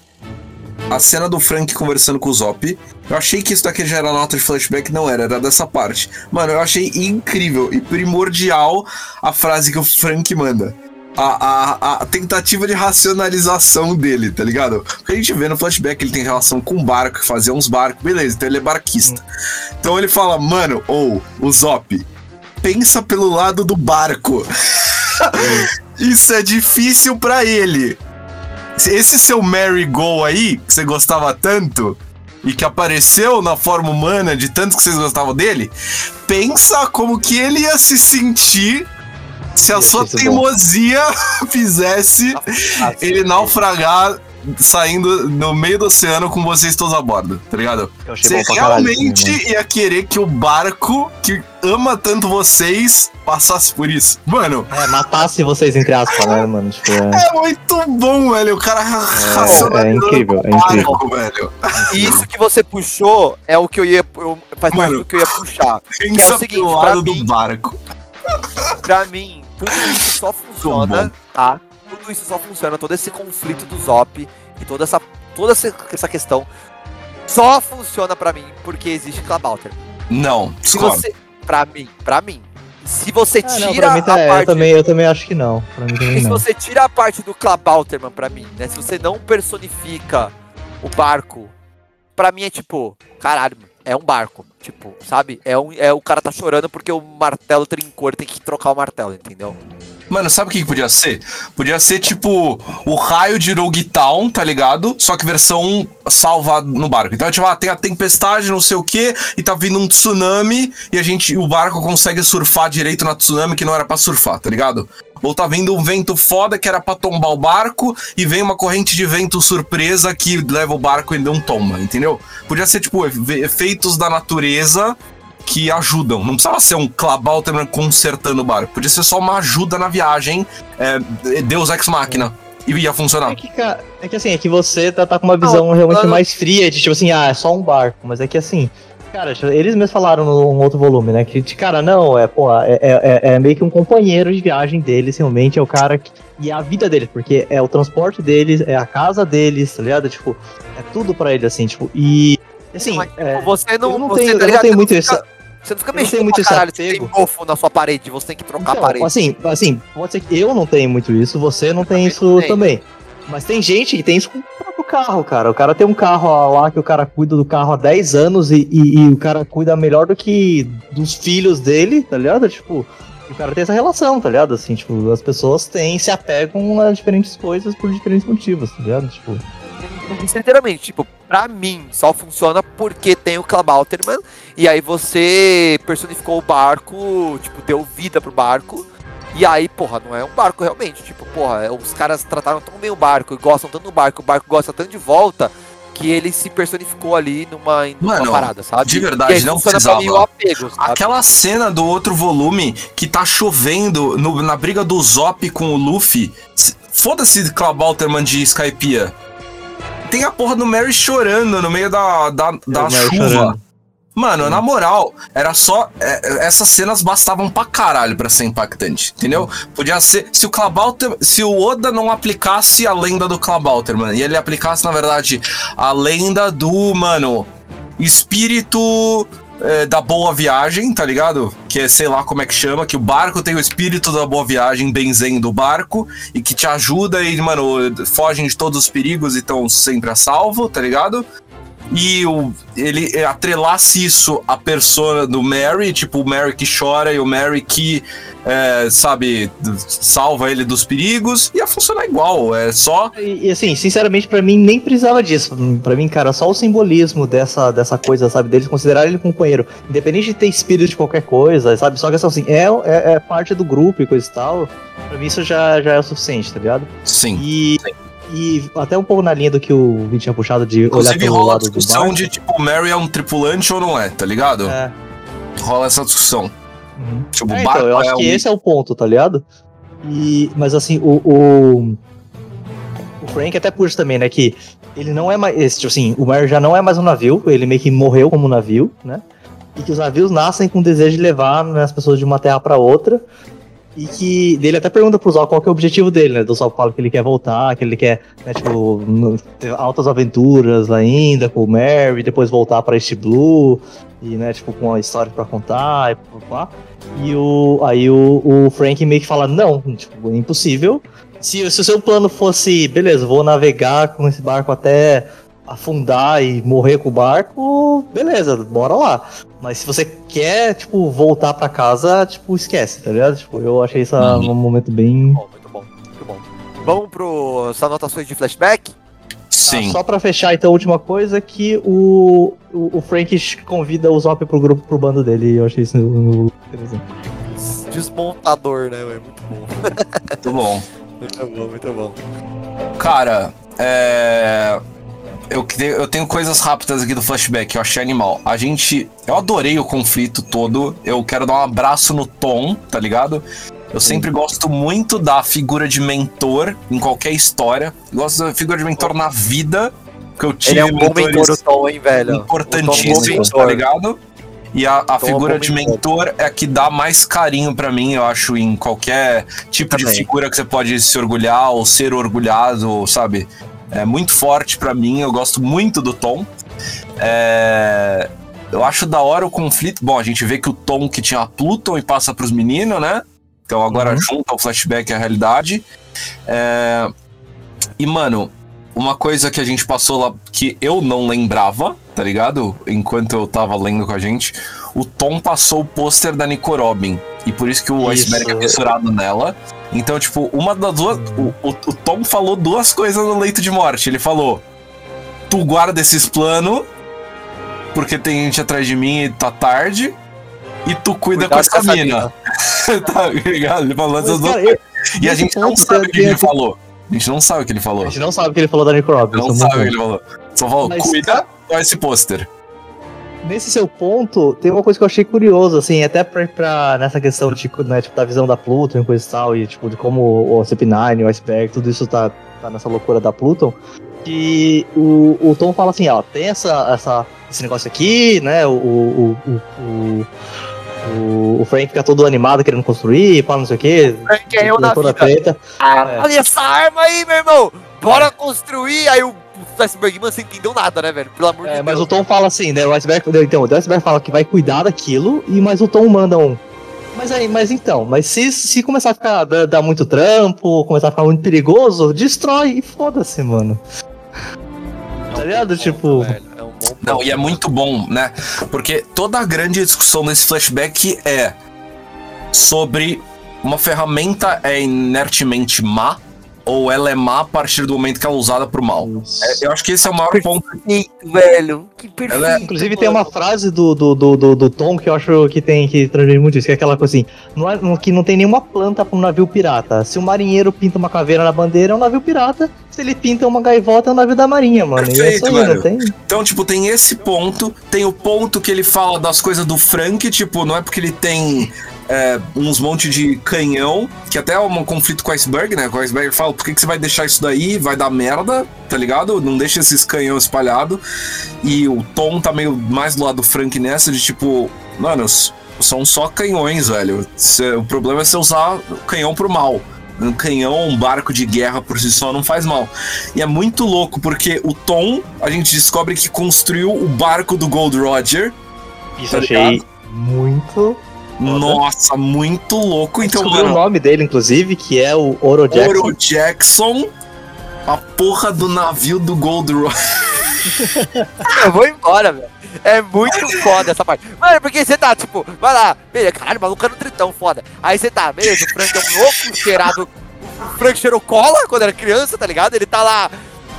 C: a cena do Frank conversando com o Zop. Eu achei que isso daqui já era nota de flashback, não era, era dessa parte. Mano, eu achei incrível e primordial a frase que o Frank manda. A, a, a tentativa de racionalização dele, tá ligado? Porque a gente vê no flashback ele tem relação com barco, que fazia uns barcos, beleza, então ele é barquista. Então ele fala, mano, ou o Zop, pensa pelo lado do barco. <laughs> Isso é difícil pra ele. Esse seu Mary Go aí, que você gostava tanto, e que apareceu na forma humana de tanto que vocês gostavam dele, pensa como que ele ia se sentir se a sua
D: bom.
C: teimosia <laughs> fizesse ele naufragar saindo no meio do oceano com vocês todos a bordo, tá ligado? Você
D: caralho,
C: realmente
D: mano?
C: ia querer que o barco que ama tanto vocês passasse por isso. Mano,
D: É, matasse vocês, entre aspas, né, mano? Tipo, é,
C: é muito bom, velho. O cara
D: é incrível, é incrível.
C: barco, velho.
B: E isso que você puxou é o que eu ia. Eu, faz parte
C: Mano.
B: do que eu ia puxar.
C: Pensa
B: o <laughs> seguinte,
C: pelo
B: pra
C: lado do
B: mim-
C: barco.
B: Pra mim, tudo isso só funciona, tá? Tudo isso só funciona, todo esse conflito do Zop e toda essa, toda essa, essa questão só funciona pra mim porque existe Clabauter.
C: Não,
B: Se você. Pra mim, pra mim. Se você
D: Ah, não,
B: tira
D: mim tá,
B: a
D: é, eu,
B: parte.
D: também, eu também acho que não. Pra mim também
B: se
D: não.
B: você tira a parte do Klabauterman pra mim, né? Se você não personifica o barco, pra mim é tipo, caralho, é um barco. Tipo, sabe? É, um, é o cara tá chorando porque o martelo trincou, ele tem que trocar o martelo, entendeu?
C: Mano, sabe o que que podia ser? Podia ser tipo o raio de Rogue Town, tá ligado? Só que versão salva no barco. Então, tipo, ah, tem a tempestade, não sei o que, e tá vindo um tsunami, e a gente, o barco consegue surfar direito na tsunami que não era pra surfar, tá ligado? Ou tá vindo um vento foda que era pra tombar o barco, e vem uma corrente de vento surpresa que leva o barco e não toma, entendeu? Podia ser, tipo, efe- efeitos da natureza que ajudam. Não precisava ser um Clabalterman consertando o barco. Podia ser só uma ajuda na viagem. É, Deus Ex Machina. E ia funcionar.
D: É que, é que assim, é que você tá, tá com uma visão realmente
B: eu-
D: mais fria de tipo assim, ah, é só um barco. Mas é que assim, cara, tipo, eles mesmos falaram num outro volume, né? Que, de, cara, não, é, pô, é, é, é meio que um companheiro de viagem deles, realmente, é o cara que. E é a vida deles, porque é o transporte deles, é a casa deles, tá ligado? Tipo, é tudo pra eles, assim, tipo, e. Assim,
B: Mas,
D: é,
B: você não,
D: eu não
B: você,
D: tenho,
B: tá
D: eu não muito isso.
B: fica- Você não fica
D: eu
B: mexendo
D: muito
B: caralho, você tem mofo na sua parede, você tem que trocar a
D: Então,
B: parede.
D: assim, assim, pode ser que eu não tenho muito isso, você não tem
B: também
D: isso
B: tenho.
D: também. Mas tem gente que tem isso com carro, cara. O cara tem um carro lá que o cara cuida do carro há 10 anos e, e- e o cara cuida melhor do que dos filhos dele, tá ligado? Tipo, o cara tem essa relação, tá ligado? Assim, tipo, as pessoas têm, se apegam a diferentes coisas por diferentes motivos, tá ligado? Tipo,
B: Sinceramente, tipo, pra mim só funciona porque tem o Klabauterman e aí você personificou o barco, tipo, deu vida pro barco. E aí, porra, não é um barco realmente. Tipo, porra, os caras trataram tão bem o barco e gostam tanto do barco, o barco gosta tanto de volta, que ele se personificou ali numa, numa
C: Mano,
B: parada, sabe?
C: de verdade,
B: E
C: não
B: mim
C: precisava.
B: o apego, sabe?
C: Aquela cena do outro volume que tá chovendo no- na briga do Zop com o Luffy. Foda-se Clabalterman de Skypiea. Tem a porra do Mary chorando no meio da, da, da
D: Mary
C: chuva.
D: chorando.
C: Mano, na moral, era só. é, essas cenas bastavam pra caralho pra ser impactante, entendeu? Podia ser. Se o Clabalter. Se o Oda não aplicasse a lenda do Clabalterman e ele aplicasse, na verdade, a lenda do, mano, espírito é, da boa viagem, tá ligado? Que é, sei lá como é que chama, que o barco tem o espírito da boa viagem, benzen do barco, e que te ajuda e, mano, fogem de todos os perigos e estão sempre a salvo, tá ligado? E o, ele atrelasse isso à persona do Mary, tipo o Mary que chora e o Mary que, é, sabe, salva ele dos perigos, ia funcionar igual, é só.
D: E, assim, sinceramente, pra mim nem precisava disso. Pra mim, cara, só o simbolismo dessa, dessa coisa, sabe? Deles considerarem ele companheiro. Independente de ter espírito de qualquer coisa, sabe? Só que assim, é, é, é parte do grupo e coisa e tal. Pra mim isso já, já é o suficiente, tá ligado?
C: Sim.
D: E, e até um pouco na linha do que o Vin tinha puxado de olhar
C: Inclusive
D: pelo
C: rola a
D: lado do
C: discussão de tipo, o Mary é um tripulante ou não é, tá ligado?
D: É.
C: Rola essa discussão.
D: Uhum.
C: Tipo,
D: É, então, eu acho
C: é
D: que
C: um-
D: esse é o ponto, tá ligado? E, mas assim, o, o, o Frank até puxa também, né? Que ele não é mais. Esse, tipo assim, o Mary já não é mais um navio, ele meio que morreu como navio, né? E que os navios nascem com o desejo de levar né, as pessoas de uma terra pra outra. E que dele até pergunta pro Zol qual que é o objetivo dele, né? Do Zol fala que ele quer voltar, que ele quer, né, tipo, ter altas aventuras ainda com o Mary, depois voltar pra East Blue, e, né, tipo, com a história pra contar e pá. E o, aí o, o Frank meio que fala, não, tipo, é impossível. Se, se o seu plano fosse, beleza, vou navegar com esse barco até afundar e morrer com o barco, beleza, bora lá. Mas se você quer, tipo, voltar pra casa, tipo, esquece, tá ligado? Tipo, eu achei isso
C: Uhum.
D: um momento bem...
B: Bom, muito bom, muito bom. Vamos pro as anotações de flashback?
C: Sim.
D: Ah, só pra fechar, então, a última coisa, que o, o, o Frank convida o Zop pro grupo, pro bando dele, e eu achei isso interessante.
B: Desmontador, né? É muito bom.
C: Muito bom. <laughs>
B: Muito bom, muito bom.
C: Cara, é. Eu, eu tenho coisas rápidas aqui do flashback, eu achei animal. A gente. Eu adorei o conflito todo. Eu quero dar um abraço no Tom, tá ligado? Eu sempre gosto muito da figura de mentor em qualquer história. Eu gosto da figura de mentor na vida. Que eu tive
B: Ele é um bom mentor, o Tom, hein, velho? É bom
C: importantíssimos, tá ligado? E a, a
B: é
C: figura de
B: mentor.
C: é a que dá mais carinho pra mim, eu acho, em qualquer tipo de
B: Também.
C: figura que você pode se orgulhar ou ser orgulhado, sabe? É muito forte pra mim, eu gosto muito do Tom. É, Eu acho da hora o conflito. Bom, a gente vê que o Tom que tinha a Pluton e passa pros meninos, né? Então agora
D: Uhum.
C: junta o flashback à realidade. É, E, mano, uma coisa que a gente passou lá que eu não lembrava, tá ligado? Enquanto eu tava lendo com a gente, o Tom passou o pôster da Nico Robin. E por isso que o
D: Isso.
C: iceberg é fissurado nela. Então, tipo, uma das duas. O, o, o Tom falou duas coisas no leito de morte. Ele falou: Tu guarda esses planos, porque tem gente atrás de mim e tá tarde. E tu cuida
B: Cuidado
C: com essa mina. <laughs> tá ligado? Ele falou essas duas E a gente não sabe o que ele falou. A gente não sabe o que ele falou.
D: A gente não sabe o que ele falou da Nick Robinson.
C: Não
D: muito
C: sabe o que ele falou. Só falou,
D: Mas,
C: cuida com esse pôster.
D: Nesse seu ponto, tem uma coisa que eu achei curioso, assim, até pra, pra- nessa questão de, né, tipo, da visão da Pluton e coisa e tal, e tipo, de como o CP9, o Iceberg, tudo isso tá, tá nessa loucura da Pluton. Que o, o Tom fala assim, ó, tem essa, essa, esse negócio aqui, né? O, o, o, o, o, o Frank fica todo animado querendo construir, fala não sei o quê.
B: Frank é eu na
D: toda treta.
B: Ah, olha essa arma aí, meu irmão! Bora construir! Aí o, o Icebergman sem entendeu nada, né, velho? Pelo amor
D: É,
B: de
D: mas
B: Deus.
D: o Tom fala assim, né? O Iceberg, então, o Iceberg fala que vai cuidar daquilo, e mas o Tom manda um. Mas aí, mas então, mas se, se começar a ficar dar, dar muito trampo, começar a ficar muito perigoso, destrói e foda-se, mano. Tá ligado? Tipo.
B: Velho, é
C: Não, e é muito bom, né? Porque toda a grande discussão desse flashback é sobre uma ferramenta é inertemente má, ou ela é má a partir do momento que ela é usada pro mal. É, eu acho que esse é o maior ponto.
B: Perfeito, velho. Que perfeito.
C: Ela é-
D: Inclusive tem uma frase do, do, do, do, do Tom que eu acho que tem que transmitir muito isso, que é aquela coisa assim, não é, não- que não tem nenhuma planta pra um navio pirata. Se o marinheiro pinta uma caveira na bandeira, é um navio pirata. Se ele pinta uma gaivota, é um navio da marinha, mano. e é
C: Perfeito,
D: isso aí,
C: velho.
D: não tem?
C: Então, tipo, tem esse ponto, tem o ponto que ele fala das coisas do Frank, tipo, não é porque ele tem é, uns monte de canhão, que até é um conflito com o Iceberg, né? Com o Iceberg fala, por que, que você vai deixar isso daí? Vai dar merda, tá ligado? Não deixa esses canhão espalhado. E o Tom tá meio mais do lado do Frank nessa, de tipo, mano, são só canhões, velho. O problema é você usar o canhão pro mal. Um canhão, um barco de guerra por si só não faz mal. E é muito louco, porque o Tom, a gente descobre que construiu o barco do Gold Roger.
D: Isso
C: Tá
D: achei muito.
C: Nossa, muito louco. Então,
D: Descobri o
C: mano,
D: nome dele, inclusive, que é o Oro Jackson.
C: Oro Jackson, a porra do navio do Gold Roger. <laughs>
B: Eu vou embora, velho. É muito foda essa parte. Mano, porque você tá, tipo, vai lá, beleza, caralho, o maluco era um tritão, foda. Aí você tá, beleza, o Frank é um louco, cheirado. O Frank cheirou cola quando era criança, tá ligado? Ele tá lá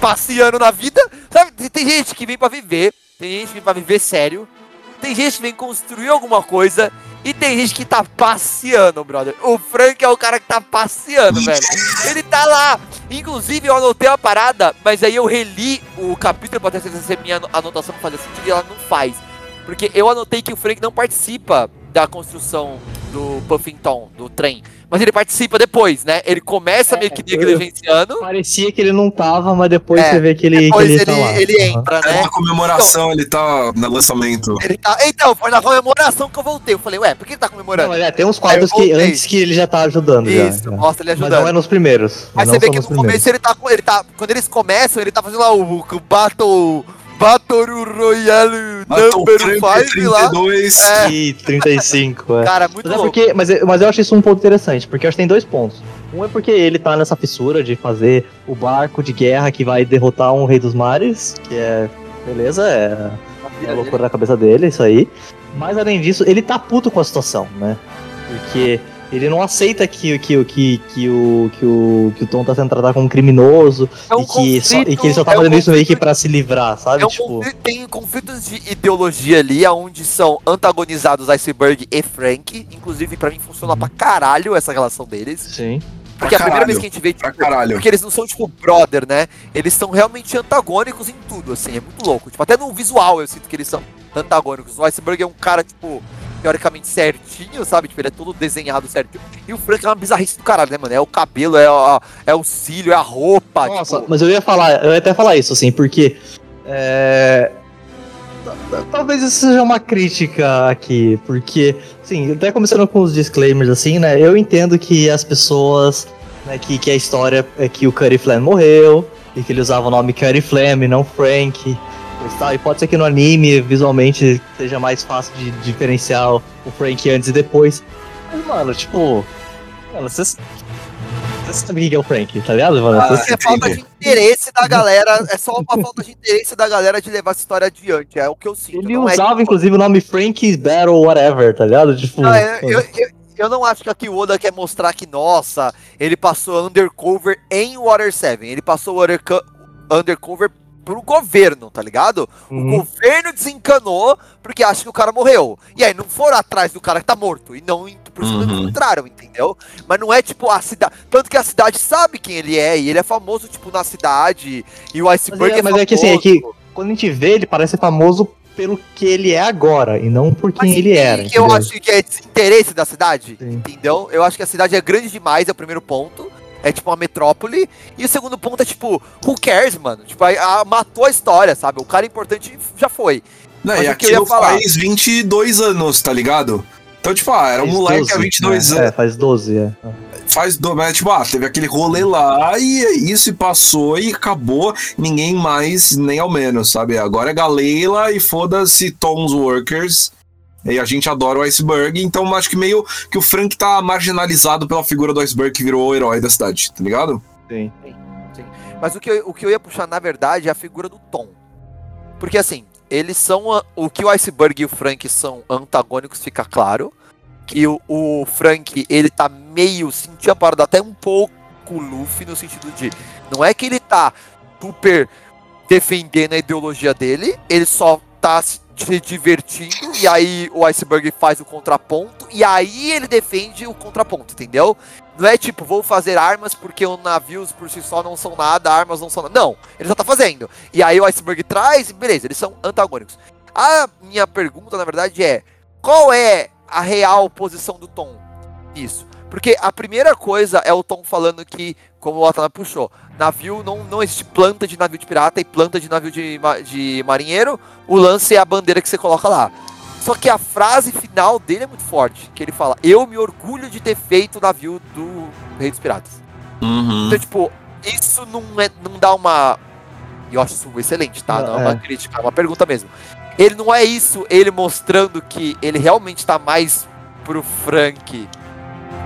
B: passeando na vida. Sabe, tem- tem gente que vem pra viver, tem gente que vem pra viver sério, tem gente que vem construir alguma coisa. E tem gente que tá passeando, brother. O Frank é o cara que tá passeando, velho. Ele tá lá. Inclusive, eu anotei uma parada, mas aí eu reli o capítulo pra ter certeza se a minha ano- anotação fazia sentido e ela não faz. Porque eu anotei que o Frank não participa da construção do Puffington, do trem. Mas ele participa depois, né? Ele começa meio que negligenciando.
D: Parecia que ele não tava, mas depois
B: É,
D: você vê que ele, que
B: Depois
D: ele,
B: ele,
D: tá lá.
B: ele entra,
C: É
B: né?
C: uma comemoração, ele tá no lançamento.
B: Ele tá- Então, foi na comemoração que eu voltei. Eu falei, ué, por que ele tá
D: Não,
B: comemorando?
D: mas é, tem uns quadros que antes que ele já tá ajudando. já,
B: Isso,
D: já.
B: mostra ele
D: Mas
B: ajudando.
D: não é nos primeiros. Não
B: você vê que no
D: primeiros.
B: começo ele tá, com- ele tá. Quando eles começam, ele tá fazendo lá o, o Battle. Battle Royale
C: o
B: Number
C: Frank
B: 5 lá.
C: 32.
B: É.
D: Ih, 35, é.
B: Cara, muito
D: Mas, é porque, mas, é- mas eu acho isso um ponto interessante, porque eu acho que tem dois pontos. Um é porque ele tá nessa fissura de fazer o barco de guerra que vai derrotar um rei dos mares, que é. Beleza, é, é a loucura da cabeça dele, isso aí. Mas além disso, ele tá puto com a situação, né? Porque ele não aceita que, que, que, que, o, que, o, que o Tom tá sendo tratado como um criminoso
B: É um
D: e, que só, e que ele só tá
B: conflito-
D: fazendo
B: é um
D: isso meio que
B: conflito-
D: pra se livrar, sabe?
B: É um
D: tipo,
B: conflito- tem conflitos de ideologia ali, onde são antagonizados Iceberg e Frank. Inclusive, pra mim, funciona pra caralho essa relação deles.
D: sim.
B: Porque é a
C: Pra
B: primeira
C: caralho,
B: vez que a gente vê,
C: Pra
B: tipo, porque eles não são, tipo, brother, né? Eles são realmente antagônicos em tudo, assim, é muito louco. Tipo, até no visual eu sinto que eles são antagônicos. O Iceberg é um cara, tipo, teoricamente certinho, sabe? Tipo, ele é todo desenhado certinho. E o Frank é uma bizarrice do caralho, né, mano? É o cabelo, é, a- é o cílio, é a roupa.
D: Nossa,
B: tipo,
D: mas eu ia falar, eu ia até falar isso, assim, porque. É. ta- ta- Talvez isso seja uma crítica aqui, porque, assim, até começando com os disclaimers, assim, né? Eu entendo que as pessoas, né, que, que a história é que o Cuddy Flam morreu, e que ele usava o nome Cuddy Flam e não Frank. E E pode ser que no anime, visualmente, seja mais fácil de diferenciar o Frank antes e depois. Mas, mano, tipo. Mano, vocês. Sabem quem que é o Frank, tá ligado, mano?
C: Ah,
B: é falta de interesse da galera. É só uma falta de interesse da galera de levar essa história adiante. É o que eu sinto.
D: Ele
B: é
D: usava,
B: que-
D: inclusive, o nome Frank Battle Whatever, tá ligado? Tipo,
B: Não, é, eu, eu, eu não acho que aqui o Oda quer mostrar que, nossa, ele passou undercover em Water 7. Ele passou underco- undercover pro governo, tá ligado? O
D: Uhum.
B: governo desencanou porque acha que o cara morreu. E aí não foram atrás do cara que tá morto. E não en- por cima
C: Uhum.
B: encontraram, entendeu? Mas não é tipo a cidade. Tanto que a cidade sabe quem ele é. E ele é famoso, tipo, na cidade. E o Iceberg
D: Mas é-
B: é,
D: mas é que, assim, é que- quando a gente vê, ele parece famoso pelo que ele é agora, e não por quem
B: Mas
D: ele era.
B: que eu acho que é desinteresse da cidade,
D: Sim.
B: entendeu? Eu acho que a cidade é grande demais, é o primeiro ponto. É tipo uma metrópole. E o segundo ponto é tipo, who cares, mano? Tipo, aí, ah, matou a história, sabe? O cara importante já foi.
C: Não,
B: Mas
C: e
B: o que eu ia falar?
C: faz 22 anos, tá ligado? Então, tipo, ah, era um
D: Faz
C: moleque
D: 12,
C: há 22
D: né?
C: anos.
D: É, faz 12, é.
C: Faz do, mas, tipo, ah, teve aquele rolê lá e é isso e passou e acabou. Ninguém mais, nem ao menos, sabe? Agora é Galeila e foda-se Tom's Workers. E a gente adora o Iceberg, então acho que meio que o Frank tá marginalizado pela figura do Iceberg que virou o herói da cidade, tá ligado?
D: Sim.
B: Mas o que, eu, o que eu ia puxar, na verdade, é a figura do Tom. Porque assim, eles são. O que o Iceberg e o Frank são antagônicos, fica claro. Que o, o Frank, ele tá meio. Sentia a parada até um pouco Luffy no sentido de. Não é que ele tá super defendendo a ideologia dele, ele só tá se divertindo, e aí o Iceberg faz o contraponto, e aí ele defende o contraponto, entendeu? Não é tipo, vou fazer armas porque os navios por si só não são nada, armas não são nada. Não, ele já tá fazendo. E aí o Iceberg traz, e beleza, eles são antagônicos. A minha pergunta, na verdade, é: qual é a real posição do Tom nisso? Porque a primeira coisa é o Tom falando que, como o Atana puxou, navio não, não existe planta de navio de pirata e planta de navio de, de marinheiro. O lance é a bandeira que você coloca lá. Só que a frase final dele é muito forte, que ele fala: "Eu me orgulho de ter feito o navio do Rei dos Piratas".
C: Uhum.
B: Então, tipo, isso não é não dá uma e eu acho isso excelente, tá? Não é uma
D: É.
B: crítica, é uma pergunta mesmo. Ele não é isso, ele mostrando que ele realmente tá mais pro Frank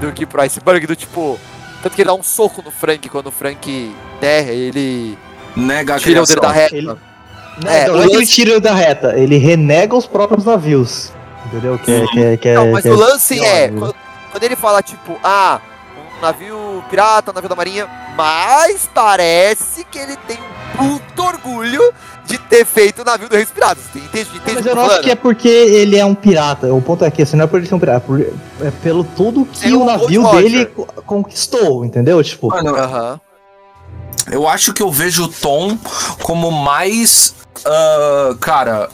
B: do que pro Iceberg, do tipo. Tanto que ele dá um soco no Frank quando o Frank derra, ele
C: Nega a
B: tira o dedo da reta.
D: Ele- Não,
B: É,
D: não é que ele
B: lance-
D: tira ele da reta, ele renega os próprios navios. Entendeu? Que é, que é, que é,
B: Não, mas
D: que
B: o lance é,
D: né?
B: quando, quando ele fala, tipo, ah, um navio pirata, navio da marinha, mas parece que ele tem um puto orgulho de ter feito o navio do Rei dos Piratas. Entende? Entende
D: Mas eu não acho que é porque ele é um pirata. O ponto é que assim, não é por ele ser um pirata, é por- é pelo tudo que
B: É
D: o
B: o
D: navio dele
B: Roger.
D: co- conquistou, entendeu? Tipo,
B: Aham.
C: eu acho que eu vejo o Tom como mais, ah, cara,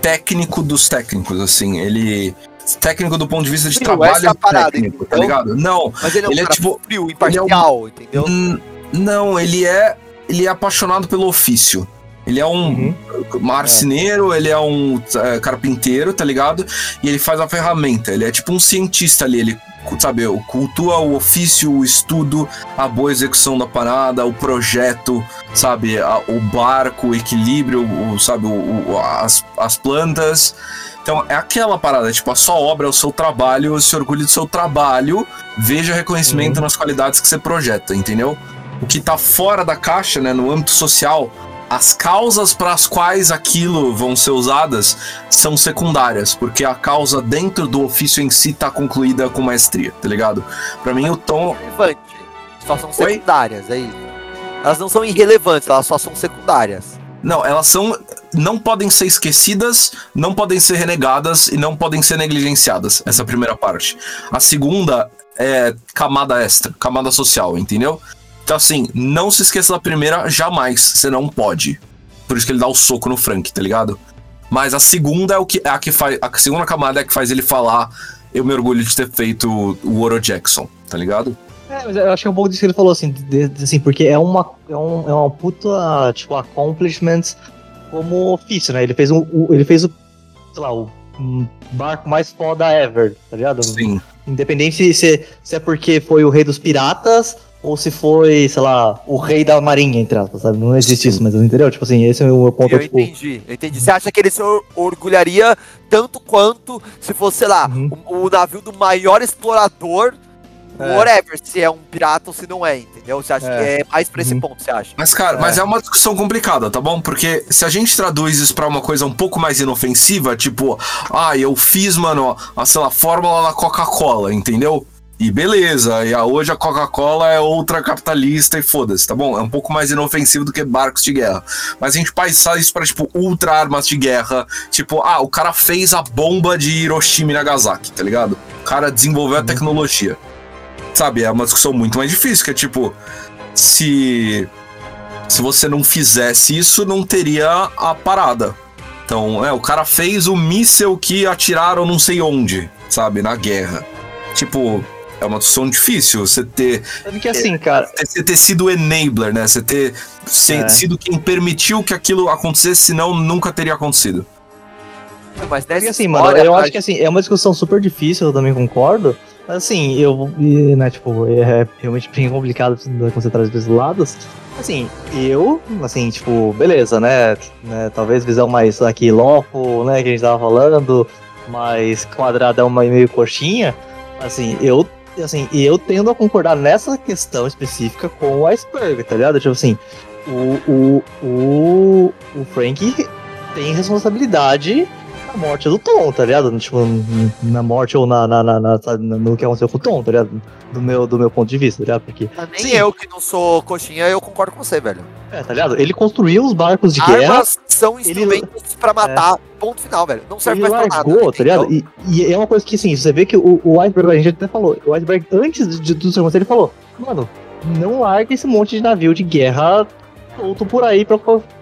C: técnico dos técnicos, assim. Ele. Técnico do ponto de vista de
B: Frio,
C: trabalho
B: é a parada,
C: técnico, tá
B: entendeu?
C: ligado? Não,
B: Mas ele é um
C: Ele é tipo-
B: frio, imparcial, entendeu?
C: N- Não, ele é. Ele é apaixonado pelo ofício. Ele é um
D: Uhum.
C: marceneiro, ele é um é, carpinteiro, tá ligado? E ele faz a ferramenta. Ele é tipo um cientista ali. Ele, sabe, cultua o ofício, o estudo, a boa execução da parada, o projeto, sabe? a- o barco, o equilíbrio, o, sabe? O, o- as, as plantas. Então é aquela parada, tipo, a sua obra, é o seu trabalho, se orgulhe do seu trabalho, veja reconhecimento nas qualidades que você projeta, entendeu? O que tá fora da caixa, né, no âmbito social, as causas para as quais aquilo vão ser usadas são secundárias, porque a causa dentro do ofício em si tá concluída com maestria, tá ligado? Pra mim o tom.
B: Só são
C: Oi?
B: secundárias, é isso. Elas não são irrelevantes, elas só são secundárias.
C: Não, elas são. Não podem ser esquecidas, não podem ser renegadas e não podem ser negligenciadas. Essa é a primeira parte. A segunda é camada extra, camada social, entendeu? Então, assim, não se esqueça da primeira jamais. Você não pode. Por isso que ele dá o soco no Frank, tá ligado? Mas a segunda é o que é a que faz. A segunda camada é a que faz ele falar. Eu me orgulho de ter feito o Oro Jackson, tá ligado?
D: É, mas eu acho que é um pouco disso que ele falou, assim, de- de- assim porque é uma, é, um, é uma puta, tipo, accomplishment como ofício, né? Ele fez, um, o, ele fez o, sei lá, o barco mais foda ever, tá ligado?
C: Sim.
D: Independente se, se, se é porque foi o rei dos piratas ou se foi, sei lá, o rei da marinha, entre aspas, sabe? Não existe
C: Sim.
D: isso, mas entendeu? Tipo assim, esse é o meu ponto,
B: eu
D: tipo...
B: entendi, eu entendi. Você acha que ele se or- orgulharia tanto quanto se fosse, sei lá,
D: Uhum.
B: o, o navio do maior explorador,
D: É.
B: whatever, se é um pirata ou se não é, entendeu? Você acha
D: É.
B: que é mais pra esse
D: Uhum.
B: ponto, você acha?
C: Mas, cara,
D: É.
C: mas é uma discussão complicada, tá bom? Porque se a gente traduz isso pra uma coisa um pouco mais inofensiva, tipo, ah, eu fiz, mano, a, sei lá, fórmula da Coca-Cola, entendeu? E beleza, e a, hoje a Coca-Cola é outra capitalista e foda-se, tá bom? É um pouco mais inofensivo do que barcos de guerra. Mas a gente passa isso pra, tipo, ultra armas de guerra. Tipo, ah, o cara fez a bomba de Hiroshima e Nagasaki, tá ligado? O cara desenvolveu a tecnologia. Sabe, é uma discussão muito mais difícil, que é tipo, se se você não fizesse isso, não teria a parada. Então, é, o cara fez o míssel que atiraram não sei onde, sabe, na guerra. Tipo, é uma discussão difícil você ter,
D: Sabe que assim, cara,
C: você ter sido o enabler, né? Você ter
D: É.
C: sido quem permitiu que aquilo acontecesse, senão nunca teria acontecido.
B: Mas
D: Porque assim, mano, eu acho que assim, é uma discussão super difícil, eu também concordo. Assim, eu, né, tipo, é realmente bem complicado você traz dois lados. Assim, eu, assim, tipo, beleza, né? né talvez visão mais aqui loco, né, que a gente tava falando, mais quadradão, meio coxinha. Assim, eu, assim, eu tendo a concordar nessa questão específica com o iceberg, tá ligado? Tipo assim, o, o, o, o Frank tem responsabilidade morte do Tom, tá ligado? Tipo, na morte ou na, na, na, na- sabe, no que aconteceu com o Tom, tá ligado? Do meu, do meu ponto de vista, tá ligado? Porque,
B: Nem
D: Sim.
B: eu que não sou coxinha, eu concordo com você, velho.
D: é, tá ligado? Ele construiu os barcos de guerra,
B: Armas são instrumentos pra matar, ponto final, velho. Não serve
D: ele
B: mais pra nada.
D: tá ligado? E, e é uma coisa que, assim, você vê que o, o Iceberg, a gente até falou, o Iceberg, antes de, de tudo isso acontecer, ele falou, mano, não larga esse monte de navio de guerra solto por aí, pra,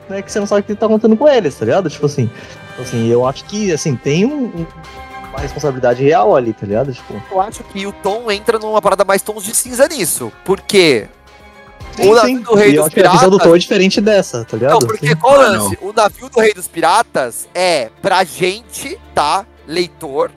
D: né, que você não sabe o que tá acontecendo com eles, tá ligado? Tipo assim, assim eu acho que, assim, tem um- um- uma responsabilidade real ali, tá ligado? Tipo,
B: Eu acho que o Tom entra numa parada mais tons de cinza nisso. Por quê?
D: sim,
B: O navio
D: sim.
B: do Rei
D: E
B: dos
D: que a visão do
B: Piratas-
D: Thor é diferente dessa, tá ligado?
B: Não, porque
D: Sim.
B: qual o
C: Ah,
B: lance? O navio do Rei dos Piratas é pra gente, tá? Leitor.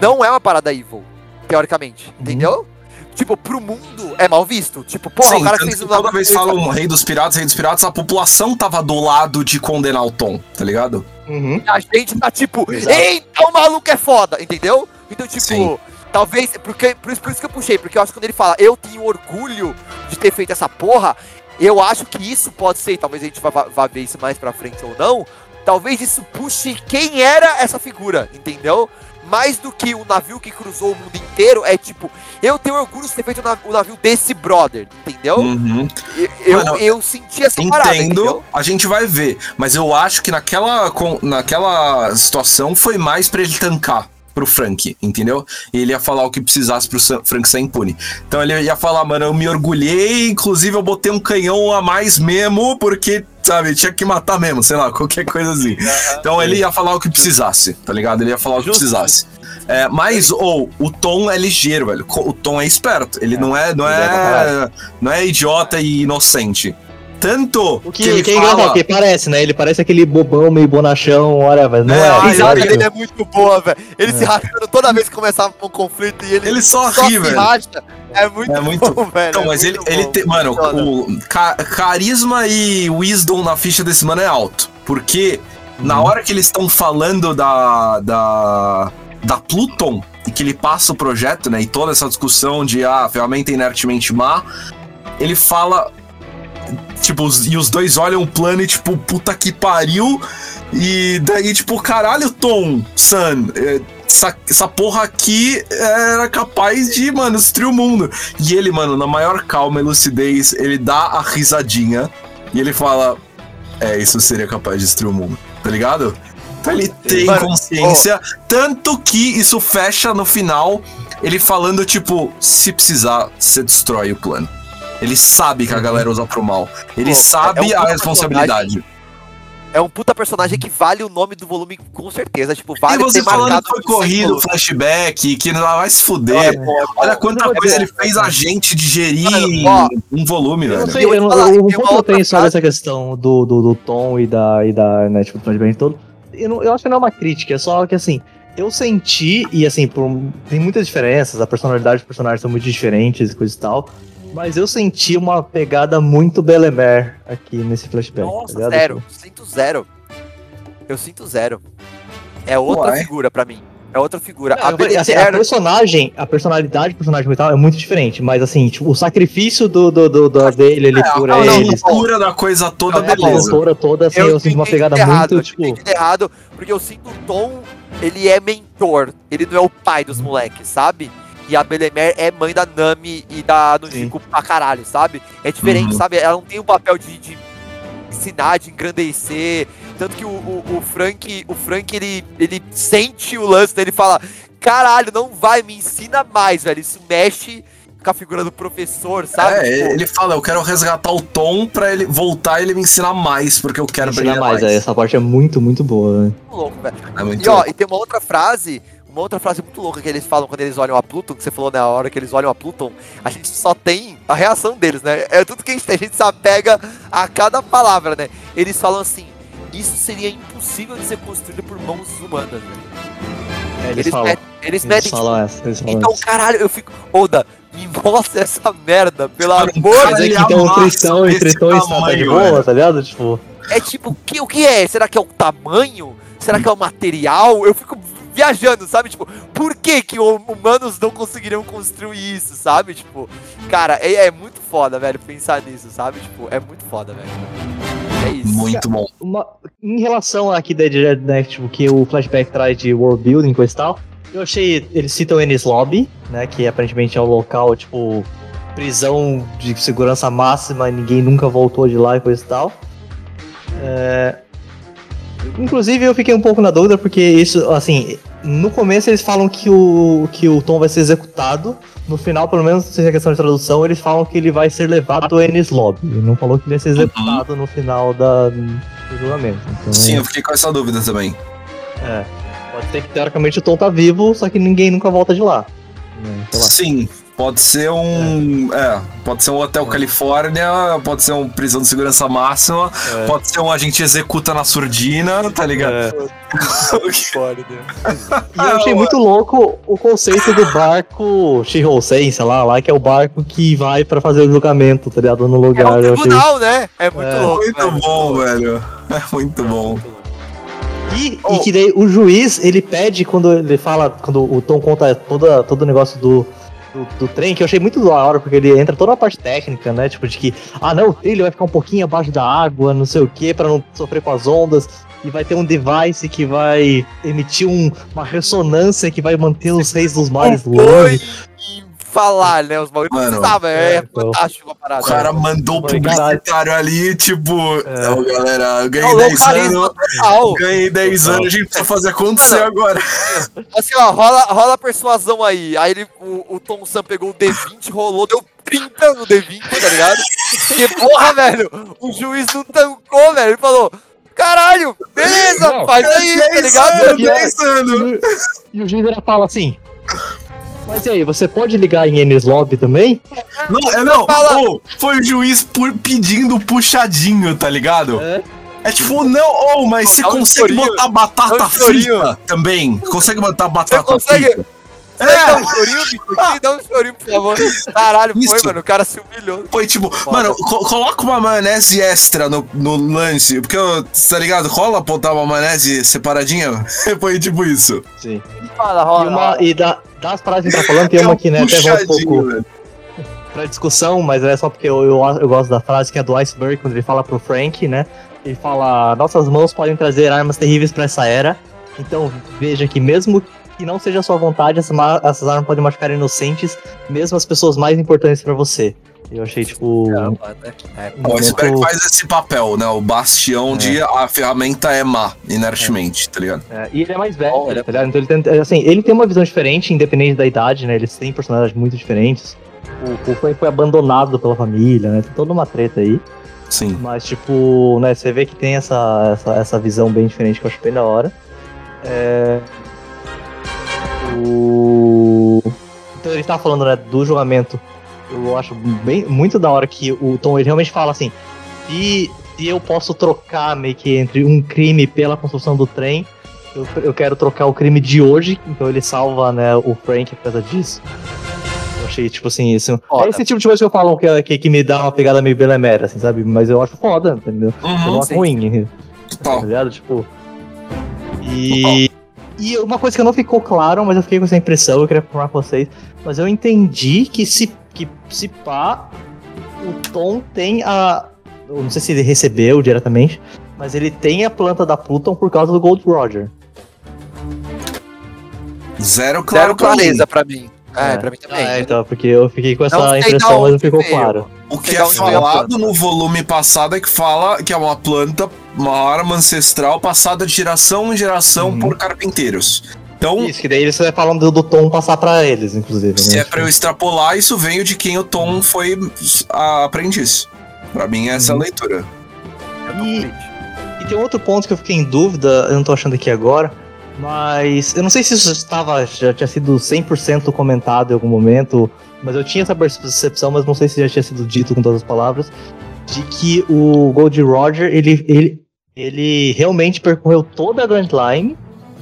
B: Não é uma parada evil, teoricamente.
D: Uhum.
B: Entendeu? Tipo, pro mundo é mal visto. Tipo, porra,
C: Sim,
B: o cara fez
C: que
B: um
C: toda vez
B: do Rei dos
C: falam Rei dos Piratas, Rei dos Piratas, a população tava do lado de condenar o Tom, tá ligado?
D: Uhum.
B: A gente tá tipo,
D: Exato.
B: eita, o maluco é foda, entendeu? Então, tipo,
C: Sim.
B: talvez, porque, por, isso, por isso que eu puxei, porque eu acho que quando ele fala, eu tenho orgulho de ter feito essa porra, eu acho que isso pode ser, talvez a gente vá, vá ver isso mais pra frente ou não, talvez isso puxe quem era essa figura, entendeu? Mais do que o navio que cruzou o mundo inteiro, é tipo, eu tenho orgulho de ter feito o nav- o navio desse brother, entendeu?
C: Uhum.
B: Eu, eu,
C: Mano,
B: eu senti essa parada,
C: Entendo, a gente vai ver. Mas eu acho que naquela, naquela situação foi mais pra ele tancar pro Frank, entendeu? E ele ia falar o que precisasse pro Frank ser impune. Então ele ia falar, mano, eu me orgulhei, inclusive eu botei um canhão a mais mesmo, porque, sabe, tinha que matar mesmo, sei lá, <laughs> qualquer coisa assim. Então ele ia falar o que precisasse, tá ligado? Ele ia falar o que precisasse. É, mas, ou, o Tom é ligeiro, velho. O Tom é esperto. Ele não é, não
D: é pra
C: é,
D: caralho.
C: não é idiota e inocente. Tanto
D: O que,
C: que ele
D: que é
C: fala...
D: porque parece, né? Ele parece aquele bobão meio bonachão, olha, mas não
C: É,
D: é.
C: a
B: risada
D: ligado?
B: dele é muito boa, velho. Ele
D: É.
B: se rachando toda vez que começava um conflito e ele,
C: Ele só
B: só
C: ri,
B: se
C: velho.
B: racha. É muito,
C: É muito-
B: bom, velho.
C: Então,
B: é
C: mas ele, ele tem. Mano, o ca- carisma e wisdom na ficha desse mano é alto. Porque na
B: Uhum.
C: hora que eles estão falando da. da. da Pluton, e que ele passa o projeto, né? E toda essa discussão de ah, ferramenta inertemente má, ele fala. Tipo, e os dois olham o plano e, tipo, puta que pariu. E daí, tipo, caralho, Tom, Sun, é, essa, essa porra aqui era capaz de, mano, destruir o mundo. E ele, mano, na maior calma e lucidez, ele dá a risadinha e ele fala: É, isso seria capaz de destruir o mundo, tá ligado? Então ele tem
B: Mano,
C: consciência, tanto que isso fecha no final, ele falando, tipo, se precisar, você destrói o plano. Ele sabe que a galera usa pro mal. Ele
B: Pô,
C: sabe
B: é um
C: a responsabilidade.
B: É um puta personagem que vale o nome do volume com certeza. Tipo,
C: E
B: vale
C: você
B: ter
C: falando que foi corrido, flashback, que não vai se fuder.
B: Olha, pô,
C: Olha
B: pô,
C: quanta coisa ele fez a gente digerir
B: ó,
C: um volume,
D: Eu não
C: velho.
D: sei,
B: Eu
D: eu, não-
B: falar,
D: eu-
B: tem
D: o
B: uma
D: ponto que eu
B: outra
D: tenho sobre essa questão do, do, do Tom e da, e da né, tipo, do flashback todo, eu, não- eu acho que não é uma crítica, é só que assim, eu senti, e assim, por, tem muitas diferenças, a personalidade dos personagens são muito diferentes e coisa e tal, mas eu senti uma pegada muito Belemer aqui nesse flashback.
B: Nossa,
D: tá
B: zero. Sinto zero. Eu sinto zero. É outra
C: Uai.
B: figura pra mim. É outra figura.
D: Não,
B: a
D: eu falei, assim, a personagem, a personalidade do personagem tal é muito diferente, mas assim, tipo, o sacrifício do, do, do, do- dele ali por
C: a
B: não,
D: eles,
C: loucura da coisa toda,
B: Não, é
D: a
C: beleza.
D: autora toda, assim, eu, sinto uma pegada
B: errado,
D: muito,
B: eu
D: tipo...
B: errado, porque eu sinto o Tom, ele é mentor, ele não é o pai dos moleques, sabe? E a Belemer é mãe da Nami e da Nujiko pra caralho, sabe? É diferente,
C: Uhum.
B: sabe? Ela não tem o papel de, de ensinar, de engrandecer. Tanto que o, o, o Frank, o Frank, ele, ele sente o lance dele e fala: Caralho, não vai, me ensina mais, velho. Isso mexe com a figura do professor, sabe?
C: É,
B: Tipo,
C: ele fala, eu quero resgatar o Tom pra ele voltar e ele me ensinar mais, porque eu quero
D: Ensinar
C: brilhar
D: mais,
C: mais.
D: é, essa parte é muito, muito boa. né?
B: muito louco, velho.
C: É muito
B: E ó, e tem uma outra frase, uma outra frase muito louca que eles falam quando eles olham a Pluton, que você falou na hora que eles olham a Pluton, a gente só tem a reação deles, né? É tudo que a gente tem, a gente se apega a cada palavra, né? Eles falam assim, isso seria impossível de ser construído por mãos humanas, velho.
D: É, eles,
B: Eles,
D: falam.
B: met- eles
D: Eles
B: metem,
D: falam essa, eles falam
B: então,
D: essa.
B: caralho, eu fico, Oda, me mostra essa merda, pelo amor
C: cara,
D: Mas é que então o
C: amassa
D: Tritão e Tritão está tá de boa, tá ligado? Tipo,
B: É tipo, o que, o que é? Será que é o tamanho? Será que é o material? Eu fico viajando, sabe? Tipo, por que que hum- humanos não conseguiriam construir isso, sabe? Tipo, cara, é, é muito foda, velho, pensar nisso, sabe? Tipo, é muito foda, velho. É isso.
C: Muito bom.
D: Uma- em relação aqui da ideia, né, tipo, que o flashback traz de world building e coisa e tal, eu achei. Eles citam Ennis Lobby, né? Que aparentemente é o local, tipo, prisão de segurança máxima e ninguém nunca voltou de lá e coisa e tal. É, Inclusive eu fiquei um pouco na dúvida, porque isso, assim, no começo eles falam que o, que o Tom vai ser executado. No final, pelo menos, se é questão de tradução, eles falam que ele vai ser levado ao Ennis Lobby. Ele não falou que ele ia ser executado no final da, do julgamento. Então,
C: Sim, eu fiquei com essa dúvida também.
D: é. Pode ser que teoricamente o Tom tá vivo, só que ninguém nunca volta de lá. Né, Sei lá.
C: Sim, pode ser um. É. pode ser um Hotel Califórnia, pode ser um prisão de segurança máxima,
D: É.
C: pode ser um agente executa na surdina, tá ligado?
D: É. <laughs> E eu achei muito louco o conceito do barco Shihousen, sei lá, lá que é o barco que vai pra fazer o julgamento, tá ligado? No
B: É
D: lugar.
B: um
D: eu achei...
B: tribunal, né? É muito
D: É.
B: louco.
C: Muito
B: velho.
C: bom, velho. É muito bom.
D: E, e que daí o juiz, ele pede quando ele fala, quando o Tom conta toda, todo o negócio do, do, do trem, que eu achei muito da hora, porque ele entra toda a parte técnica, né? Tipo, de que, ah não, o trilho vai ficar um pouquinho abaixo da água, não sei o que, pra não sofrer com as ondas. E vai ter um device que vai emitir um- uma ressonância que vai manter os reis dos mares longe.
B: Falar, né? Os bagulhos não precisava. É,
D: é, então.
B: fantástico a parada.
C: O cara mandou o
D: Foi
C: publicitário ali, tipo,
D: É.
C: "Ó, galera, eu ganhei
B: Não,
C: 10
B: carisma
C: anos.
B: total.
C: Ganhei 10 anos, a gente precisa fazer acontecer
B: Mano,
C: agora. <laughs>
B: Assim, ó, rola, rola a persuasão aí. Aí ele, o, o Tom Sam pegou o D20, rolou, deu 30 no D20, tá ligado? Porque, porra, velho, o juiz não tancou, velho. Ele falou, caralho, beleza,
D: Não,
B: faz aí, tá
C: 10
B: ligado?
C: anos, 10 anos.
D: E o juiz ainda fala assim. Mas e aí, você pode ligar em Ennis Lobby também?
C: Não, é não,
B: Fala.
C: ô, foi o juiz por, pedindo puxadinho, tá ligado?
D: É.
C: É tipo, não, ô, mas você
B: Dá um
C: consegue botar batata
B: dá um
C: frita também? Consegue botar batata
B: consegue?
C: frita?
B: Você dá
C: É,
B: um chorinho, bicho? Aqui, dá um chorinho, por favor. Caralho, foi,
C: Isso.
B: mano, o cara se humilhou.
C: foi tipo,
B: Foda.
C: mano, co- coloca uma maionese extra no, no lance, porque, tá ligado? Rola botar uma maionese separadinha? <laughs> Foi tipo isso.
D: Sim.
B: Fala,
D: E,
B: rola.
D: uma, e da, das frases que tá falando, tem uma que né, até volta um pouco
C: velho.
D: pra discussão, mas é só porque eu, eu, eu gosto da frase que é do Iceberg, quando ele fala pro Frank, né? Ele fala: Nossas mãos podem trazer armas terríveis pra essa era. Então veja que mesmo que não seja a sua vontade, essas, ma- essas armas podem machucar inocentes, mesmo as pessoas mais importantes pra você. Eu achei, tipo.
B: Caramba, né? É,
D: um
C: O iceberg
D: momento-
C: faz esse papel, né? O bastião de a ferramenta é má, inertemente, tá ligado?
D: É, e ele é mais velho,
B: ele é-
D: tá ligado? Então ele tem, assim, ele tem uma visão diferente, independente da idade, né? Eles têm personagens muito diferentes. O, o Frank foi abandonado pela família, né? Tem toda uma treta aí.
C: Sim.
D: Mas, tipo, né, você vê que tem essa, essa, essa visão bem diferente que eu acho bem da hora. É... O... Então ele tá falando, né, do julgamento. Eu acho bem, muito da hora que o Tom ele realmente fala assim: se, se eu posso trocar meio que entre um crime pela construção do trem, eu, eu quero trocar o crime de hoje. Então ele salva, né, o Frank por causa disso. Eu achei, tipo assim, isso.
B: Foda.
D: É esse tipo de coisa que eu falo que, que, que me dá uma pegada meio belemera, assim, sabe? Mas eu acho foda, entendeu? Eu não
C: Uhum,
D: acho ruim. Tá
C: total.
D: ligado? Tipo. E. E uma coisa que não ficou claro, mas eu fiquei com essa impressão, eu queria informar com vocês. Mas eu entendi que se, que se pá, o Tom tem a. Eu não sei se ele recebeu diretamente, mas ele tem a planta da Pluton por causa do Gold Roger.
C: Zero claro
B: Zero clareza pra mim. É,
D: É.
B: pra mim também.
D: Ah, então, porque eu fiquei com essa
B: Não
D: impressão, mas não ficou
B: veio.
D: claro.
C: O que é falado no volume passado é que fala que é uma planta, uma arma ancestral passada de geração em geração
D: Uhum.
C: por carpinteiros. Então,
D: Isso, que daí eles estão falando do, do Tom passar pra eles, inclusive.
C: se
D: né?
C: é pra eu extrapolar, isso veio de quem o Tom foi a aprendiz. Pra mim, essa é a
D: Uhum.
C: leitura.
D: E, e tem outro ponto que eu fiquei em dúvida, eu não tô achando aqui agora, mas eu não sei se isso estava, já tinha sido 100% comentado em algum momento, mas eu tinha essa percepção, mas não sei se já tinha sido dito com todas as palavras, de que o Gold Roger, ele, ele, ele realmente percorreu toda a Grand Line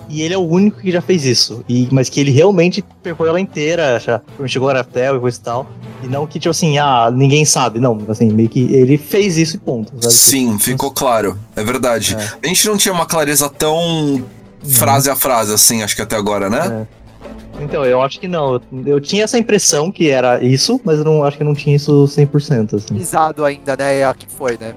D: e ele é o único que já fez isso. E, mas que ele realmente percorreu ela inteira, já chegou a Arafel e coisa e tal. E não que, tipo assim, ah, ninguém sabe. Não, assim, meio que ele fez isso e ponto. sabe?
C: Sim, ficou claro. É verdade. A gente não tinha uma clareza tão frase a frase assim, acho que até agora, né?
D: Então, eu acho que não. Eu, eu tinha essa impressão que era isso, mas eu não acho que não tinha isso 100%, assim.
B: Pisado ainda, né? É a que foi, né?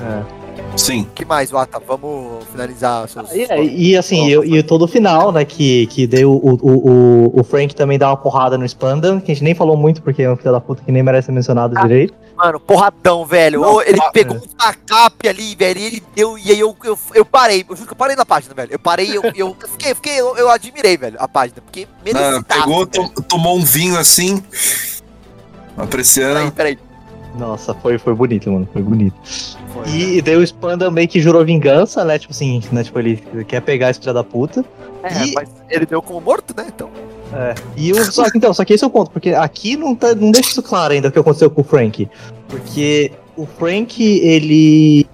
D: É.
C: Sim.
B: O que mais, Wata? Vamos finalizar seus.
D: E, é, e assim, e, e todo o final, né? Que, que daí o, o, o, o Frank também dá uma porrada no Spandam, que a gente nem falou muito porque é um filho da puta que nem merece ser mencionado
B: Ah.
D: direito.
B: Mano, porradão, velho.
C: Não,
B: ele
C: ah,
B: pegou um tacape ali, velho, e ele deu. E aí eu, eu, eu parei. Eu juro que eu parei na página, velho. Eu parei, eu, eu <laughs> fiquei, fiquei eu, eu admirei, velho, a página. Porque
C: Ah,
B: merecitaço,
C: pegou,
B: velho.
C: to- tomou um vinho assim. Apreciando.
B: Peraí, peraí.
D: Nossa, foi, foi bonito, mano. Foi bonito.
B: Foi,
D: E daí o Spandam meio que jurou vingança, né? Tipo assim, né? Tipo, ele quer pegar esse filho da puta.
B: É,
D: E-
B: mas ele deu como morto, né? Então.
D: É. E o, só que então, só que esse é o ponto, porque aqui não, tá, não deixa isso claro ainda o que aconteceu com o Frank. Porque o Frank, ele.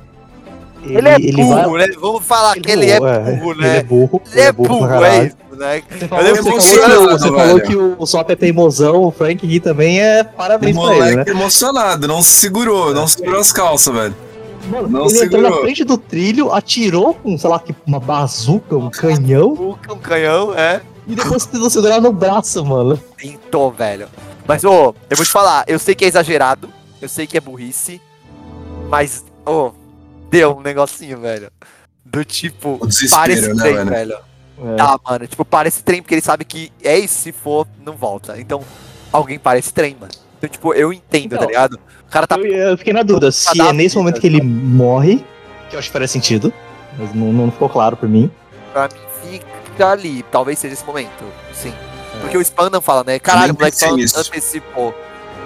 B: Ele, é
D: vai-
B: burro, né? Vamos falar que ele é burro,
D: Ele é
B: né?
D: burro.
B: Ele é burro,
D: pra
B: é
D: caralho.
B: isso, né?
D: Você falou, você falou que, o- você falou que o, o Sop é teimosão, o Frank aqui também é
C: O
D: parabéns pra ele, né?
C: moleque emocionado, não se segurou, não segurou as calças, velho.
D: Mano,
C: não
D: ele entrou na
C: segurou.
D: frente do trilho, atirou com, sei lá, uma bazuca, um canhão,
B: Um canhão, é.
D: e depois tentou segurar no braço, mano.
B: Tentou, velho. Mas, ô, eu vou te falar, eu sei que é exagerado, eu sei que é burrice, mas, ô, deu um negocinho, velho. Do tipo,
C: O
B: parece
C: né,
B: trem,
C: velho?
B: velho.
D: É.
B: Tá, mano, tipo, parece trem porque ele sabe que é isso, se for, não volta. Então, alguém parece trem, mano. Então, tipo, eu entendo,
D: Então,
B: tá ligado? O cara tá
D: Eu, eu fiquei na dúvida se
B: dar
D: é nesse
B: vida,
D: momento que ele morre, que eu acho que faria sentido, mas não, não ficou claro pra mim.
B: pra mim, fica ali. Talvez seja esse momento, sim. Porque o Spandam fala, né? Caralho, o moleque só
C: pensei nisso.
B: antecipou.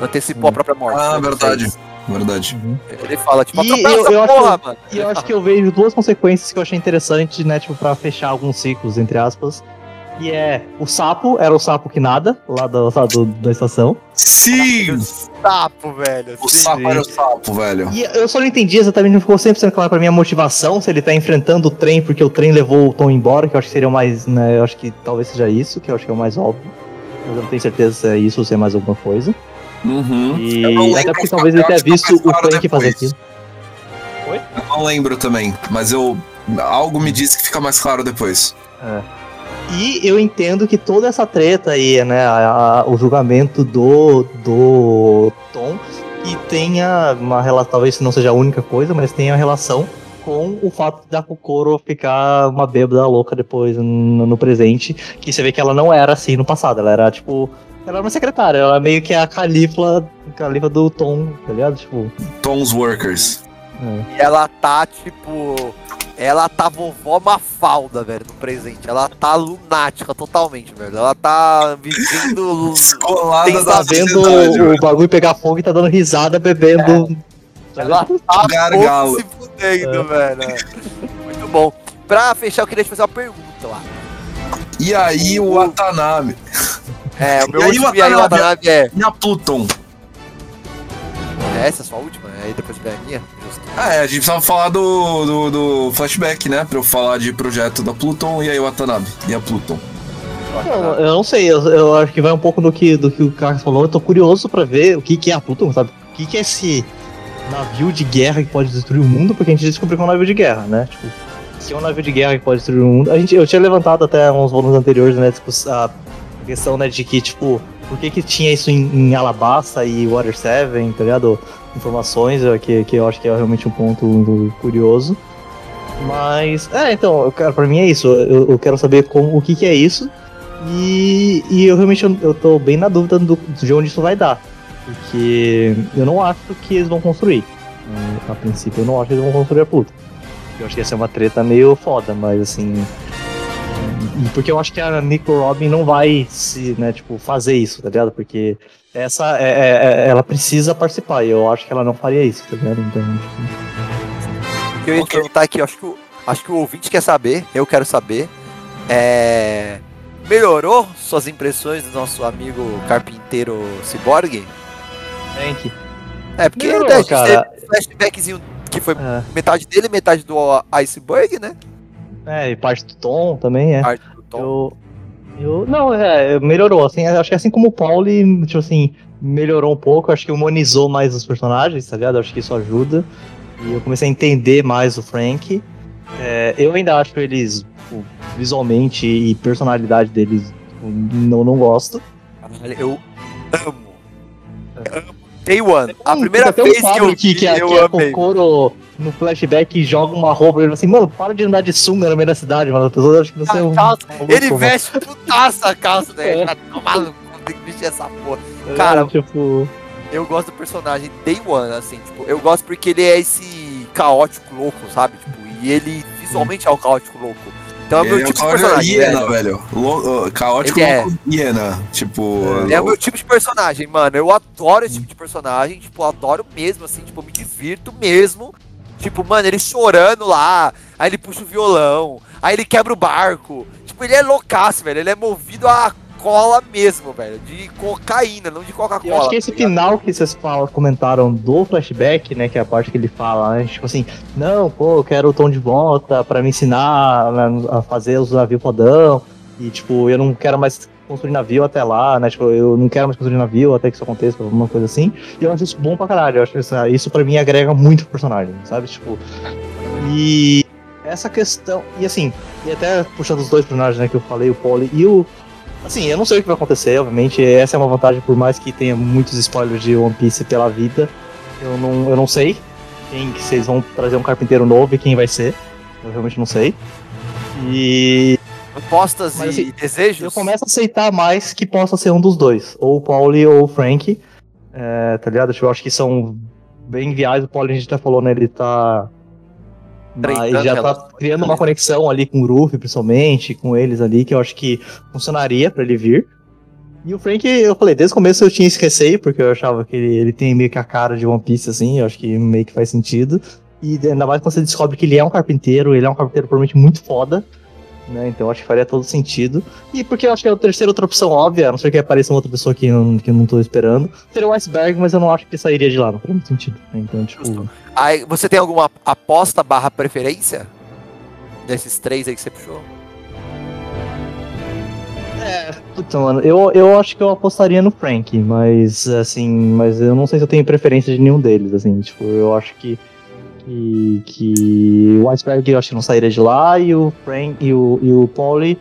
B: Antecipou a própria morte.
C: Ah,
B: né?
C: verdade. Verdade.
B: Ele fala, tipo,
D: E eu- eu acho
B: porra, mano.
D: E eu acho que eu vejo duas consequências que eu achei interessante, né, tipo, pra fechar alguns ciclos, entre aspas. E é, o sapo era o sapo que nada, lá da, lá do- da estação.
C: Sim!
B: O sapo, velho.
C: O
B: sim.
C: sapo era o sapo, velho.
D: E eu só não entendi exatamente, não ficou 100% claro pra mim a motivação, se ele tá enfrentando o trem porque o trem levou o Tom embora, que eu acho que seria o mais, né, eu acho que talvez seja isso, que eu acho que é o mais óbvio. Mas eu não tenho certeza se é isso ou se é mais alguma coisa.
C: Uhum.
D: E
C: Eu não lembro,
D: até porque talvez ele
C: eu
D: tenha visto o Frank fazer aquilo.
C: Eu não lembro também, mas eu. Algo me disse que fica mais claro depois.
D: E eu entendo que toda essa treta aí, né, a- a- o julgamento do, do Tom, que tenha uma relação, talvez não seja a única coisa, mas tenha relação com o fato da Kokoro ficar uma bêbada louca depois no, no presente, que você vê que ela não era assim no passado, ela era tipo, ela era uma secretária, ela era meio que a califa, califa do Tom, tá ligado? Tipo,
C: Tom's Workers.
B: E ela tá, tipo. Ela tá vovó Mafalda, velho, no presente. Ela tá lunática totalmente, velho. Ela tá vivendo.
C: Descolada
D: tá vendo o bagulho pegar fogo e tá dando risada, bebendo. tá
B: Ela tá <laughs>
C: Gargalo.
B: se fudendo, velho. Muito bom. Pra fechar, eu queria te fazer uma pergunta lá.
C: E aí o Watanabe.
B: É, o meu
C: E aí,
B: último e aí?
C: Watanabe
B: é.
C: E a Pluton?
B: É essa a sua última? Aí depois vem a minha? Justo.
C: Ah, é, a gente precisava falar do, do, do flashback, né? Pra eu falar de projeto da Pluton e aí o Watanabe. E a Pluton.
D: Não, eu não sei, eu, eu acho que vai um pouco do que, do que o Carlos falou. Eu tô curioso pra ver o que, que é a Pluton, sabe? O que, que é esse navio de guerra que pode destruir o mundo, porque a gente descobriu que é um navio de guerra, né? Tipo, se é um navio de guerra que pode destruir o mundo. A gente, eu tinha levantado até uns volumes anteriores, né? discuss- A questão, né, de que, tipo, por que, que tinha isso em, em Alabasta e Water 7, tá ligado? Informações, é, que, que eu acho que é realmente um ponto curioso. Mas, é, então, quero, pra mim é isso. Eu, eu quero saber como, o que, que é isso. E, e eu realmente eu, tô bem na dúvida do, de onde isso vai dar. Porque eu não acho que eles vão construir. Hum, A princípio, eu não acho que eles vão construir a Pluto. Eu acho que ia ser uma treta meio foda, mas assim. Porque eu acho que a Nico Robin não vai se, né, tipo, fazer isso, tá ligado? Porque essa é, é- é- ela precisa participar e eu acho que ela não faria isso, tá ligado? Então, tipo,
B: O que eu ia perguntar aqui, eu acho que, o, acho que o ouvinte quer saber, eu quero saber. É. Melhorou suas impressões do nosso amigo carpinteiro Cyborg?
D: Tank.
B: É, porque
D: Melhorou, cara.
B: flashbackzinho que foi
D: É,
B: metade dele, metade do Iceberg, né?
D: É, e parte do Tom também, é.
B: Parte do Tom.
D: Eu, eu. Não, é, melhorou, assim, acho que assim como o Pauli, tipo assim, melhorou um pouco, acho que humanizou mais os personagens, tá ligado? Acho que isso ajuda. E eu comecei a entender mais o Frank. É, eu ainda acho eles, tipo, visualmente e personalidade deles, tipo, não, não gosto.
B: Eu amo. Eu amo Day One. A primeira
D: tem
B: vez
D: um
B: que eu
D: que,
B: vi,
D: que, a-
B: eu
D: que a
B: amei.
D: Kokoro no flashback joga uma roupa e ele assim, mano, para de andar de sunga no meio da cidade, mano. Acham que você é um.
B: Ele
D: mano.
B: veste putaça a calça dele.
D: É.
B: Tá maluco, tem que vestir essa porra.
D: É,
B: cara,
D: tipo.
B: Eu gosto do personagem Day One, assim, tipo, eu gosto porque ele é esse caótico louco, sabe? Tipo, e ele visualmente é o caótico louco. Então é meu
C: é o
B: tipo de personagem.
C: hiena,
B: velho.
C: velho. Lo- Caótico
B: é.
C: hiena. Tipo.
B: Ele é o meu tipo de personagem, mano. Eu adoro esse tipo de personagem, tipo, eu adoro mesmo, assim, tipo, eu me divirto mesmo. Tipo, mano, ele chorando lá, aí ele puxa o violão, aí ele quebra o barco. Tipo, ele é loucaço, velho. Ele é movido a cola mesmo, velho. De cocaína, não de Coca-Cola.
D: Eu acho que esse
B: tá
D: final que vocês falam, comentaram do flashback, né? Que é a parte que ele fala, né? Tipo assim, não, pô, eu quero o tom de volta pra me ensinar a fazer os navios fodão. E, tipo, eu não quero mais construir navio até lá, né? Tipo, eu não quero mais construir navio até que isso aconteça, alguma coisa assim. E eu acho isso bom pra caralho. Eu acho que isso, isso pra mim agrega muito pro personagem, sabe? Tipo. E essa questão. E assim, e até puxando os dois personagens, né, que eu falei, o Polly e o. Assim, eu não sei o que vai acontecer, obviamente. Essa é uma vantagem, por mais que tenha muitos spoilers de One Piece pela vida. Eu não, eu não sei quem que vocês vão trazer um carpinteiro novo e quem vai ser. Eu realmente não sei. E
B: Apostas
D: Mas,
B: e
D: assim,
B: desejos?
D: eu começo a aceitar mais que possa ser um dos dois, ou o Pauli ou o Frank. É, tá ligado? Tipo, eu acho que são bem viáveis. O Pauli a gente já falou, né? Ele tá. Ele já tá criando uma conexão ali com o Ruffy, principalmente, com eles ali, que eu acho que funcionaria pra ele vir. E o Frank, eu falei, desde o começo eu tinha esse receio, porque eu achava que ele, ele tem meio que a cara de One Piece, assim, eu acho que meio que faz sentido. E ainda mais quando você descobre que ele é um carpinteiro, ele é um carpinteiro provavelmente muito foda, né? Então acho que faria todo sentido. E porque eu acho que é a terceira outra opção óbvia, a não ser que apareça uma outra pessoa que, não, que eu não tô esperando, seria o Iceberg, mas eu não acho que sairia de lá, não faria muito sentido. né? Então, tipo.
B: Justo. Aí, você tem alguma aposta barra preferência? Desses três aí que você puxou?
D: Puta, mano, eu, eu acho que eu apostaria no Frank, mas assim, mas eu não sei se eu tenho preferência de nenhum deles, assim, tipo, eu acho que que, que o Iceberg eu acho que não sairia de lá e o Frank e o, e o Pauli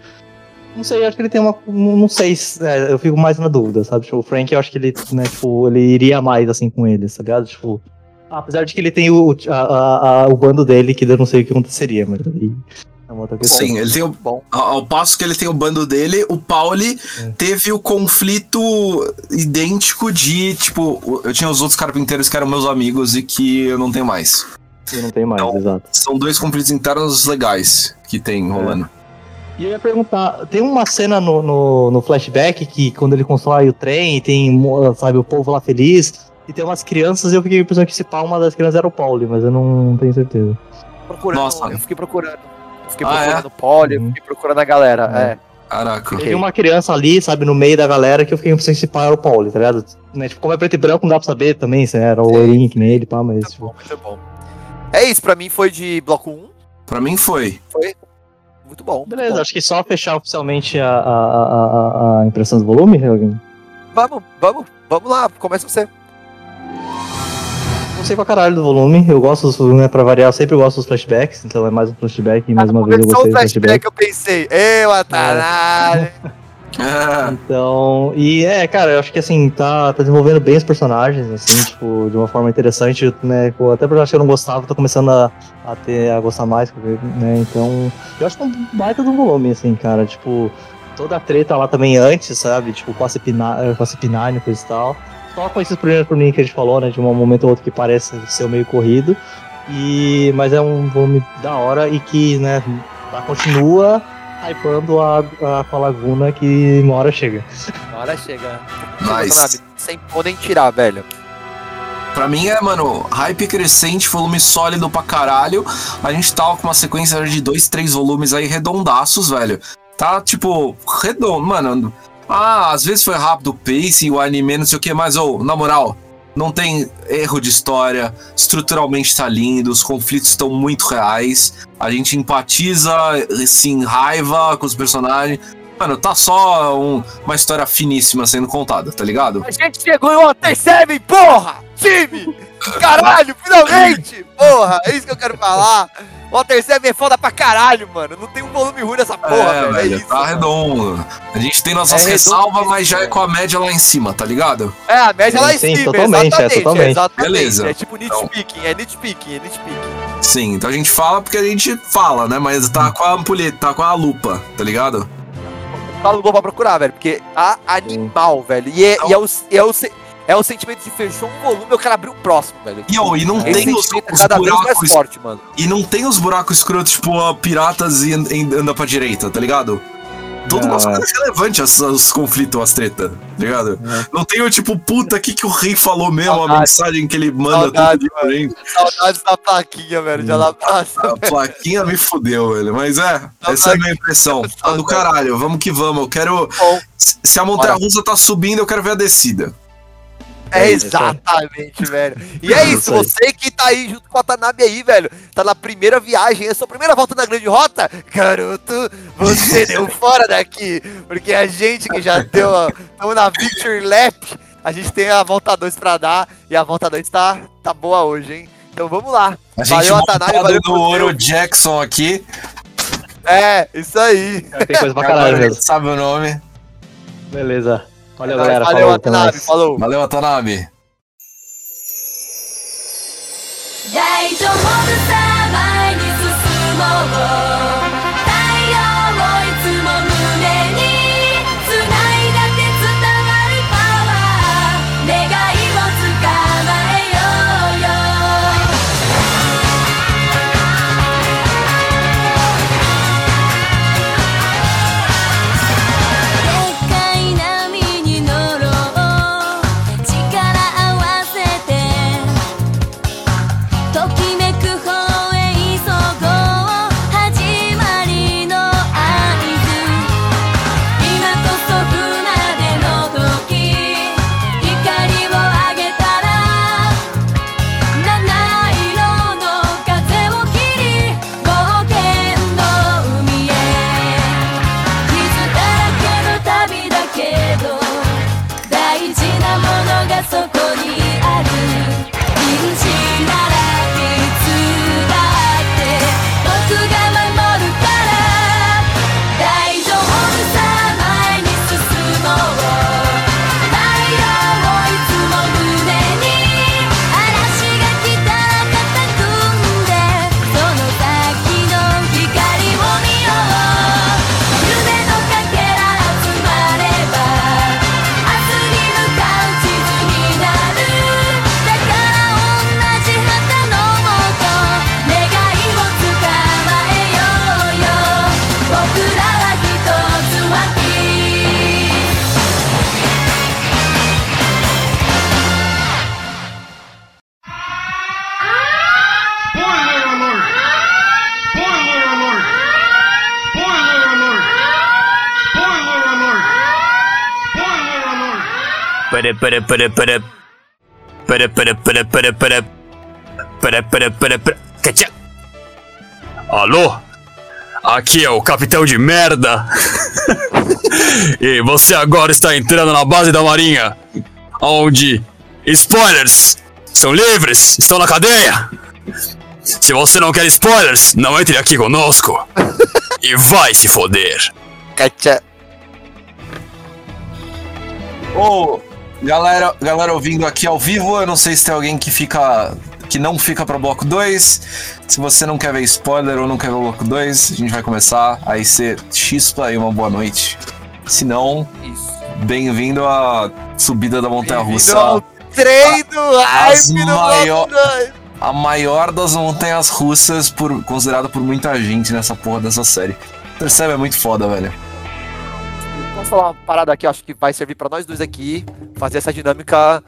D: não sei, eu acho que ele tem uma. Não sei, se- é, eu fico mais na dúvida, sabe? Tipo, o Frank, eu acho que ele, né, tipo, ele iria mais assim com eles, tá ligado? Tipo, apesar de que ele tem o, a, a- a- o bando dele, que eu não sei o que aconteceria, mas aí é uma outra questão.
C: Sim, ele tem o,
B: Bom.
C: ao passo que ele tem o bando dele, o Pauli
D: É.
C: teve o conflito idêntico de, tipo, eu tinha os outros carpinteiros que eram meus amigos e que eu não tenho mais.
D: Eu não tenho mais,
C: Não.
D: exato.
C: São dois conflitos internos legais que tem rolando.
D: E eu ia perguntar, tem uma cena no, no, no flashback que quando ele constrói o trem e tem, sabe, o povo lá feliz, e tem umas crianças, e eu fiquei pensando que se pá, uma das crianças era o Pauli, mas eu não tenho certeza.
B: Procurando,
C: Nossa.
B: eu fiquei procurando. Eu fiquei
C: Ah,
B: procurando o Poli, eu
D: Uhum.
B: fiquei procurando a galera.
D: É.
B: É.
C: Caraca.
D: Teve uma criança ali, sabe, no meio da galera, que eu fiquei pensando que se pá era o Pauli, tá ligado? Né, tipo, como é preto e branco, não dá pra saber também se era o
B: Sim.
D: Loirinho que nem ele, pá, mas
B: Muito
D: tipo,
B: bom, muito bom. É isso, pra mim foi de bloco 1.
C: Pra mim foi.
B: Muito bom. muito
D: Beleza,
B: bom.
D: acho que só fechar oficialmente a, a, a, a- impressão do volume, alguém?
B: Vamos, vamos, vamos lá, começa você.
D: Não sei pra caralho do volume, eu gosto, dos, né, pra variar, eu sempre gosto dos flashbacks, então é mais um flashback, e mais uma vez eu gostei do flashback.
B: flashback, eu pensei, eu, Atanari. <laughs> <laughs>
D: Então, e é, cara, eu acho que assim, tá, tá desenvolvendo bem os personagens, assim, tipo, de uma forma interessante, né? Até porque eu acho que eu não gostava, tô começando a, a ter, a gostar mais, né? Então, eu acho que é um baita do volume, assim, cara, tipo, toda a treta lá também antes, sabe? Tipo, com a e coisa e tal. Só com esses primeiros por mim que a gente falou, né? De um momento ou outro que parece ser meio corrido. E, mas é um volume da hora e que, né, tá, continua hypando a, a, com a Laguna que uma hora chega.
B: Na hora chega.
C: Nice.
B: Watanabe, Sem pôr nem tirar, velho.
C: Pra mim é, mano, hype crescente, volume sólido pra caralho. A gente tá com uma sequência de dois, três volumes aí redondaços, velho. Tá, tipo, redondo, mano. Ah, às vezes foi rápido o pace, o anime, não sei o que, mas, ô, na moral, não tem erro de história, estruturalmente tá lindo, os conflitos estão muito reais, a gente empatiza, assim, raiva com os personagens. Mano, tá só um- uma história finíssima sendo contada, tá ligado?
B: A gente chegou em Water 7, porra! Time! Caralho, finalmente! Porra, é isso que eu quero falar. O terceiro é foda pra caralho, mano. Não tem um volume ruim nessa porra,
C: é,
B: velho. É
C: velho,
B: isso.
C: tá
B: mano.
C: redondo. A gente tem nossas
B: É
C: ressalvas, mas já é com a média lá em cima, tá ligado?
B: É, a média
D: Sim,
B: lá em
D: sim,
B: cima,
D: totalmente, é,
B: exatamente,
D: totalmente.
B: exatamente.
C: Beleza.
B: É tipo nitpicking, é nitpicking, é nitpicking.
C: Sim, então a gente fala porque a gente fala, né? Mas tá com a ampulheta, tá com a lupa, tá ligado?
B: Fala vou pra procurar, velho, porque tá animal, velho. E é, e é o, é, o, se- é o sentimento de fechou um volume, eu quero abrir o próximo, velho.
C: E, ó, e não
B: Esse
C: tem os,
B: é
C: os
B: cada vez mais
C: buracos.
B: forte, mano.
C: E não tem os buracos escrotos, tipo, ó, piratas e and- and- anda pra direita, tá ligado? Tudo
D: Não,
C: umas
D: é.
C: coisas relevantes, as- os conflitos, as tretas, tá ligado? Não tem o tipo, puta, o que, que o rei falou mesmo, a
B: Saudade.
C: mensagem que ele manda
B: Saudade,
C: tudo diferente.
B: Saudades da plaquinha, velho, de Alabasta.
C: A plaquinha me fudeu, velho. Mas é, essa é a minha impressão. Tá do caralho, vamos que vamos. Eu quero.
B: Bom,
C: Se se a montanha russa tá subindo, eu quero ver a descida.
B: É
D: isso,
B: exatamente, velho. E é isso,
D: Isso
B: você que tá aí junto com a Tanabe aí, velho, tá na primeira viagem, é a sua primeira volta na grande rota, garoto, você <laughs> deu fora daqui, porque a gente que já deu, ó, estamos na Victory Lap, a gente tem a volta 2 pra dar, e a volta 2 tá, tá boa hoje, hein? Então vamos lá.
C: A gente
B: Valeu, Atanabe, valeu
C: Oro
B: ter-
C: Jackson aqui.
B: É, isso aí.
D: Tem coisa pra caralho
C: sabe o nome.
D: Beleza. Valeu,
B: Valeu,
D: galera. falou, até
B: Atanabe,
D: mais.
B: falou.
C: Valeu, Atanabe.
E: 大丈夫さ
F: Para para para para para para para para para para para para para Cacha. Alô? Aqui é o capitão de merda. <laughs> e você agora está entrando na base da marinha, onde spoilers são livres, estão na cadeia. Se você não quer spoilers, não entre aqui conosco. e vai se foder.
B: Cacha.
C: Ô, galera, galera ouvindo aqui ao vivo, eu não sei se tem alguém que fica. que não fica pra bloco 2. Se você não quer ver spoiler ou não quer ver o bloco 2, a gente vai começar. Aí você chispa e uma boa noite. Se não, bem-vindo à subida da Montanha
B: ao
C: Russa.
B: trem do
C: As
B: hype do
C: maior-
B: bloco.
C: A maior das montanhas russas, por, considerada por muita gente nessa porra dessa série. Percebe? É muito foda, velho.
B: Vamos falar uma parada aqui, acho que vai servir pra nós dois aqui, fazer essa dinâmica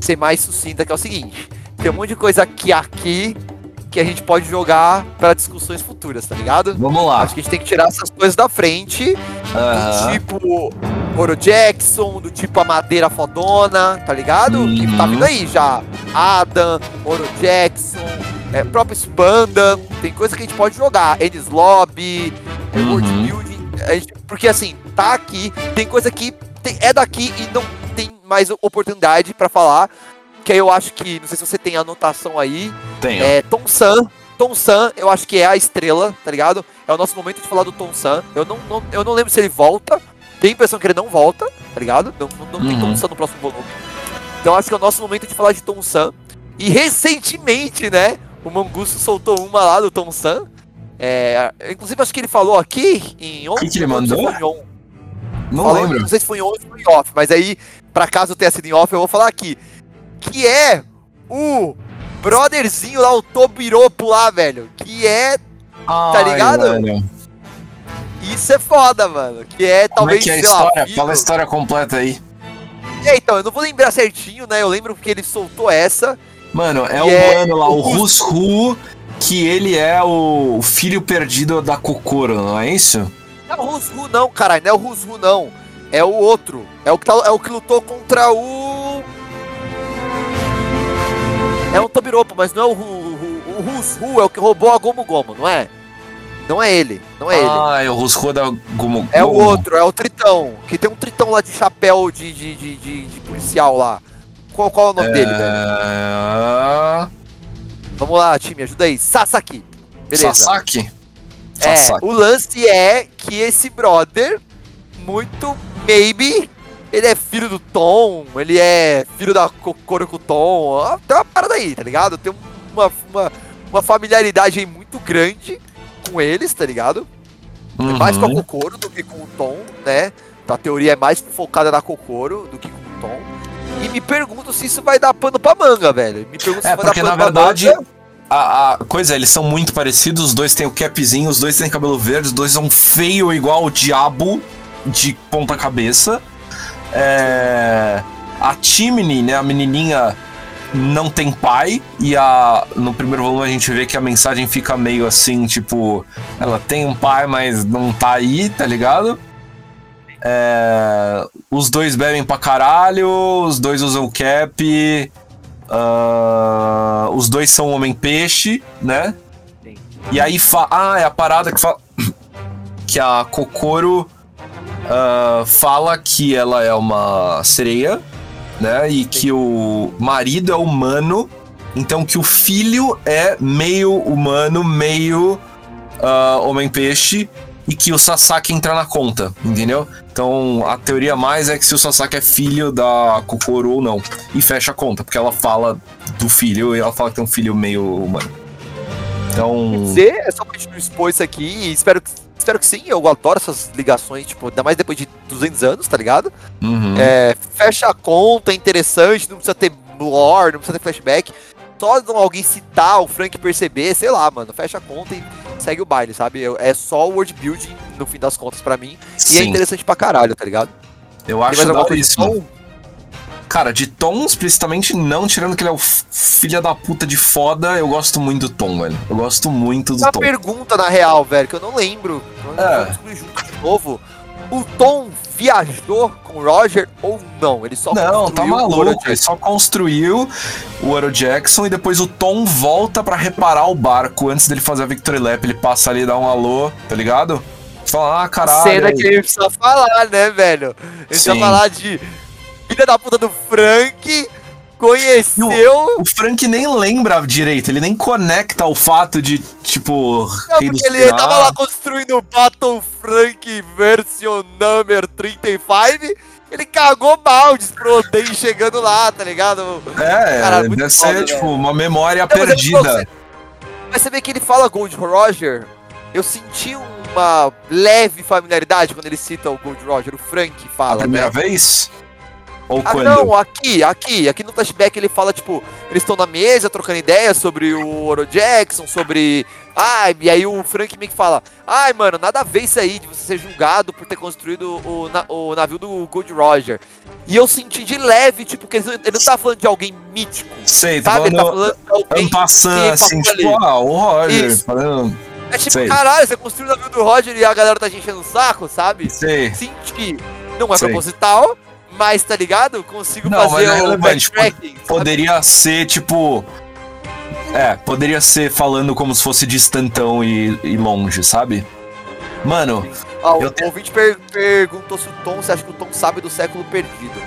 B: ser mais sucinta, que é o seguinte. Tem um monte de coisa aqui aqui que a gente pode jogar para discussões futuras, tá ligado?
C: Vamos lá.
B: Acho que a gente tem que tirar essas coisas da frente, do
C: Aham.
B: tipo Oro Jackson, do tipo a madeira fodona, tá ligado? Que tá
C: Uhum.
B: vindo aí já. Adam, Oro Jackson, é, próprio Spanda, tem coisa que a gente pode jogar. Enes Lobby,
C: Uhum.
B: World Building, gente- porque assim, tá aqui, tem coisa que tem- é daqui e não tem mais oportunidade pra falar. que aí eu acho que, não sei se você tem a anotação aí,
C: Tenho.
B: é Tom San. Tom San, eu acho que é a estrela, tá ligado? É o nosso momento de falar do Tom San. Eu não, não- eu não lembro se ele volta. Tenho a impressão que ele não volta, tá ligado? Não, não, não tem
C: Uhum.
B: Tom San no próximo volume. Então acho que é o nosso momento de falar de Tom San. E recentemente, né? O Mangusto soltou uma lá do Tom San. É, inclusive, acho que ele falou aqui em on.
C: Que ele mandou?
B: em.
C: Não
B: Falou-
C: lembro.
B: Não sei se foi em on ou em off, mas aí, pra caso tenha sido em off, eu vou falar aqui. Que é o brotherzinho lá, o Tobiropo lá, velho. Que é.
C: Ai,
B: ligado?
C: velho.
B: Isso é foda, mano. Que é
C: Como é
B: talvez.
C: que é a
B: lá,
C: história?
B: filho.
C: Fala a história completa aí.
B: É, então, eu não vou lembrar certinho, né? Eu lembro que ele soltou essa.
C: Mano, é o
B: é
C: mano lá, o
B: o Rus-
C: Rusru, que ele é o filho perdido da Kokoro, não é isso?
B: Não é o Rusru, não, caralho. Não é o Rusru, não. É o outro. É o que, tá, é o que lutou contra o. É um Tobiropo, mas não é o Ru. O, o Rusru é o que roubou a Gomu Gomu, não é? Não é ele. Não é ele.
C: Ah, é o Rusru da Gumo.
B: É o outro, é o Tritão. Que tem um Tritão lá de chapéu de, de, de, de- de policial lá. Qual, qual é o nome dele, velho?
C: É...
B: Vamos lá, time, ajuda aí. Sasaki. Beleza.
C: Sasaki?
B: É,
C: Sasaki.
B: o lance é que esse brother, muito maybe, ele é filho do Tom, ele é filho da Kokoro com o Tom. ó, Tem uma parada aí, tá ligado? Tem uma, uma, uma familiaridade aí muito grande com eles, tá ligado? É mais com a
C: Uhum.
B: Kokoro do que com o Tom, né? A teoria é mais focada na Kokoro do que com o Tom. E me pergunto se isso vai dar pano pra manga, velho. Me pergunto se
C: É,
B: vai
C: porque
B: dar
C: na
B: pano pra
C: verdade,
B: manga.
C: A, a coisa, eles são muito parecidos, os dois têm o capzinho, os dois têm cabelo verde, os dois são feio igual o diabo de ponta cabeça. É, a Chimney, né, a menininha não tem pai e a no primeiro volume a gente vê que a mensagem fica meio assim, tipo, ela tem um pai, mas não tá aí, tá ligado? É, os dois bebem pra caralho, os dois usam cap, ah, os dois são homem-peixe, né?
B: Sim.
C: E aí, fa ah, é a parada que fala. <coughs> Que a Kokoro ah, fala que ela é uma sereia, né? E que o marido é humano, então que o filho é meio humano, meio ah, homem-peixe, e que o Sasaki entra na conta, entendeu? Então a teoria mais é que se o Sasaki é filho da Kokoro ou não. E fecha a conta, porque ela fala do filho e ela fala que tem um filho meio humano. Então.
B: dizer, é só pra gente não expor isso aqui e espero que, espero que sim, eu adoro essas ligações, tipo, ainda mais depois de 200 anos, tá ligado?
C: uhum.
B: É, fecha a conta, é interessante, não precisa ter lore, não precisa ter flashback, só alguém citar, o Frank perceber, sei lá, mano, fecha a conta e segue o baile, sabe? Eu- É só o world building, no fim das contas, pra mim, e é
C: Sim,
B: interessante pra caralho, tá ligado?
C: eu acho
B: coisa
C: dauríssimo.
B: então?
C: Cara, de Tom explicitamente não, tirando que ele é o filho da puta de foda, eu gosto muito do Tom, velho. Eu gosto muito do
B: Uma
C: Tom.
B: pergunta, na real, velho, que eu não lembro,
C: É.
B: junto de novo. O Tom viajou com o Roger ou não? Ele só
C: Não, tá maluco. Ele só construiu o Oro Jackson e depois o Tom volta pra reparar o barco antes dele fazer a Victory Lap. Ele passa ali e dá um alô, tá ligado? Fala, ah, caralho.
B: cena que ele precisa falar, né, velho? Ele precisa falar de filha da puta do Frank, conheceu.
C: O Frank nem lembra direito, ele nem conecta o fato de, tipo.
B: Não, porque ele tava lá construindo o Battle Frank version number 35. Ele cagou baldes pro Oden chegando lá, tá ligado?
C: É,
B: muito
C: deve
B: foda,
C: ser, tipo,
B: velho.
C: uma memória
B: Não,
C: perdida.
B: Mas você vê que ele fala Gold Roger. Eu senti uma leve familiaridade quando ele cita o Gold Roger. O Frank
C: A
B: fala,
C: primeira
B: né?
C: vez? Ou
B: Ah,
C: quando?
B: não, aqui, aqui, aqui no flashback ele fala, tipo, eles estão na mesa trocando ideias sobre o Oro Jackson, sobre. Ai, e aí o Frank meio que fala: Ai, mano, nada a ver isso aí de você ser julgado por ter construído o, na- o navio do Gold Roger. E eu senti de leve, tipo, que ele, não tá falando de alguém mítico,
C: Sei, tá
B: sabe? Ele tá
C: falando.
B: falando de alguém.
C: Ampassando,
B: que
C: assim, tipo, ah, o Roger,
B: Isso.
C: falando.
B: É tipo,
C: sei.
B: caralho, você construiu o navio do Roger e a galera tá te enchendo o saco, sabe?
C: Sei.
B: Senti. Não é
C: Sei.
B: proposital, mas tá ligado? Consigo
C: Não, mas
B: fazer
C: é
B: o
C: relevante,
B: backtracking. sabe?
C: Poderia ser, tipo. É, poderia ser falando como se fosse distantão e, e longe, sabe? Mano,
B: Ah, o
C: Eu te-
B: ouvinte per- perguntou se o Tom, você acha que o Tom sabe do século perdido?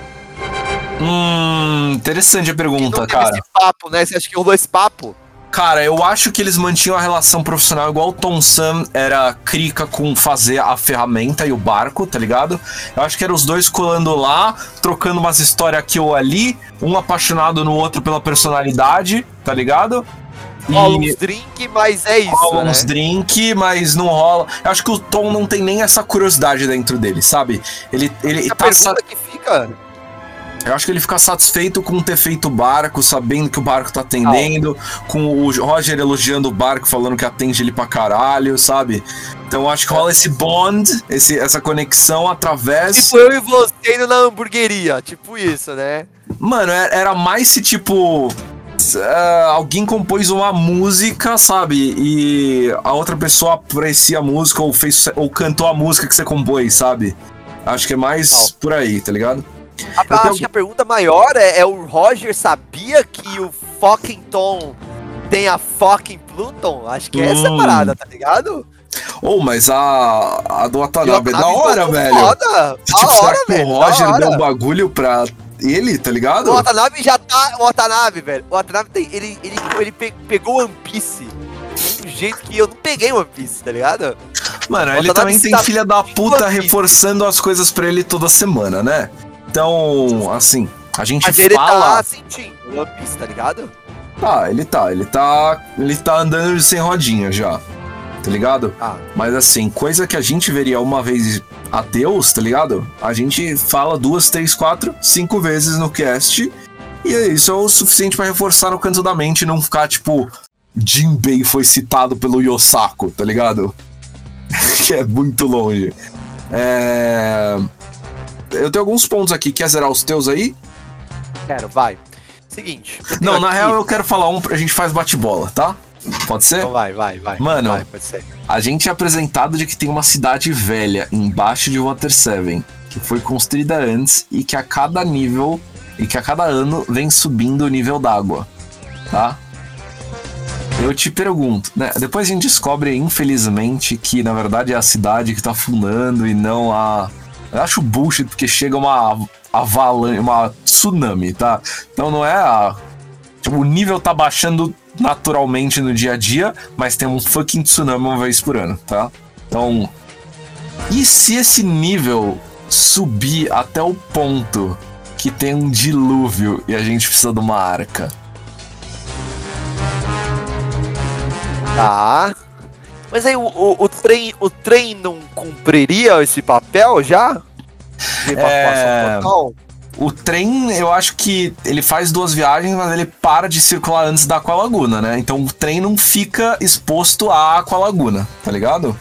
C: Hum, interessante a pergunta, cara.
B: esse papo, né? Você acha que rolou esse papo?
C: Cara, eu acho que eles mantinham a relação profissional igual o Tom Sam era crica com fazer a ferramenta e o barco, tá ligado? Eu acho que eram os dois colando lá, trocando umas histórias aqui ou ali, um apaixonado no outro pela personalidade, tá ligado?
B: Rola uns drink, mas é isso,
C: rola
B: né?
C: uns drink, mas não rola. Eu acho que o Tom não tem nem essa curiosidade dentro dele, sabe? Ele, ele
B: A
C: tá sa-
B: pergunta que fica...
C: eu acho que ele fica satisfeito com ter feito o barco, sabendo que o barco tá atendendo, com o Roger elogiando o barco, falando que atende ele pra caralho, sabe? Então eu acho que rola esse bond, esse, essa conexão através.
B: Tipo eu e você indo na hamburgueria, tipo isso, né?
C: Mano, era era mais se tipo. ah, alguém compôs uma música, sabe? E a outra pessoa aprecia a música ou, fez, ou cantou a música que você compôs, sabe? Acho que é mais por aí, tá ligado?
B: A,
C: Eu tenho-
B: acho que a pergunta maior é, é o Roger sabia que o fucking Tom tem a fucking Pluton? Acho que é essa
C: Hum.
B: parada, tá ligado?
C: Ou, mas a, a do Watanabe é da hora,
B: ficou
C: velho.
B: Foda,
C: Tipo,
B: da
C: será
B: hora,
C: que
B: velho.
C: o Roger deu um bagulho pra ele, tá ligado?
B: O Watanabe já tá. O Watanabe, velho. O Watanabe tem. Ele, ele, ele pe- pegou One Piece. Do jeito que eu não peguei One Piece, tá ligado?
C: Mano, ele também tem
B: está
C: filha da puta reforçando as coisas pra ele toda semana, né? Então, assim, a gente
B: Mas ele tá
C: fala.
B: lá sentindo One Piece, tá ligado?
C: Tá, ele tá, ele tá. Ele tá andando sem rodinha já. Tá ligado?
B: Ah.
C: Mas assim, coisa que a gente veria uma vez a Deus, tá ligado? A gente fala duas, três, quatro, cinco vezes no cast. E é isso é o suficiente pra reforçar no canto da mente e não ficar tipo. Jinbei foi citado pelo Yosako, tá ligado? <laughs> que é muito longe. É. Eu tenho alguns pontos aqui. Quer zerar os teus aí?
B: Quero, vai. Seguinte.
C: Não, na
B: aqui-
C: real eu quero falar um pra gente faz bate-bola, tá? Pode ser?
B: Então vai, vai, vai.
C: Mano.
B: Vai, pode ser.
C: A gente é apresentado de que tem uma cidade velha embaixo de Water Seven, que foi construída antes e que a cada nível e que a cada ano vem subindo o nível d'água, tá? Eu te pergunto, né? Depois a gente descobre, infelizmente, que na verdade é a cidade que tá afundando e não a. Eu acho bullshit porque chega uma avalanche, uma tsunami, tá? Então não é a. Tipo, o nível tá baixando naturalmente no dia a dia, mas tem um fucking tsunami uma vez por ano, tá? Então. E se esse nível subir até o ponto que tem um dilúvio e a gente precisa de uma arca?
B: Tá. Mas aí o, o, o trem, o trem não cumpriria esse papel já? De evacuação
C: É.
B: total?
C: O trem, eu acho que ele faz duas viagens, mas ele para de circular antes da Aqualaguna, né? Então o trem não fica exposto à Aqualaguna, tá ligado?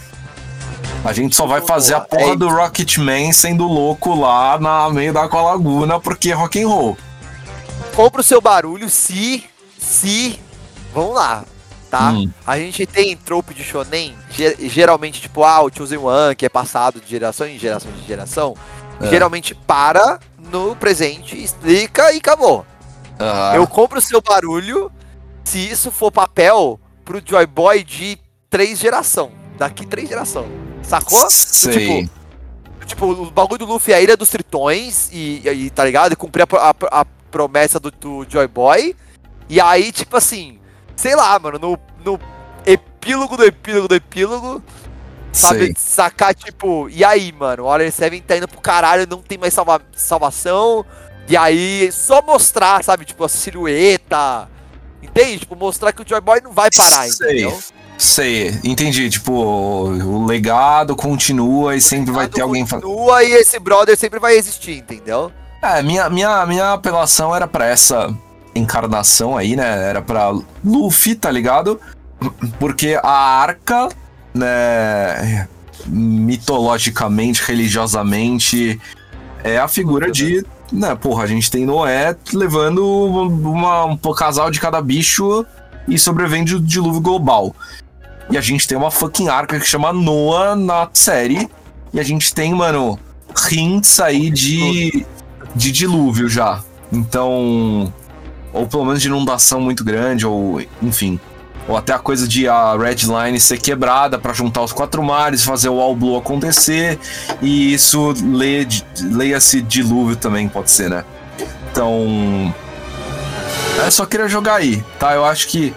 C: A gente só vai fazer a porra
B: É
C: do Rocketman sendo louco lá na meio da Aqualaguna porque é rock and roll.
B: Compra o seu barulho se. Se. Vamos lá. Tá?
C: Hum.
B: A gente tem trope de shonen, ge- geralmente, tipo, ah, o Chosen One, que é passado de geração em geração de geração,
C: É.
B: geralmente para no presente, explica e acabou. Eu compro o seu barulho se isso for papel pro Joy Boy de três geração. Daqui três geração. Sacou?
C: Sei.
B: Tipo, tipo, o bagulho do Luffy é a Ilha dos Tritões e, e tá ligado? E cumprir a, a- a promessa do, do Joy Boy. E aí, tipo assim, sei lá, mano, no, no epílogo do epílogo do epílogo, sabe?
C: Sei.
B: Sacar, tipo, e aí, mano, o Order 7 tá indo pro caralho, não tem mais salva salvação. E aí, só mostrar, sabe, tipo, a silhueta. Entende? Tipo, mostrar que o Joy Boy não vai parar,
C: Sei.
B: entendeu?
C: Sei, entendi. Tipo, o legado continua e sempre vai ter alguém falando.
B: Continua e esse brother sempre vai existir, entendeu?
C: É, minha, minha, minha apelação era pra essa encarnação aí, né? Era pra Luffy, tá ligado? Porque a arca, né? Mitologicamente, religiosamente, é a figura de. Né, porra, a gente tem Noé levando uma, um casal de cada bicho e sobrevivendo de dilúvio global. E a gente tem uma fucking arca que chama Noah na série. E a gente tem, mano, hints aí de, de dilúvio já. Então. Ou pelo menos de inundação muito grande, ou enfim. Ou até a coisa de a Red Line ser quebrada pra juntar os quatro mares, fazer o All Blue acontecer. E isso leia- leia-se dilúvio também, pode ser, né? Então. Eu só queria jogar aí, tá? Eu acho que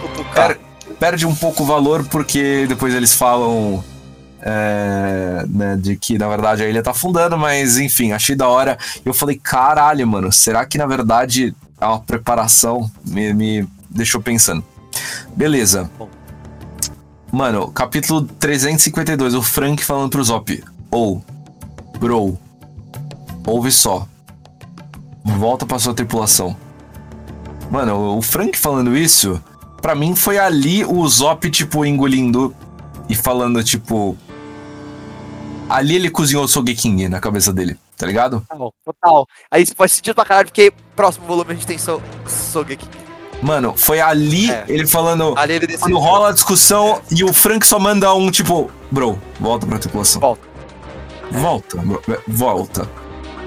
B: cutucar.
C: per- perde um pouco o valor porque depois eles falam. é, né, de que na verdade a ilha tá afundando, mas enfim, achei da hora. Eu falei, caralho, mano, será que na verdade é uma preparação? Me, me deixou pensando. Beleza. Mano, capítulo 352, o Frank falando pro Zop. Ou, bro, ouve só. Volta pra sua tripulação. Mano, o Frank falando isso, pra mim foi ali o Zop, tipo, engolindo e falando, tipo. Ali ele cozinhou o Sogeking na cabeça dele, tá ligado?
B: Total, total. Aí isso faz sentido pra caralho, porque próximo volume a gente tem so Sogeki.
C: Mano, foi ali
B: É.
C: ele falando.
B: Ali ele
C: Quando rola a discussão e o Frank só manda um, tipo, bro, volta pra tripulação.
B: Volta.
C: Volta, bro, volta.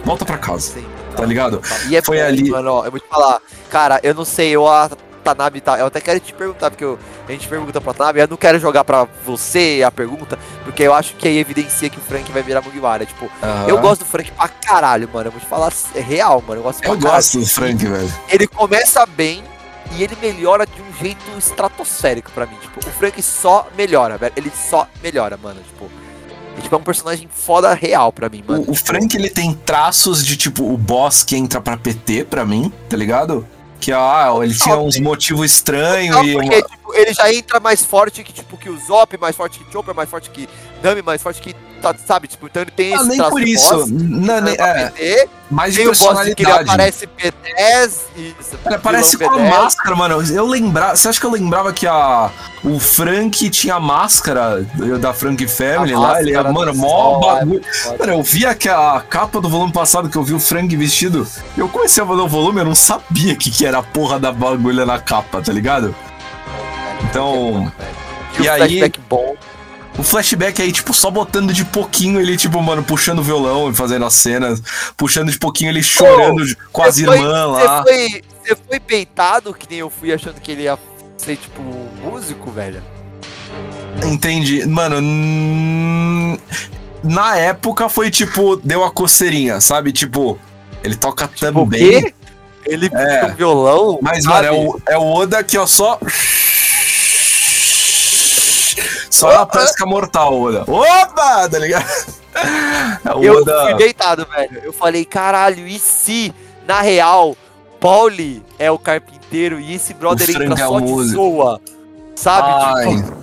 C: Volta pra casa,
B: Sim.
C: tá ligado?
B: E é
C: Foi
B: bom,
C: ali-
B: Mano, ó, eu vou te falar. Cara, eu não sei, eu a Tanabe tá. Eu até quero te perguntar, porque eu- a gente pergunta pra Tanabe, eu não quero jogar pra você a pergunta, porque eu acho que aí evidencia que o Frank vai virar Mugiwara. Tipo, eu gosto do Frank pra caralho, mano. Eu vou te falar, é real, mano. Eu gosto
C: Eu gosto do Frank, velho.
B: Ele começa bem e ele melhora de um jeito estratosférico pra mim. Tipo, o Frank só melhora, velho. Ele só melhora, mano. Tipo, é, tipo, é um personagem foda real pra mim, mano.
C: O, o Frank, ele tem traços de, tipo, o boss que entra pra PT, pra mim, tá ligado? Que, ah, ele tinha uns motivos estranhos e...
B: tipo, ele já entra mais forte que, tipo, que o Zop, mais forte que Chopper, mais forte que Nami, mais forte que. tá, Sabe? Tipo, então ele tem
C: Ah,
B: esse
C: nem
B: traço
C: por isso.
B: boss,
C: Não, nem- é,
B: PT,
C: mais
B: tem o boss que ele aparece P10 e.
C: Ele aparece com a
B: B10.
C: máscara, mano. Eu lembrava. Você acha que eu lembrava que a, o Frank tinha a máscara da Frank Family
B: A
C: lá? Ele era,
B: máscara
C: mano, mó bagulho.
B: é.
C: Mano, eu vi aqui a capa do volume passado que eu vi o Frank vestido. Eu comecei a ver o volume, eu não sabia que, que era a porra da bagulha na capa, tá ligado? Então,
B: E,
C: e
B: o
C: aí-
B: flashback bom.
C: o flashback aí, tipo, só botando de pouquinho ele, tipo, mano, puxando o violão e fazendo as cenas, puxando de pouquinho ele chorando com as irmãs lá.
B: Você foi, peitado, que nem eu fui achando que ele ia ser, tipo, músico, velho.
C: Entendi. Mano, hum, na época foi tipo, deu a coceirinha, sabe? Tipo, ele toca
B: Tipo, o
C: também.
B: quê? Ele
C: É.
B: um violão.
C: Mas,
B: sabe?
C: mano, é o, é o Oda que, ó, só. Só na pesca mortal, Oda. Opa! Tá ligado? É o
B: Eu
C: Oda.
B: fui deitado, velho. Eu falei, caralho, e se, na real, Pauli é o carpinteiro e esse brother entra
C: é
B: só de zoa? Sabe? Tipo,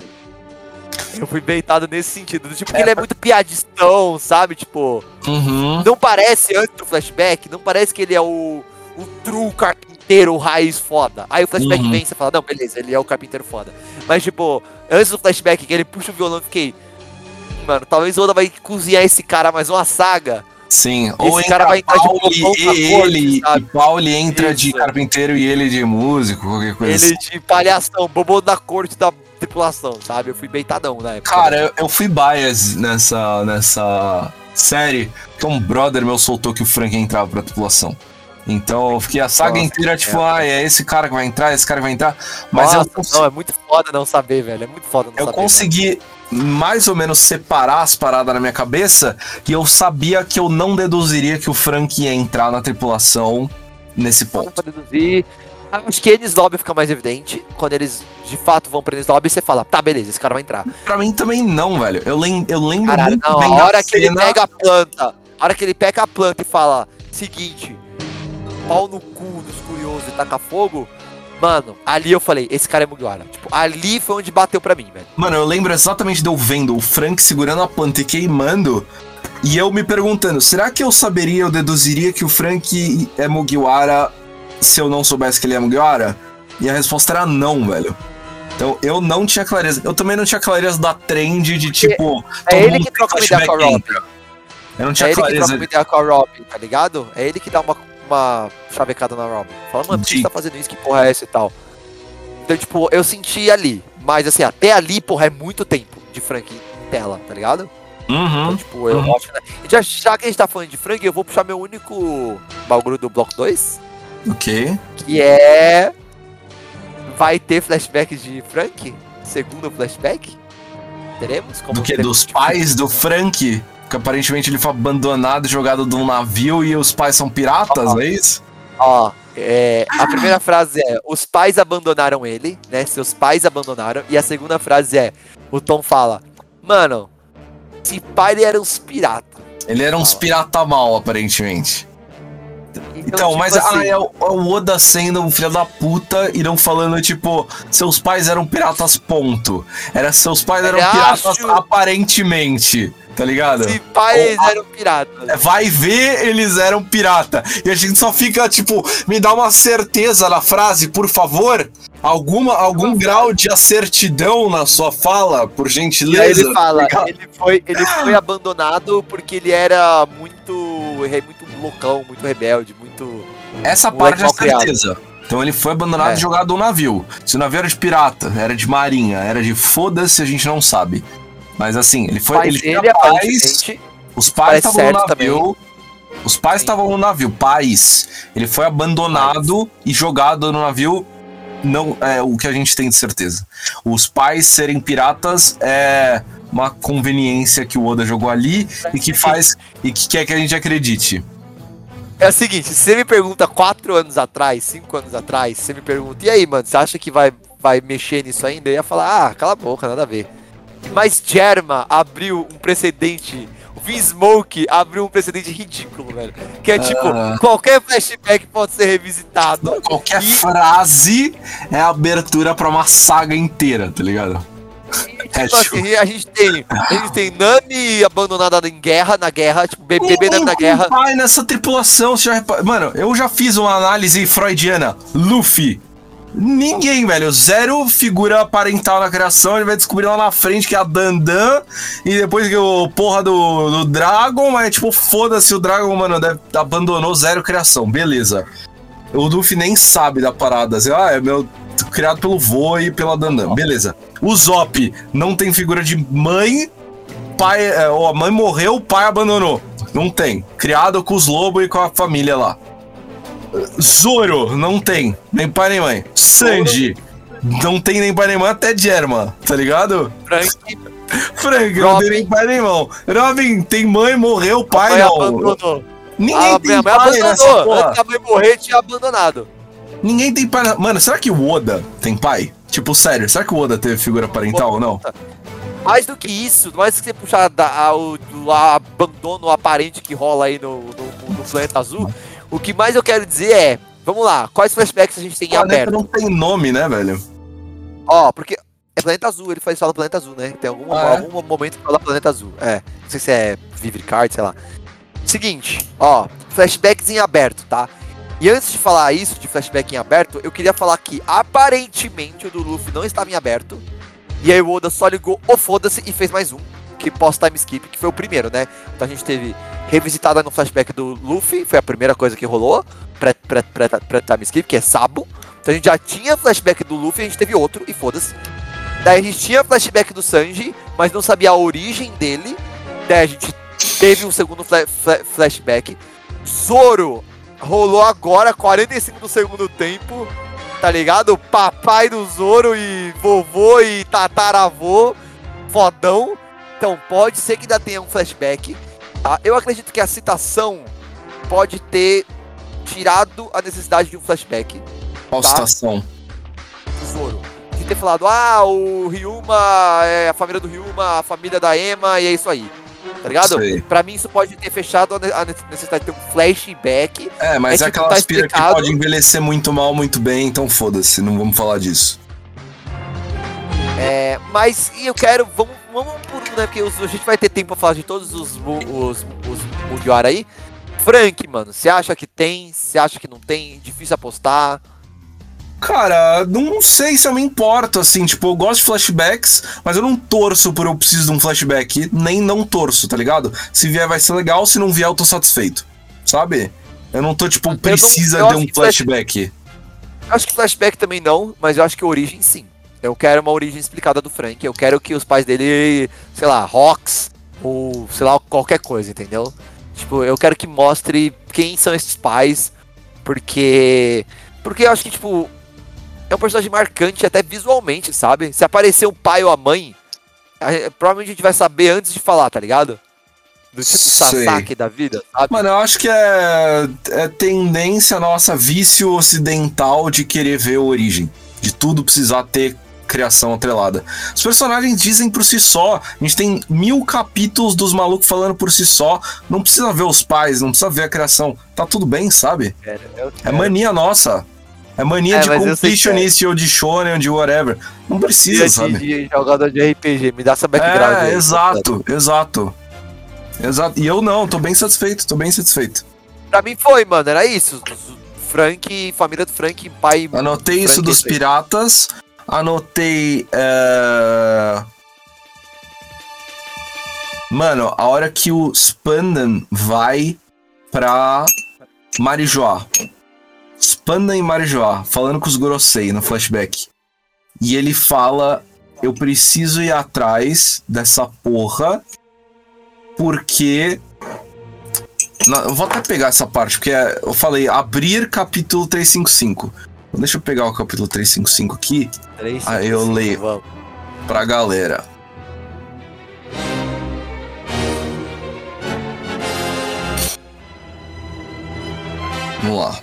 B: <laughs> eu fui deitado nesse sentido. Tipo, que ele é muito piadistão, sabe? Tipo,
C: Uhum.
B: não parece antes do flashback, não parece que ele é o, o true carpinteiro, raiz foda. Aí o flashback
C: Uhum.
B: vem e você fala, não, beleza, ele é o carpinteiro foda. Mas, tipo, antes do flashback, que ele puxa o violão, eu fiquei. Mano, talvez o Oda vai cozinhar esse cara mais uma saga.
C: Sim.
B: Esse
C: Ou
B: cara vai entrar de
C: Pauli
B: pra
C: e
B: corte,
C: ele.
B: sabe?
C: E Pauli entra de
B: Isso.
C: carpinteiro e ele de músico, qualquer coisa assim.
B: Ele de palhação, bobo da corte da tripulação, sabe? Eu fui beitadão na época.
C: Cara, eu, eu fui bias nessa, nessa série, porque um brother meu soltou que o Frank entrava pra tripulação. Então eu fiquei a saga
B: Nossa,
C: inteira, tipo, ah, é esse cara que vai entrar, esse cara que vai entrar. Mas
B: Nossa,
C: eu,
B: não, é muito foda não saber, velho. É muito foda não
C: eu
B: saber.
C: consegui mais ou menos separar as paradas na minha cabeça e eu sabia que eu não deduziria que o Frank ia entrar na tripulação nesse ponto.
B: pra deduzir. Acho que Enes Lobby fica mais evidente. Quando eles de fato vão pra Enes Lobby, você fala, tá, beleza, esse cara vai entrar.
C: Pra mim também não, velho. Eu, lem eu lembro
B: Caralho,
C: muito
B: não,
C: bem
B: a hora que ele
C: cena-
B: pega a planta, a hora que ele pega a planta e fala, seguinte, pau no cu dos curiosos e taca fogo, mano, ali eu falei, esse cara é Mugiwara. Tipo, ali foi onde bateu pra mim, velho.
C: Mano, eu lembro exatamente de eu vendo o Frank segurando a planta e queimando. E eu me perguntando, será que eu saberia, eu deduziria que o Frank é Mugiwara se eu não soubesse que ele é Mugiwara? E a resposta era não, velho. Então eu não tinha clareza. Eu também não tinha clareza da trend de tipo.
B: É ele que troca uma ideia com a
C: entra. Eu não
B: É
C: tinha
B: ele que troca
C: clareza.
B: uma ideia com a Robin, tá ligado? É ele que dá uma, uma chavecada na Robin. Fala, mano, por que você tá fazendo isso? Que porra é essa e tal? Então, tipo, eu senti ali. Mas, assim, até ali, porra, é muito tempo de Frank em tela, tá ligado? Então,
C: Uhum.
B: tipo, eu
C: Uhum.
B: acho, né? Já, já que a gente tá falando de Frank, eu vou puxar meu único bagulho do Bloco 2,
C: Ok.
B: que é... Vai ter flashbacks de Frank? Segundo flashback? Teremos? Como
C: Do que? Dos pais do Frank? Que aparentemente ele foi abandonado, jogado de um navio e os pais são piratas,
B: Ah.
C: é isso?
B: Ó, é, a primeira frase é: os pais abandonaram ele, né? Seus pais abandonaram. E a segunda frase é: o Tom fala, mano, esse pai ele era uns pirata.
C: Ele era uns pirata mal, aparentemente. Então,
B: tipo
C: mas
B: assim,
C: ah, é, o, é o Oda sendo um filho da puta e não falando, tipo, seus pais eram piratas, ponto. Era seus pais eram piratas
B: acho-
C: aparentemente, tá ligado?
B: Esse pai eles eram piratas.
C: Vai ver, eles eram pirata. E a gente só fica, tipo, me dá uma certeza na frase, por favor. Alguma, algum grau de acertidão na sua fala, por
B: E aí
C: gentileza.
B: ele fala,
C: Obrigado.
B: ele foi, ele foi abandonado porque ele era muito, muito loucão, muito rebelde, muito.
C: Essa parte é
B: criado.
C: certeza. Então ele foi abandonado
B: É.
C: e jogado no navio. Se o navio era de pirata, era de marinha, era de foda-se, a gente não sabe. Mas assim, ele foi.
B: Pai
C: ele tinha pais,
B: aparentemente,
C: os pais estavam no navio. Os pais estavam no navio, pais. Ele foi abandonado e jogado no navio. Não é o que a gente tem de certeza. Os pais serem piratas é uma conveniência que o Oda jogou ali e que faz e que quer que a gente acredite.
B: É o seguinte, se você me pergunta quatro anos atrás, cinco anos atrás, você me pergunta, e aí, mano, você acha que vai, vai mexer nisso ainda? Eu ia falar, ah, cala a boca, nada a ver. Mas Germa abriu um precedente, o Smoke abriu um precedente ridículo, velho. Que é tipo,
C: Ah.
B: qualquer flashback pode ser revisitado.
C: Qualquer
B: E-
C: frase é abertura pra uma saga inteira, tá ligado? É,
B: Tipo assim, a gente tem, a gente tem Nami abandonada em guerra, na guerra, tipo, be- bebê Nami na
C: Ninguém
B: guerra.
C: Pai, nessa tripulação, você já repa- Mano, eu já fiz uma análise freudiana. Luffy. Ninguém, velho. Zero figura parental na criação. Ele vai descobrir lá na frente que é a Dandan. E depois que o porra do, do Dragon. Mas, tipo, foda-se, o Dragon, mano, deve- abandonou zero criação. Beleza. O Luffy nem sabe da parada. Assim, ah, é meu. Criado pelo vô e pela Dandan. Beleza. O Zop não tem figura de mãe. Pai. É, ó, a mãe morreu, o pai abandonou. Não tem. Criado com os lobos e com a família lá. Zoro, não tem. Nem pai nem mãe. Sanji, não tem nem pai nem mãe, até Germa, tá ligado?
B: Frank, <laughs>
C: Frank, não tem nem pai nem mão. Robin, tem mãe, morreu, pai
B: mãe
C: não.
B: abandonou.
C: Ninguém
B: A
C: tem
B: minha mãe abandonou. Antes da mãe morrer, tinha abandonado.
C: Ninguém tem pai. na- Mano, será que o Oda tem pai? Tipo, sério, será que o Oda teve figura parental ou não?
B: Mais do que isso, mais do que você puxar da, a- o do abandono aparente que rola aí no, no, no planeta azul, o que mais eu quero dizer é, vamos lá, quais flashbacks a gente tem
C: O planeta
B: aberto?
C: não tem nome, né, velho?
B: Ó, porque é planeta azul, ele faz fala planeta azul, né? Tem algum,
C: Ah, é?
B: algum momento que fala planeta azul. É, não sei se é Vivid Card, sei lá. Seguinte, ó, flashbacks em aberto, tá? E antes de falar isso, de flashback em aberto, eu queria falar que aparentemente o do Luffy não estava em aberto. E aí o Oda só ligou o foda-se e fez mais um, que pós-time skip, que foi o primeiro, né? Então a gente teve revisitada no flashback do Luffy, foi a primeira coisa que rolou, pré-time pré, pré, pré, time skip, que é Sabo. Então a gente já tinha flashback do Luffy, a gente teve outro, e foda-se. Daí a gente tinha flashback do Sanji, mas não sabia a origem dele. Daí a gente teve um segundo fla- fla- flashback. Zoro rolou agora, 45 do segundo tempo. Tá ligado? Papai do Zoro e vovô e tataravô. Fodão. Então pode ser que ainda tenha um flashback. tá? Eu acredito que a citação pode ter tirado a necessidade de um flashback
C: Qual
B: Tá.
C: citação?
B: do Zoro. De ter falado, ah, o Ryuma é a família do Ryuma, a família da Ema, e é isso aí. Tá ligado?
C: Sei.
B: Pra mim isso pode ter fechado a ne- a necessidade de ter um flashback.
C: É, mas
B: É
C: é, aquela
B: tá
C: aspira que pode envelhecer muito mal, muito bem, então foda-se, não vamos falar disso.
B: É, mas eu quero, vamos, vamos por um, né? Porque os- a gente vai ter tempo pra falar de todos os, os, os Mugiwara aí. Frank, mano, você acha que tem? Você acha que não tem? Difícil apostar?
C: Cara, não sei se eu me importo, assim, tipo, eu gosto de flashbacks, mas eu não torço por eu preciso de um flashback, nem não torço, tá ligado? Se vier vai ser legal, se não vier eu tô satisfeito, sabe? Eu não tô, tipo,
B: não-
C: precisa
B: eu
C: de um
B: flash-
C: flashback.
B: Acho que flashback também não, mas eu acho que origem sim. Eu quero uma origem explicada do Frank. Eu quero que os pais dele, sei lá, Rocks, ou sei lá, qualquer coisa, entendeu? Tipo, eu quero que mostre quem são esses pais, porque. Porque eu acho que, tipo, é um personagem marcante até visualmente, sabe? Se aparecer um pai ou a mãe, a- provavelmente a gente vai saber antes de falar, tá ligado? Do tipo
C: Sei.
B: Sasaki da vida, sabe?
C: Mano, eu acho que é, é tendência nossa, vício ocidental de querer ver a origem. De tudo precisar ter criação atrelada. Os personagens dizem por si só. A gente tem mil capítulos dos malucos falando por si só. Não precisa ver os pais, não precisa ver a criação. Tá tudo bem, sabe? É mania nossa. É mania
B: É,
C: de
B: que
C: completionist ou de shonen ou de whatever. Não precisa,
B: Dia
C: sabe?
B: de, de jogador de RPG, me dá essa background
C: É,
B: aí.
C: exato, exato. Exato. E eu não, tô bem satisfeito, tô bem satisfeito.
B: Pra mim foi, mano, era isso. Frank, família do Frank, pai.
C: Anotei isso
B: Frank,
C: dos
B: isso aí.
C: piratas. Anotei. é, Mano, a hora que o Spandan vai pra Marijoá. Spandan em Marijoá, falando com os Gorosei no flashback. E ele fala: Eu preciso ir atrás dessa porra. Porque. Não, eu vou até pegar essa parte, porque é- eu falei abrir capítulo 355. Então Deixa eu pegar o capítulo 355 aqui
B: Três,
C: Ah,
B: cinco,
C: eu leio.
B: vamos.
C: pra galera. Vamos lá.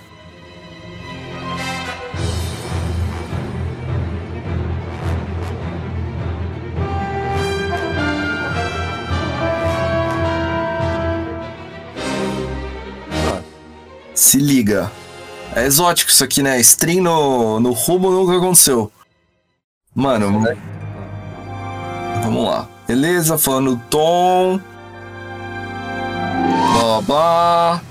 C: Se liga. É exótico isso aqui, né? Stream no, no rumo nunca aconteceu. Mano, Vamos lá. Beleza, falando do tom. Blá.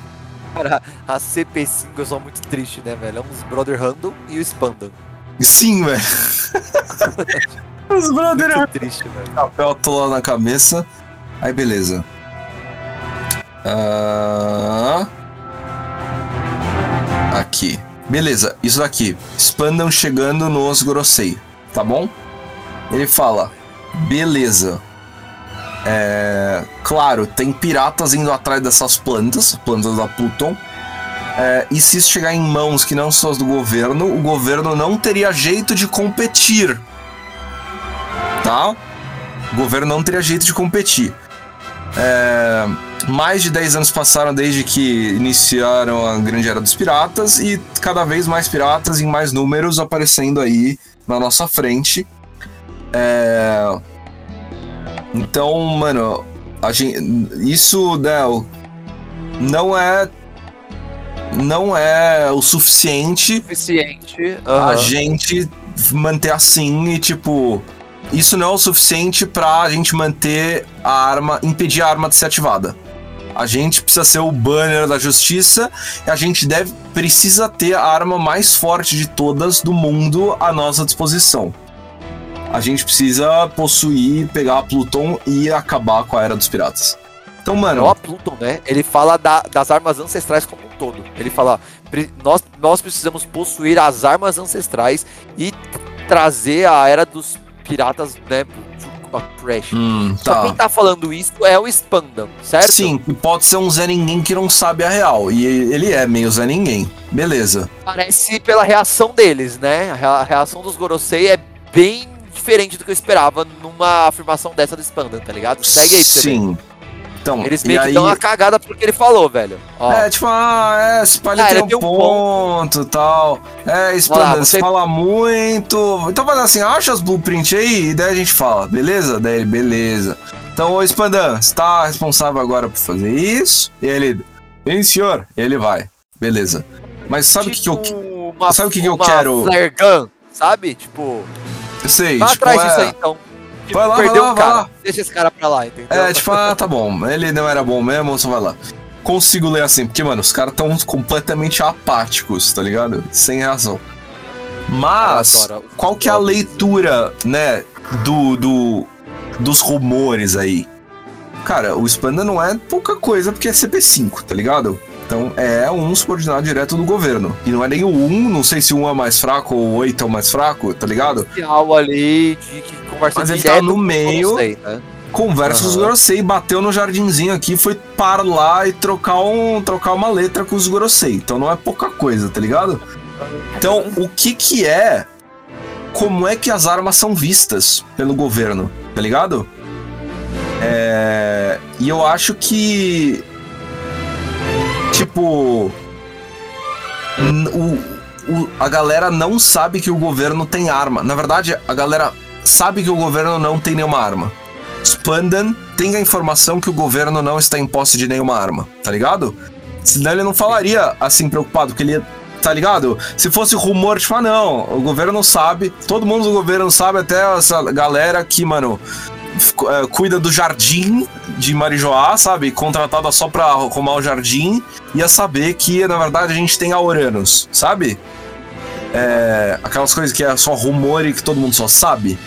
B: Cara, a CP5 eu sou muito triste, né, velho? É uns Brother Random e o Spandam.
C: Sim, velho. <laughs> Os brother
B: Muito triste, velho.
C: papel atolado na cabeça. Aí, beleza. Ah... Aqui. Beleza, isso daqui. Spandam chegando nos Gorosei, tá bom? Ele fala, beleza. É, claro, tem piratas indo atrás dessas plantas, plantas da Pluton. É, e se isso chegar em mãos que não são as do governo, o governo não teria jeito de competir. Tá? O governo não teria jeito de competir. É, mais de 10 anos passaram desde que iniciaram a Grande Era dos Piratas e cada vez mais piratas em mais números aparecendo aí na nossa frente. É, então, mano, a gente, isso né, o- não é não é o suficiente
B: Suficiente.
C: a
B: aham.
C: gente manter assim e tipo isso não é o suficiente pra gente manter a arma, impedir a arma de ser ativada. A gente precisa ser o banner da justiça e a gente deve precisa ter a arma mais forte de todas do mundo à nossa disposição. A gente precisa possuir, pegar a Pluton e acabar com a era dos piratas. Então, mano,
B: Não a Pluton, né? Ele fala da- das armas ancestrais como um todo. Ele fala, "Pre- nós, nós precisamos possuir as armas ancestrais e trazer a era dos piratas, né, crash.
C: hum,
B: Só
C: tá.
B: quem tá falando isso é o Spandam, certo?
C: Sim, pode ser um Zé Ninguém que não sabe a real. E ele é meio Zé Ninguém. Beleza.
B: Parece pela reação deles, né? A rea- a reação dos Gorosei é bem diferente do que eu esperava numa afirmação dessa do Spandam, tá ligado? Segue aí.
C: Sim. Então,
B: Eles
C: e
B: meio que
C: aí,
B: dão uma cagada porque ele falou, velho. Ó,
C: É, tipo, ah, é, esse palha
B: Ah,
C: tem um
B: tem um
C: ponto e tal. É, Spandam,
B: você-
C: fala muito. Então dar assim, acha as blueprints aí e daí a gente fala, beleza? Daí ele, beleza. Então, ô Spandam, você tá responsável agora por fazer isso? E ele, sim senhor. E ele vai, beleza. Mas sabe o que, que eu.
B: tipo uma,
C: sabe o que que eu quero?
B: Flare gun, sabe? Tipo,
C: Eu sei,
B: vai
C: tipo,
B: atrás
C: é,
B: disso aí então. Tipo,
C: Vai lá, vai
B: perdeu
C: lá,
B: um
C: vai
B: cara.
C: lá.
B: Deixa esse cara pra lá, entendeu?
C: É, tipo, ah, tá bom. Ele não era bom mesmo, só vai lá. Consigo ler assim, porque, mano, os caras tão completamente apáticos, tá ligado? Sem razão. Mas, qual que é a leitura, né, do, do dos rumores aí? Cara, o Spanda não é pouca coisa porque é CP5, tá ligado? Então é um subordinado direto do governo. E não é nem o 1, não sei se o 1 é mais fraco ou o 8 é o mais fraco, tá ligado?
B: Oficial ali de que conversa
C: Mas ele tá no meio.
B: Né?
C: Conversa com os. Gorosei, bateu no jardinzinho aqui, foi para lá e trocar, um, trocar uma letra com os Gorosei. Então não é pouca coisa, tá ligado? Então, o que que é... Como é que as armas são vistas pelo governo, tá ligado? É, e eu acho que. Tipo. O, o- a galera não sabe que o governo tem arma. Na verdade, a galera sabe que o governo não tem nenhuma arma. Spandan tem a informação que o governo não está em posse de nenhuma arma, tá ligado? Senão ele não falaria assim preocupado, porque ele. Tá ligado? Se fosse rumor, tipo, ah, não, o governo não sabe, todo mundo do governo sabe, até essa galera que, mano, cuida do jardim de Marijoá, sabe? Contratada só pra arrumar o jardim, ia saber que, na verdade, a gente tem a Uranus, sabe? É, aquelas coisas que é só rumor e que todo mundo só sabe.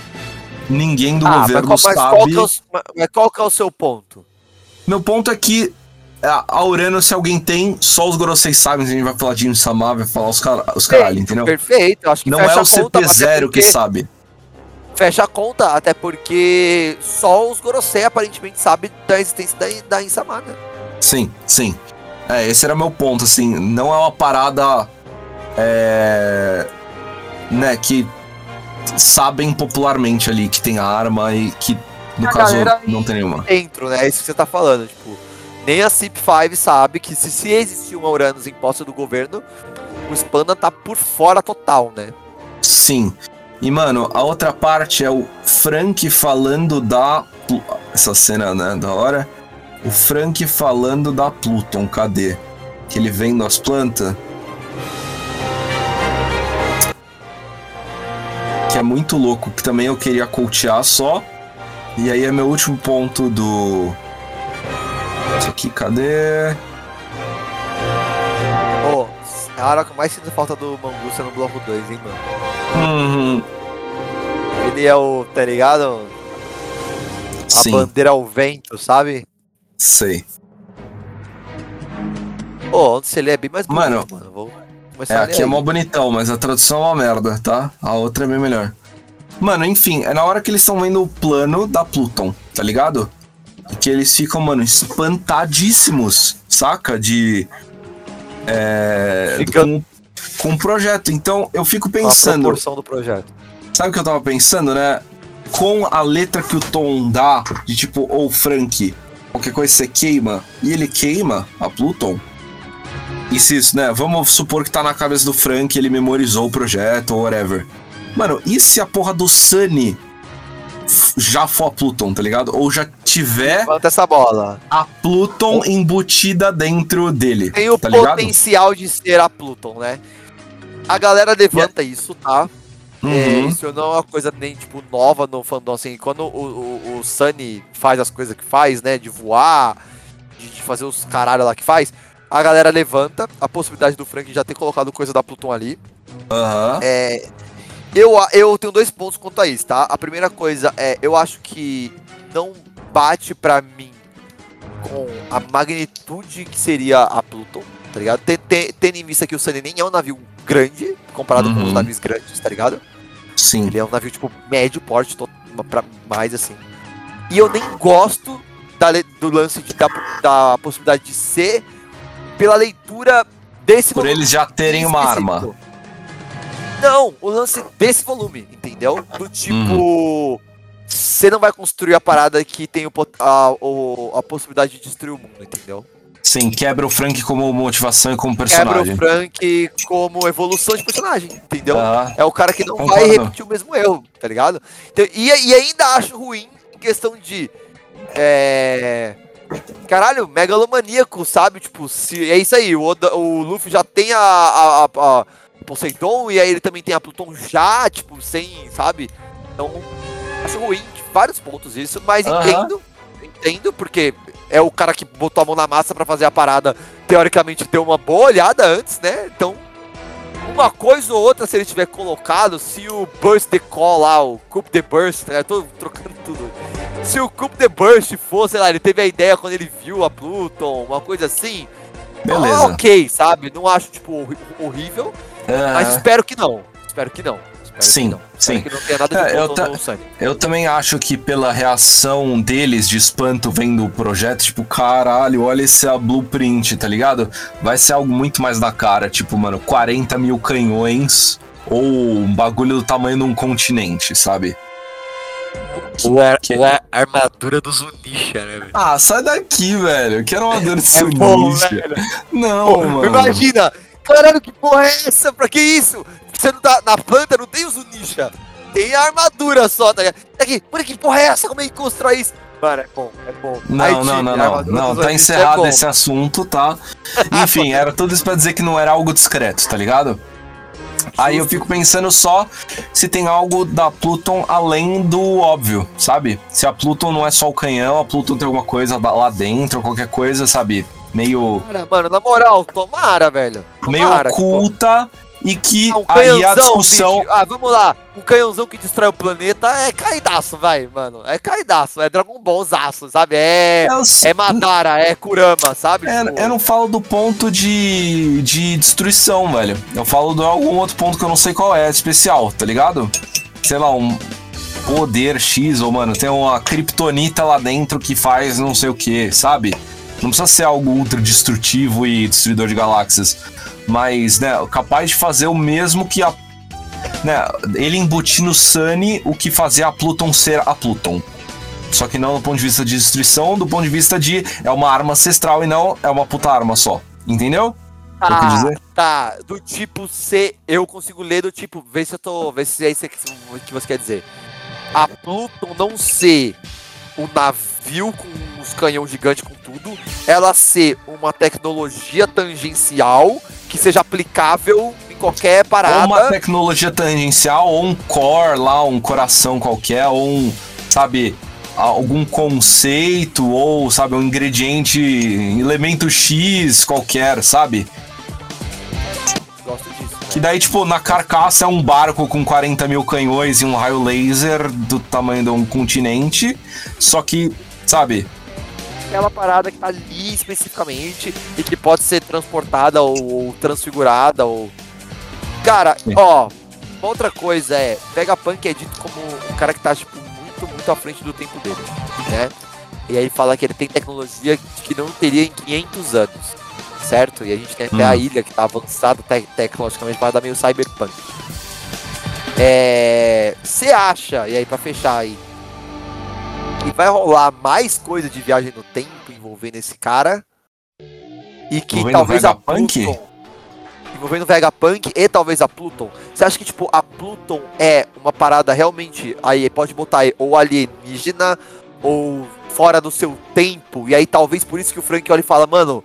C: Ninguém do
B: Ah, mas
C: governo
B: qual, mas
C: sabe.
B: qual que é o, mas- mas qual que é o seu ponto?
C: Meu ponto é que a a Uranus, se alguém tem, só os Gorosei sabem. A gente vai falar de Insama, vai falar os, cara, os caralho, entendeu?
B: Perfeito, eu acho que
C: Não é o
B: a conta, até
C: CP0 que
B: porque-
C: sabe.
B: Fecha a conta, até porque só os Gorosei aparentemente sabem da existência da, da Insamada.
C: Sim, sim. É, esse era meu ponto, assim. Não é uma parada. É. Né, que sabem popularmente ali que tem arma e que, no
B: A
C: caso, não tem nenhuma.
B: Dentro, né? É isso que você tá falando. Tipo, nem a CIP5 sabe que se, se existir uma Uranus em posse do governo, o Spanda tá por fora total, né?
C: Sim. E, mano, a outra parte é o Frank falando da. Essa cena, né, da hora. O Frank falando da Pluton, cadê? Que ele vendo as plantas. Que é muito louco, que também eu queria coachear só. E aí é meu último ponto do. Isso aqui, cadê?
B: É a hora que eu mais sinto falta do Mangusta no bloco 2, hein, mano?
C: Uhum.
B: Ele é o, tá ligado? A
C: Sim,
B: bandeira ao vento, sabe?
C: sei.
B: Pô, antes ele é bem mais
C: Mano,
B: bonito, mano. Vou começar
C: É,
B: a
C: aqui é
B: aí.
C: mó bonitão, mas a tradução é uma merda, tá? A outra é bem melhor. Mano, enfim, é na hora que eles estão vendo o plano da Pluton, tá ligado? Que eles ficam, mano, espantadíssimos, saca? De. É.
B: Fica-
C: Com, com o projeto. Então, eu fico
B: a
C: pensando.
B: proporção do projeto.
C: Sabe o que eu tava pensando, né? Com a letra que o Tom dá, de tipo, ou Frank, qualquer coisa você queima, e ele queima a Pluton. E se isso, né? Vamos supor que tá na cabeça do Frank, ele memorizou o projeto ou whatever. Mano, e se a porra do Sunny já for a Pluton, tá ligado? Ou já tiver
B: Levanta essa bola.
C: a Pluton embutida dentro dele.
B: Tem o
C: tá ligado?
B: potencial de ser a Pluton, né? A galera levanta isso, tá? É,
C: Uhum.
B: isso não é uma coisa nem, tipo, nova no fandom, assim, quando o, o, o Sunny faz as coisas que faz, né, de voar, de, de fazer os caralho lá que faz, a galera levanta a possibilidade do Frank já ter colocado coisa da Pluton ali.
C: Aham.
B: É, eu, eu tenho dois pontos quanto a isso, tá? A primeira coisa é, eu acho que não bate pra mim com a magnitude que seria a Pluton, tá ligado? Ten- ten- Tendo em vista que o Sunny nem é um navio grande, comparado com
C: Uhum.
B: os navios grandes, tá ligado?
C: Sim.
B: Ele é um navio, tipo, médio porte, to- pra mais assim. E eu nem gosto da do lance de, da, da possibilidade de ser pela leitura desse
C: Por eles já terem uma
B: específico.
C: arma.
B: Não, o lance desse volume, entendeu? Do tipo.
C: Uhum.
B: Você não vai construir a parada que tem o, a, o- a possibilidade de destruir o mundo, entendeu?
C: Sim, quebra o Frank como motivação e como
B: Quebra
C: personagem.
B: o Frank como evolução de personagem, entendeu?
C: Ah,
B: É o cara que não vai
C: Concordo.
B: repetir o mesmo erro, tá ligado? Então, e, e ainda acho ruim em questão de. É. Caralho, megalomaníaco, sabe? Tipo, se é isso aí, o, Oda- o Luffy já tem a, a, a, a Poseidon e aí ele também tem a Pluton já, tipo, sem, sabe? Então, acho ruim de vários pontos isso, mas
C: Aham.
B: entendo, entendo, porque é o cara que botou a mão na massa pra fazer a parada, teoricamente deu uma boa olhada antes, né? Então, uma coisa ou outra, se ele tiver colocado, se o Burst the Call lá, o Coup the Burst, né? Eu tô trocando tudo. Se o Coup the Burst for, sei lá, ele teve a ideia quando ele viu a Pluton, uma coisa assim.
C: Beleza.
B: ah, ok, sabe? Não acho, tipo, horri- horrível, mas espero que não. Espero que não. Espero
C: Sim,
B: que não.
C: Sim.
B: que não tenha nada de
C: É, eu
B: bom
C: ta- eu também acho que pela reação deles de espanto vendo o projeto, tipo, caralho, olha esse a blueprint, tá ligado? Vai ser algo muito mais na cara, tipo, mano, 40 mil canhões ou um bagulho do tamanho de um continente, sabe?
B: Ou a,
C: Que-
B: ou a armadura do Zunisha, né, velho?
C: Ah, sai daqui, velho. Eu quero uma dor de
B: É bom,
C: Sunisha.
B: velho.
C: Não,
B: Pô,
C: mano.
B: imagina! Caralho, que porra é essa? Pra que isso? Você não tá na planta, não tem o Zunisha. Tem a armadura só, tá ligado? Aqui, mano, que porra é essa? Como é que constrói isso? Mano, é bom, é bom.
C: Não,
B: Aí,
C: não,
B: time,
C: não, não. Não, tá
B: é
C: encerrado
B: bom.
C: esse assunto, tá? <laughs> Enfim, era tudo isso pra dizer que não era algo discreto, tá ligado? Aí eu fico pensando só se tem algo da Pluton além do óbvio, sabe? Se a Pluton não é só o canhão, a Pluton tem alguma coisa lá dentro, qualquer coisa, sabe? Meio,
B: Cara, mano, na moral, tomara, velho.
C: meio
B: Tomara que
C: oculta e que
B: Ah, um
C: aí a discussão.
B: bicho. Ah, vamos lá. Um canhãozão que destrói o planeta é caidaço, vai, mano. É caidaço. É Dragon Ballzaço, sabe? É.
C: Eu,
B: É Madara, é Kurama, sabe?
C: É,
B: Tipo,
C: eu não falo do ponto de, de destruição, velho. Eu falo de algum outro ponto que eu não sei qual é, especial, tá ligado? Sei lá, um poder X, ou mano, tem uma kryptonita lá dentro que faz não sei o que, sabe? Não precisa ser algo ultra destrutivo e destruidor de galáxias. Mas, né, capaz de fazer o mesmo que a. Né, ele embutir no Sunny o que fazia a Pluton ser a Pluton. Só que não do ponto de vista de destruição, do ponto de vista de é uma arma ancestral e não é uma puta arma só. Entendeu? eu quis
B: Tá, tá. Do tipo C, eu consigo ler do tipo, vê se eu tô. Vê se é isso que que você quer dizer. A Pluton não ser o navio com os canhão gigante com tudo, ela ser uma tecnologia tangencial que seja aplicável em qualquer
C: Ou
B: parada.
C: uma tecnologia tangencial, ou um core lá, um coração qualquer, ou um, sabe, algum conceito, ou, sabe, um ingrediente, elemento X qualquer, sabe?
B: Gosto disso. né?
C: Que daí, tipo, na carcaça é um barco com 40 mil canhões e um raio laser do tamanho de um continente, só que, sabe,
B: aquela parada que tá ali especificamente e que pode ser transportada ou, ou transfigurada ou. Cara,
C: Sim.
B: ó, uma outra coisa é, Vegapunk é dito como um cara que tá, tipo, muito, muito à frente do tempo dele, né? E aí fala que ele tem tecnologia que não teria em 500 anos, certo? E a gente tem até
C: Hum.
B: a ilha que tá avançada te tecnologicamente para dar meio cyberpunk. É. Você acha, e aí pra fechar aí, que vai rolar mais coisa de viagem no tempo envolvendo esse cara? E que
C: Envolvendo
B: talvez a
C: Vegapunk?
B: Pluton. Envolvendo o Vegapunk e talvez a Pluton. Você acha que, tipo, a Pluton é uma parada realmente. Aí pode botar aí, ou alienígena, ou fora do seu tempo. E aí talvez por isso que o Frank olha e fala, mano,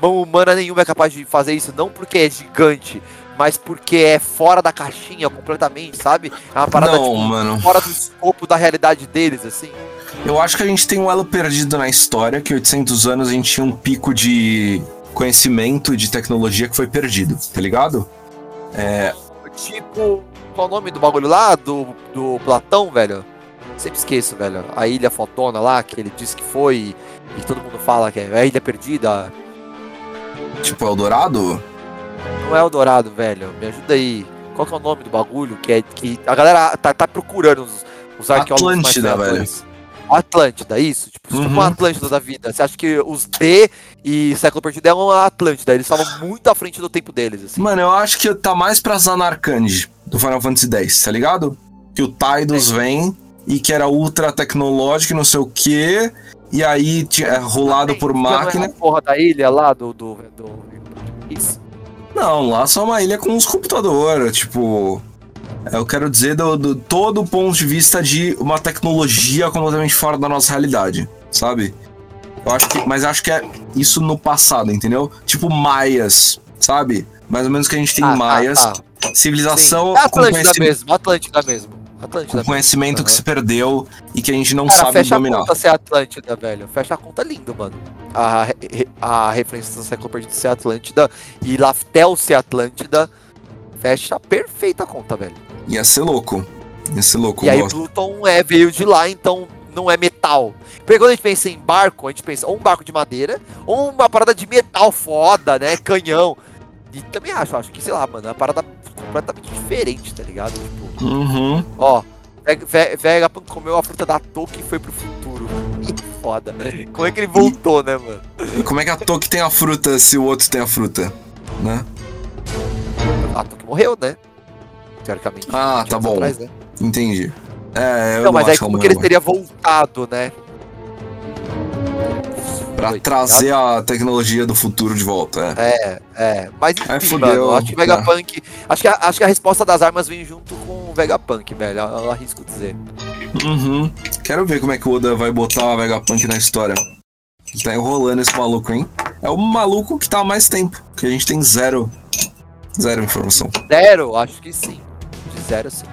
B: mão humana nenhuma é capaz de fazer isso. Não porque é gigante, mas porque é fora da caixinha completamente, sabe? É uma parada
C: não,
B: tipo, fora do escopo da realidade deles, assim.
C: Eu acho que a gente tem um elo perdido na história, que 800 anos a gente tinha um pico de conhecimento e de tecnologia que foi perdido, tá ligado?
B: Tipo, qual o nome do bagulho lá? Do, do Platão, velho? Sempre esqueço, velho. A ilha fotona lá, que ele disse que foi e todo mundo fala que é a ilha perdida.
C: Tipo, Eldorado?
B: Não é Eldorado, velho. Me ajuda aí. Qual que é o nome do bagulho? Que é que a galera tá, tá procurando os, os arqueólogos
C: Atlântida,
B: mais criadores. Atlântida, isso? Tipo, tipo
C: Uhum.
B: uma Atlântida da vida. Você acha que os D e Século Perdido é uma Atlântida? Eles estavam muito à frente do tempo deles, assim.
C: Mano, eu acho que tá mais pra Zanarkand do Final Fantasy X, tá ligado? Que o Tidus vem e que era ultra tecnológico e não sei o que, e aí é rolado por
B: Não é a
C: máquina.
B: porra da ilha lá do. do, do... Isso.
C: Não, lá só uma ilha com uns computadores, tipo. Eu quero dizer do, do todo o ponto de vista de uma tecnologia completamente fora da nossa realidade, sabe? Eu acho que, mas acho que é isso no passado, entendeu? Tipo maias, sabe? Mais ou menos que a gente tem
B: Ah, tá,
C: maias,
B: tá.
C: civilização
B: Sim. É
C: com,
B: Atlântida
C: conheci-
B: mesmo, Atlântida mesmo. Atlântida
C: com
B: mesmo.
C: conhecimento que se perdeu e que a gente não
B: Cara,
C: sabe
B: fecha
C: dominar.
B: a conta ser Atlântida, velho. Fecha a conta lindo, mano. A, a referência do século perdido ser Atlântida e Laftel ser Atlântida. Fecha perfeita a conta, velho.
C: Ia ser louco. Ia ser louco,
B: e aí
C: gosto.
B: Pluton é, veio de lá, então não é metal. Porque quando a gente pensa em barco, a gente pensa ou um barco de madeira, ou uma parada de metal foda, né? Canhão. E também acho, acho que, sei lá, mano, é uma parada completamente diferente, tá ligado? Tipo,
C: Uhum.
B: Ó, Veg- Ve- Vegapunk comeu a fruta da Toki e foi pro futuro. <laughs> Que foda. Como é que ele voltou, né, mano?
C: E como é que a Toki tem a fruta se o outro tem a fruta? Né?
B: A Toki morreu, né? Teoricamente.
C: Ah,
B: 20
C: tá bom.
B: atrás, né?
C: Entendi. É, eu
B: Não, mas
C: acho
B: aí
C: que é o
B: como que ele teria voltado, né?
C: Pra
B: Foi,
C: trazer a tecnologia do futuro de volta, é.
B: É, é. Mas enfim,
C: Aí fudeu,
B: mano, acho que
C: né?
B: Vegapunk. Acho que, a, acho que a resposta das armas vem junto com o Vegapunk, velho. Eu, eu arrisco dizer.
C: Uhum. Quero ver como é que o Oda vai botar a Vegapunk na história. Tá enrolando esse maluco, hein? É o maluco que tá há mais tempo, que a gente tem zero. Zero informação.
B: Zero, acho que sim. De zero, sim.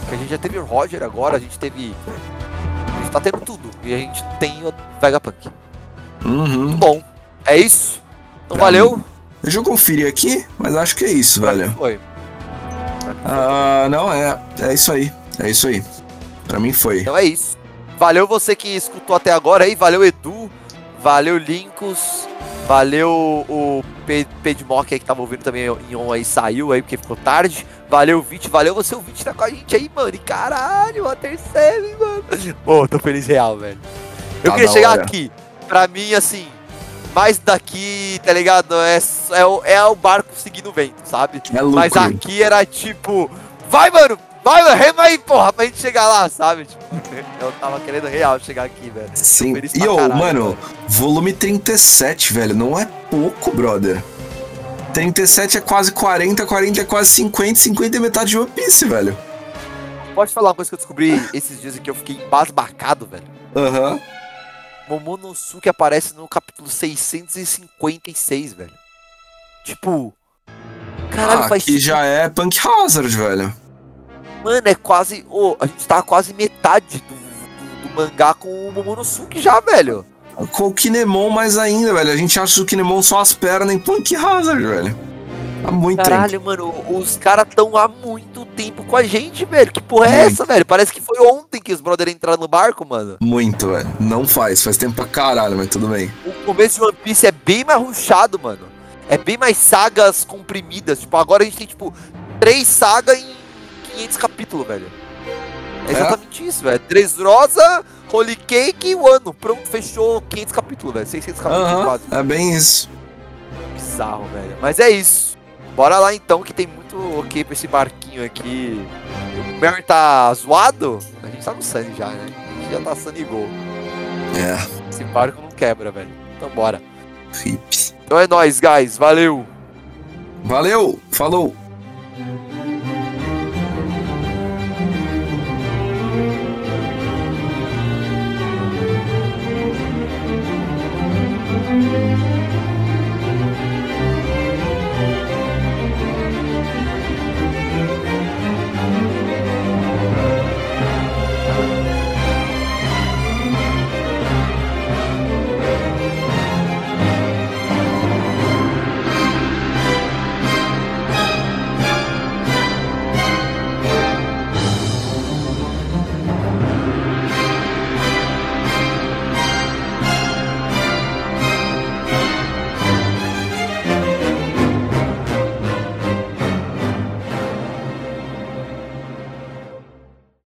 B: Porque a gente já teve o Roger agora, a gente teve. A gente tá tendo tudo. E a gente tem o Vegapunk.
C: Uhum.
B: Bom, é isso. Então
C: Pra
B: valeu.
C: Deixa eu conferir aqui, mas acho que é isso,
B: Pra mim
C: velho.
B: Foi.
C: Ah, não, é. É isso aí. É isso aí. Pra mim foi.
B: Então é isso. Valeu você que escutou até agora aí. Valeu, Edu. Valeu, Linkus. Valeu o Pe- Pedmock aí que tava ouvindo também em on aí, saiu aí porque ficou tarde. Valeu, Vit. Valeu você, o Vit tá com a gente aí, mano. E caralho, a terceira, hein, mano. Pô, tô feliz real, velho. Eu
C: Tá
B: queria chegar
C: hora.
B: aqui. Pra mim, assim, mais daqui, tá ligado? É, é, o, é o barco seguindo o vento, sabe?
C: É.
B: Mas aqui era tipo, vai, mano, vai, mano, rema aí, porra, pra gente chegar lá, sabe? Tipo, <laughs> eu tava querendo real chegar aqui, velho.
C: Sim. E, ô,
B: caralho,
C: mano, volume 37, velho. Não é pouco, brother. 37 é quase 40, 40 é quase 50, 50 é metade de One Piece, velho.
B: Pode falar uma coisa que eu descobri esses dias e que eu fiquei embasbacado, velho.
C: Aham.
B: Momonosuke aparece no capítulo 656, velho. Tipo, caralho,
C: Ah,
B: faz
C: aqui já é Punk Hazard, velho.
B: Mano, é quase. Ô, a gente tá quase metade do, do- do mangá com o Momonosuke já, velho.
C: Com o Kinemon mais ainda, velho. A gente acha o Kinemon só as pernas em Punk Hazard, velho. Há muito tempo.
B: Caralho, mano, os caras tão há muito tempo com a gente, velho. Que porra é
C: Muito.
B: essa, velho? Parece que foi ontem que os brothers entraram no barco, mano.
C: Muito, velho. Não faz. Faz tempo pra caralho, mas tudo bem.
B: O começo de One Piece é bem mais ruchado, mano. É bem mais sagas comprimidas. Tipo, agora a gente tem, tipo, três sagas em 500 capítulos, velho. É
C: É?
B: exatamente isso, velho. Dressrosa, Holy Cake e Wano. Pronto, fechou 500 capítulos, velho. 600 capítulos
C: Aham.
B: quase.
C: É bem isso.
B: Bizarro, velho. Mas é isso. Bora lá então, que tem muito ok pra esse barquinho aqui. O Mary tá zoado? A gente tá no Sunny já, né? A gente já tá Sunny Gol.
C: É.
B: Esse barco não quebra, velho. Então bora.
C: Hip.
B: Então é nóis, guys. Valeu!
C: Valeu. Falou.